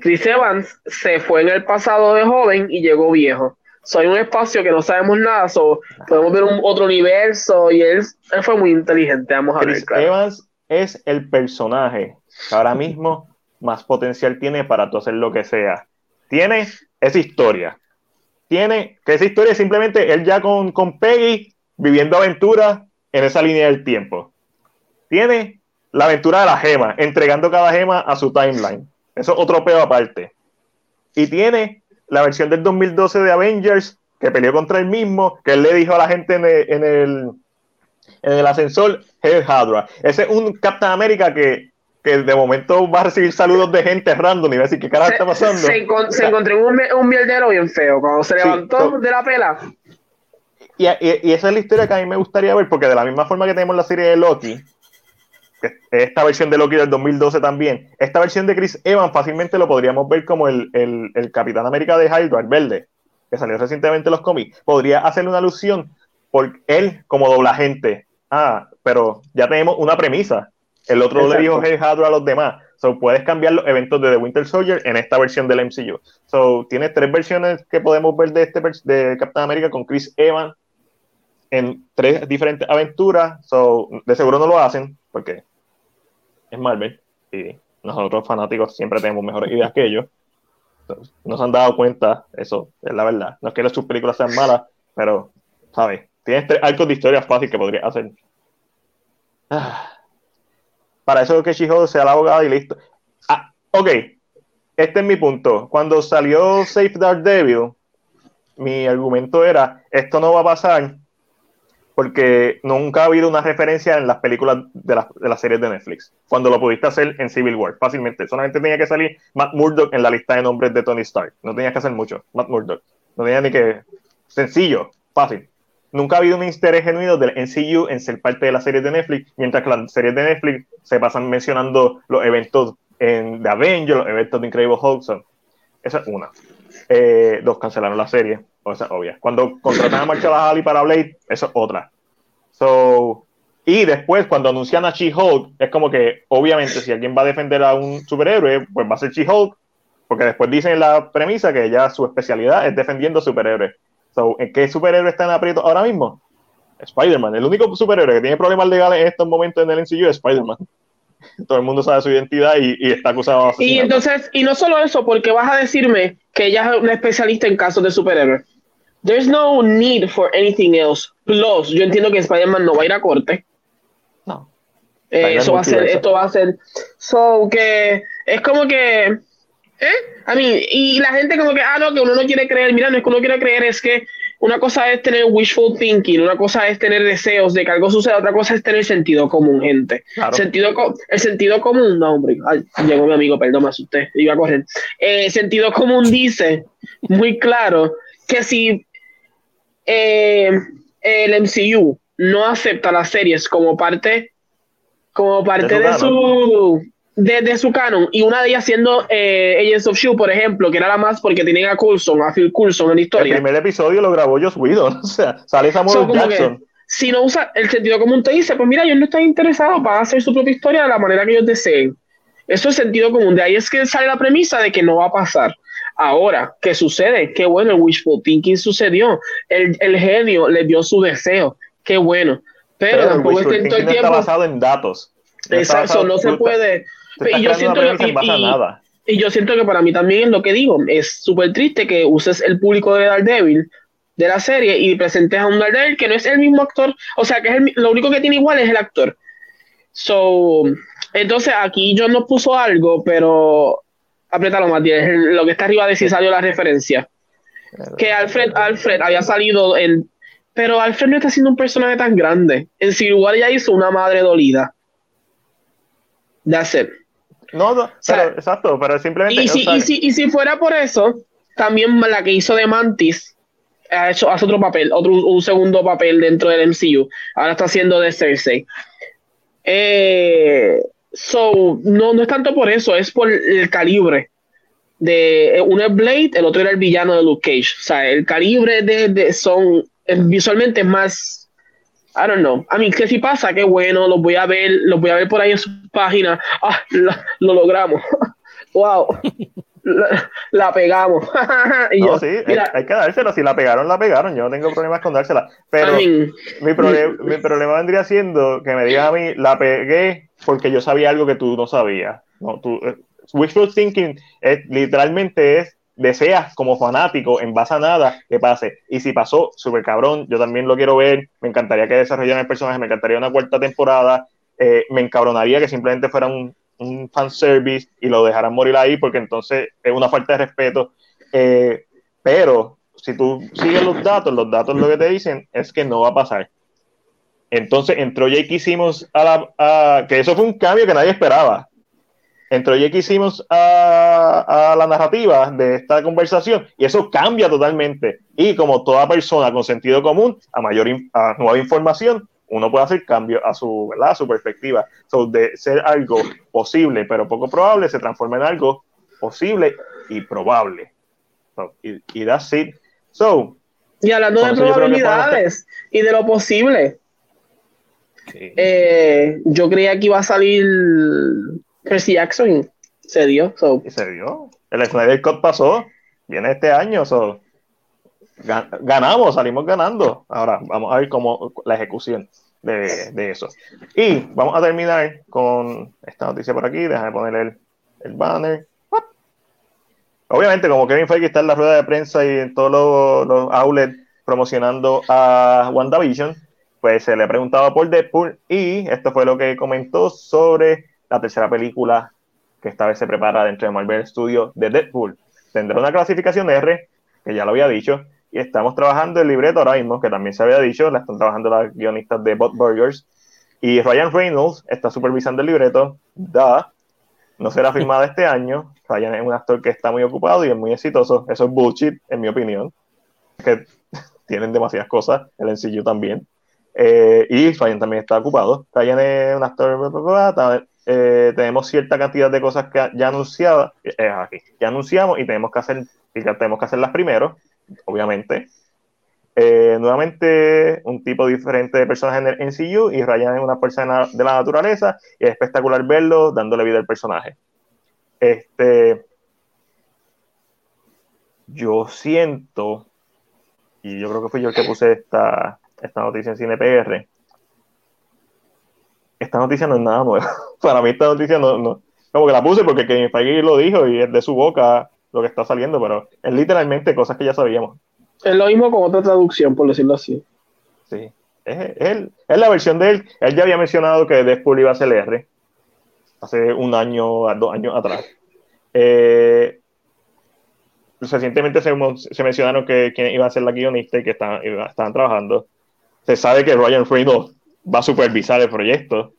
Speaker 2: Chris Evans se fue en el pasado de joven y llegó viejo. Soy un espacio que no sabemos nada, so, podemos ver un otro universo y él, él fue muy inteligente, vamos a
Speaker 1: Chris
Speaker 2: ver. Claro.
Speaker 1: Evans es el personaje que ahora mismo más potencial tiene para tú hacer lo que sea. Tiene esa historia. Tiene que esa historia es simplemente él ya con, con Peggy viviendo aventuras en esa línea del tiempo. Tiene la aventura de la gema, entregando cada gema a su timeline. Eso es otro peo aparte. Y tiene la versión del 2012 de Avengers, que peleó contra él mismo, que él le dijo a la gente en el, en el, en el ascensor, Hell Hydra. Ese es un Captain America que, que de momento va a recibir saludos de gente random y va a decir, ¿qué carajo está pasando?
Speaker 2: Se, encont se encontró un, un mierdero bien feo cuando se levantó sí, de la pela.
Speaker 1: Y, y, y, esa es la historia que a mí me gustaría ver, porque de la misma forma que tenemos la serie de Loki, esta versión de Loki del 2012 también, esta versión de Chris Evans fácilmente lo podríamos ver como el, el, el Capitán América de Hydra, el verde, que salió recientemente en los cómics. Podría hacerle una alusión por él como doblagente. Ah, pero ya tenemos una premisa. El otro Exacto. le dijo Hey Hydra a los demás. So, puedes cambiar los eventos de The Winter Soldier en esta versión del MCU. So, tienes tres versiones que podemos ver de este de Capitán América con Chris Evans en tres diferentes aventuras. So, de seguro no lo hacen porque es Marvel y nosotros fanáticos siempre tenemos mejores ideas que ellos. No se han dado cuenta, eso es la verdad. No es que sus películas sean malas, pero, ¿sabes? Tienes tres arcos de historia fácil que podría hacer. Ah. Para eso que She-Hulk sea la abogada y listo. Ah, ok, este es mi punto. Cuando salió Safe Dark Devil, mi argumento era, esto no va a pasar porque nunca ha habido una referencia en las películas de, la, de las series de Netflix, cuando lo pudiste hacer en Civil War, fácilmente. Solamente tenía que salir Matt Murdock en la lista de nombres de Tony Stark. No tenías que hacer mucho, Matt Murdock. No tenía ni que... Sencillo, fácil. Nunca ha habido un interés genuino del NCU en ser parte de las series de Netflix, mientras que las series de Netflix se pasan mencionando los eventos en The Avengers, los eventos de Incredible Hulk. Esa es una. Eh, dos, cancelaron la serie. O sea, obvia. Cuando contratan a Marshall Ali para Blade, eso es otra. So, y después, cuando anuncian a She-Hulk, es como que, obviamente, si alguien va a defender a un superhéroe, pues va a ser She-Hulk, porque después dicen en la premisa que ella su especialidad es defendiendo superhéroes. So, ¿En qué superhéroe está en aprieto ahora mismo? Spider-Man. El único superhéroe que tiene problemas legales en estos momentos en el MCU es Spider-Man. Todo el mundo sabe su identidad y, y está acusado de
Speaker 2: Y entonces, y no solo eso, porque vas a decirme que ella es una especialista en casos de superhéroes. There's no need for anything else. Plus, yo entiendo que Spider-Man no va a ir a corte.
Speaker 1: No.
Speaker 2: Eh, eso va a ser, esto va a ser. So que es como que. ¿Eh? A mí, y la gente como que, ah, no, que uno no quiere creer. Mira, no es que uno quiere creer, es que una cosa es tener wishful thinking, una cosa es tener deseos de que algo suceda, otra cosa es tener sentido común, gente. Claro. Sentido, el sentido común, no, hombre, ay, llegó mi amigo, perdón, me asusté, iba a correr. Eh, sentido común dice muy claro que si eh, el MCU no acepta las series como parte como parte de su de, de, su canon y una de ellas siendo eh, Agents of S.H.I.E.L.D., por ejemplo, que era la más porque tienen a Coulson, a Phil Coulson en la historia.
Speaker 1: El primer episodio lo grabó Joss Whedon, o sea, sale Samuel so, Jackson.
Speaker 2: Que, si no usa el sentido común, te dice, pues mira, ellos no están interesados para hacer su propia historia de la manera que ellos deseen. Eso es sentido común. De ahí es que sale la premisa de que no va a pasar. Ahora, ¿qué sucede? Qué bueno, el wishful thinking sucedió. El, el genio le dio su deseo. Qué bueno. Pero, Pero tampoco
Speaker 1: el, el tiempo. está basado en datos.
Speaker 2: No Exacto, no se puede. Y yo, siento que, y, y, y yo siento que para mí también es lo que digo. Es súper triste que uses el público de Daredevil de la serie y presentes a un Daredevil que no es el mismo actor. O sea, que es el, lo único que tiene igual es el actor. So, entonces aquí yo no puso algo, pero apriétalo más, lo que está arriba de si salió la referencia. Que Alfred, Alfred había salido en pero Alfred no está siendo un personaje tan grande. En Civil War ya hizo una madre dolida. That's it.
Speaker 1: No, no, exacto, pero simplemente.
Speaker 2: Y si, y, si, y si fuera por eso, también la que hizo de Mantis ha hecho, hace otro papel, otro un segundo papel dentro del MCU. Ahora está haciendo de Cersei. Eh, so, no, no es tanto por eso, es por el calibre. De, uno es Blade, el otro era el villano de Luke Cage. O sea, el calibre de, de son visualmente es más. I don't know. A mí, que si pasa, qué bueno, los voy a ver, los voy a ver por ahí en su página. Ah, lo logramos. wow la, pegamos.
Speaker 1: no, sí, hay, que dársela. Si la pegaron, la pegaron. Yo no tengo problemas con dársela. Pero mi, mi problema vendría siendo que me digas a mí, la pegué porque yo sabía algo que tú no sabías. No, tú, eh, wishful thinking es, literalmente es deseas como fanático en base a nada que pase. Y si pasó, súper cabrón, yo también lo quiero ver. Me encantaría que desarrollaran el personaje, me encantaría una cuarta temporada. Eh, me encabronaría que simplemente fuera un, un fanservice y lo dejarán morir ahí porque entonces es una falta de respeto. Eh, pero si tú sigues los datos, los datos lo que te dicen es que no va a pasar. Entonces entró Jake Simmons a la. que eso fue un cambio que nadie esperaba. Entró Jake Simmons a, a la narrativa de esta conversación y eso cambia totalmente. Y como toda persona con sentido común, a mayor a nueva información, uno puede hacer cambios a su, ¿verdad? su perspectiva. So, de ser algo posible pero poco probable, se transforma en algo posible y probable. y, y that's it. So,
Speaker 2: y hablando de probabilidades y de lo posible, eh, yo creía que iba a salir Percy Jackson. Se dio.
Speaker 1: Y se dio. El Snyder Cut pasó. Viene este año. So ganamos, salimos ganando. Ahora vamos a ver cómo la ejecución de, eso. Y vamos a terminar con esta noticia por aquí. Déjame poner el, el banner. Obviamente, como Kevin Feige está en la rueda de prensa y en todos los, los outlets promocionando a WandaVision, pues se le ha preguntado por Deadpool y esto fue lo que comentó sobre la tercera película que esta vez se prepara dentro de Marvel Studios de Deadpool. Tendrá una clasificación R, que ya lo había dicho, y estamos trabajando el libreto ahora mismo, que también se había dicho, la están trabajando las guionistas de Bot Burgers, y Ryan Reynolds está supervisando el libreto, da, no será filmada este año, Ryan es un actor que está muy ocupado y es muy exitoso, eso es bullshit, en mi opinión, que tienen demasiadas cosas, el ensillo también, eh, y Ryan también está ocupado, Ryan es un actor, eh, tenemos cierta cantidad de cosas que ya anunciadas, eh, aquí, ya anunciamos y tenemos que hacer, y tenemos que hacerlas primero, obviamente. Eh, nuevamente, un tipo diferente de personaje en el NCU y Ryan es una persona de la naturaleza y es espectacular verlo dándole vida al personaje. Este, yo siento, y yo creo que fui yo el que puse esta, esta noticia en CinePR, esta noticia no es nada nueva. Para mí esta noticia no, no, como que la puse porque Kevin Feige lo dijo y es de su boca lo que está saliendo, pero es literalmente cosas que ya sabíamos.
Speaker 2: Es lo mismo con otra traducción, por decirlo así.
Speaker 1: Sí, es, es, es la versión de él. Él ya había mencionado que Deadpool iba a ser R hace un año, dos años atrás. Eh, recientemente se, se, mencionaron que iba a ser la guionista y que estaban, estaban trabajando. Se sabe que Ryan Reynolds va a supervisar el proyecto.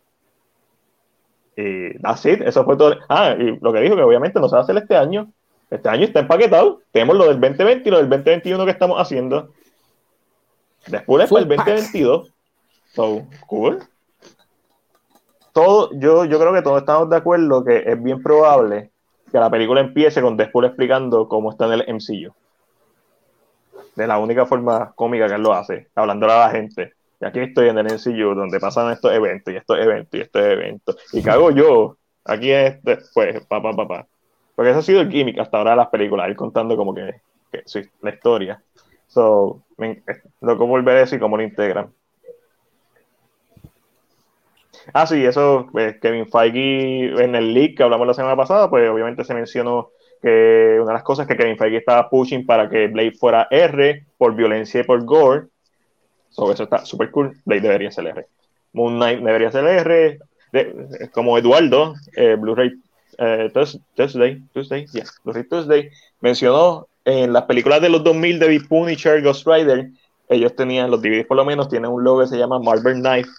Speaker 1: Y that's it, eso fue todo. Ah, y lo que dijo que obviamente no se va a hacer este año, este año está empaquetado. Tenemos lo del 2020 y lo del 2021 que estamos haciendo. Después fue el 2022. So, cool. Todo, yo, yo creo que todos estamos de acuerdo que es bien probable que la película empiece con Deadpool explicando cómo está en el MCU. De la única forma cómica que él lo hace, hablándole a la gente. Y aquí estoy en el MCU, donde pasan estos eventos, y estos eventos, y estos eventos. ¿Y hago yo? Aquí es después, papá, papá. Porque eso ha sido el gimmick hasta ahora de las películas, ir contando como que, la historia. So, me, loco volver a y cómo lo integran. Ah, sí, eso, pues, Kevin Feige en el leak que hablamos la semana pasada, pues obviamente se mencionó que una de las cosas que Kevin Feige estaba pushing para que Blade fuera R por violencia y por gore. So, eso está súper cool. Blade debería ser R. Moon Knight debería ser R. como Eduardo, eh, Blu-ray eh, Tuesday, Tuesday, Tuesday, mencionó en las películas de los 2000 de Big Punisher, Ghost Rider, ellos tenían, los DVDs por lo menos, tienen un logo que se llama Marvel Knife.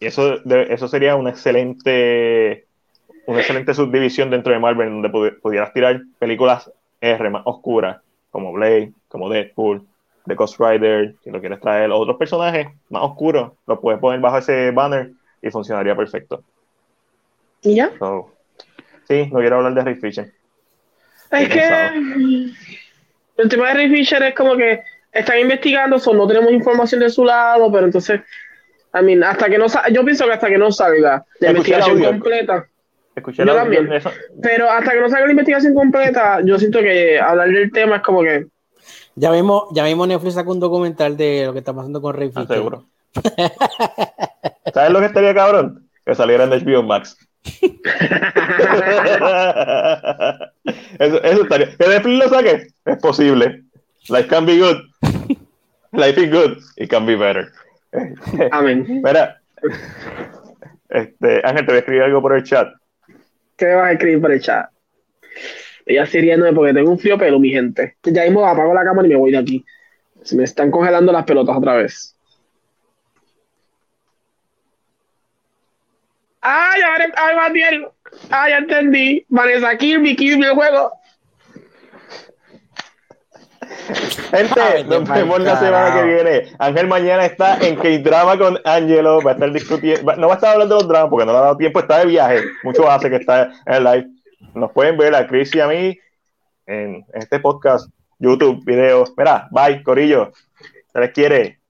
Speaker 1: Y eso, eso sería una excelente, una excelente subdivisión dentro de Marvel, donde pudieras tirar películas R más oscuras, como Blade, como Deadpool, The Ghost Rider, si lo quieres traer, otros personajes más oscuros, lo puedes poner bajo ese banner y funcionaría perfecto.
Speaker 2: ¿Y ya?
Speaker 1: sí, no quiero hablar de Ray Fisher.
Speaker 2: Es que el tema de Ray Fisher es como que están investigando, so no tenemos información de su lado, pero entonces, I mean, hasta que no yo pienso que hasta que no salga la investigación completa.
Speaker 1: Escuché yo también.
Speaker 2: Pero hasta que no salga la investigación completa, yo siento que hablar del tema es como que.
Speaker 3: Ya mismo, ya mismo Netflix sacó un documental de lo que está pasando con Ray ah, Fisher.
Speaker 1: seguro. ¿Sabes lo que estaría cabrón? Que saliera en HBO Max. Eso, eso estaría. Que Netflix lo saque, es posible. Life can be good. Life is good. It can be better.
Speaker 2: Amén.
Speaker 1: Mira, este, Ángel, te voy a escribir algo por el chat.
Speaker 2: ¿Qué vas a escribir por el chat? Ella sería nueve porque tengo un frío pelo, mi gente. Ya mismo apago la cámara y me voy de aquí. Se me están congelando las pelotas otra vez. ¡Ay, ay, Matiel! ¡Ay, ya entendí! Vanessa Kirby, Kirby el juego.
Speaker 1: Gente, nos vemos la semana que viene. Ángel mañana está en K-Drama con Angelo. Va a estar discutiendo. No va a estar hablando de los dramas porque no le ha dado tiempo. Está de viaje. Mucho hace que está en el live. Nos pueden ver a Chris y a mí en, este podcast, YouTube, videos. Mira, bye, Corillo. Se les quiere.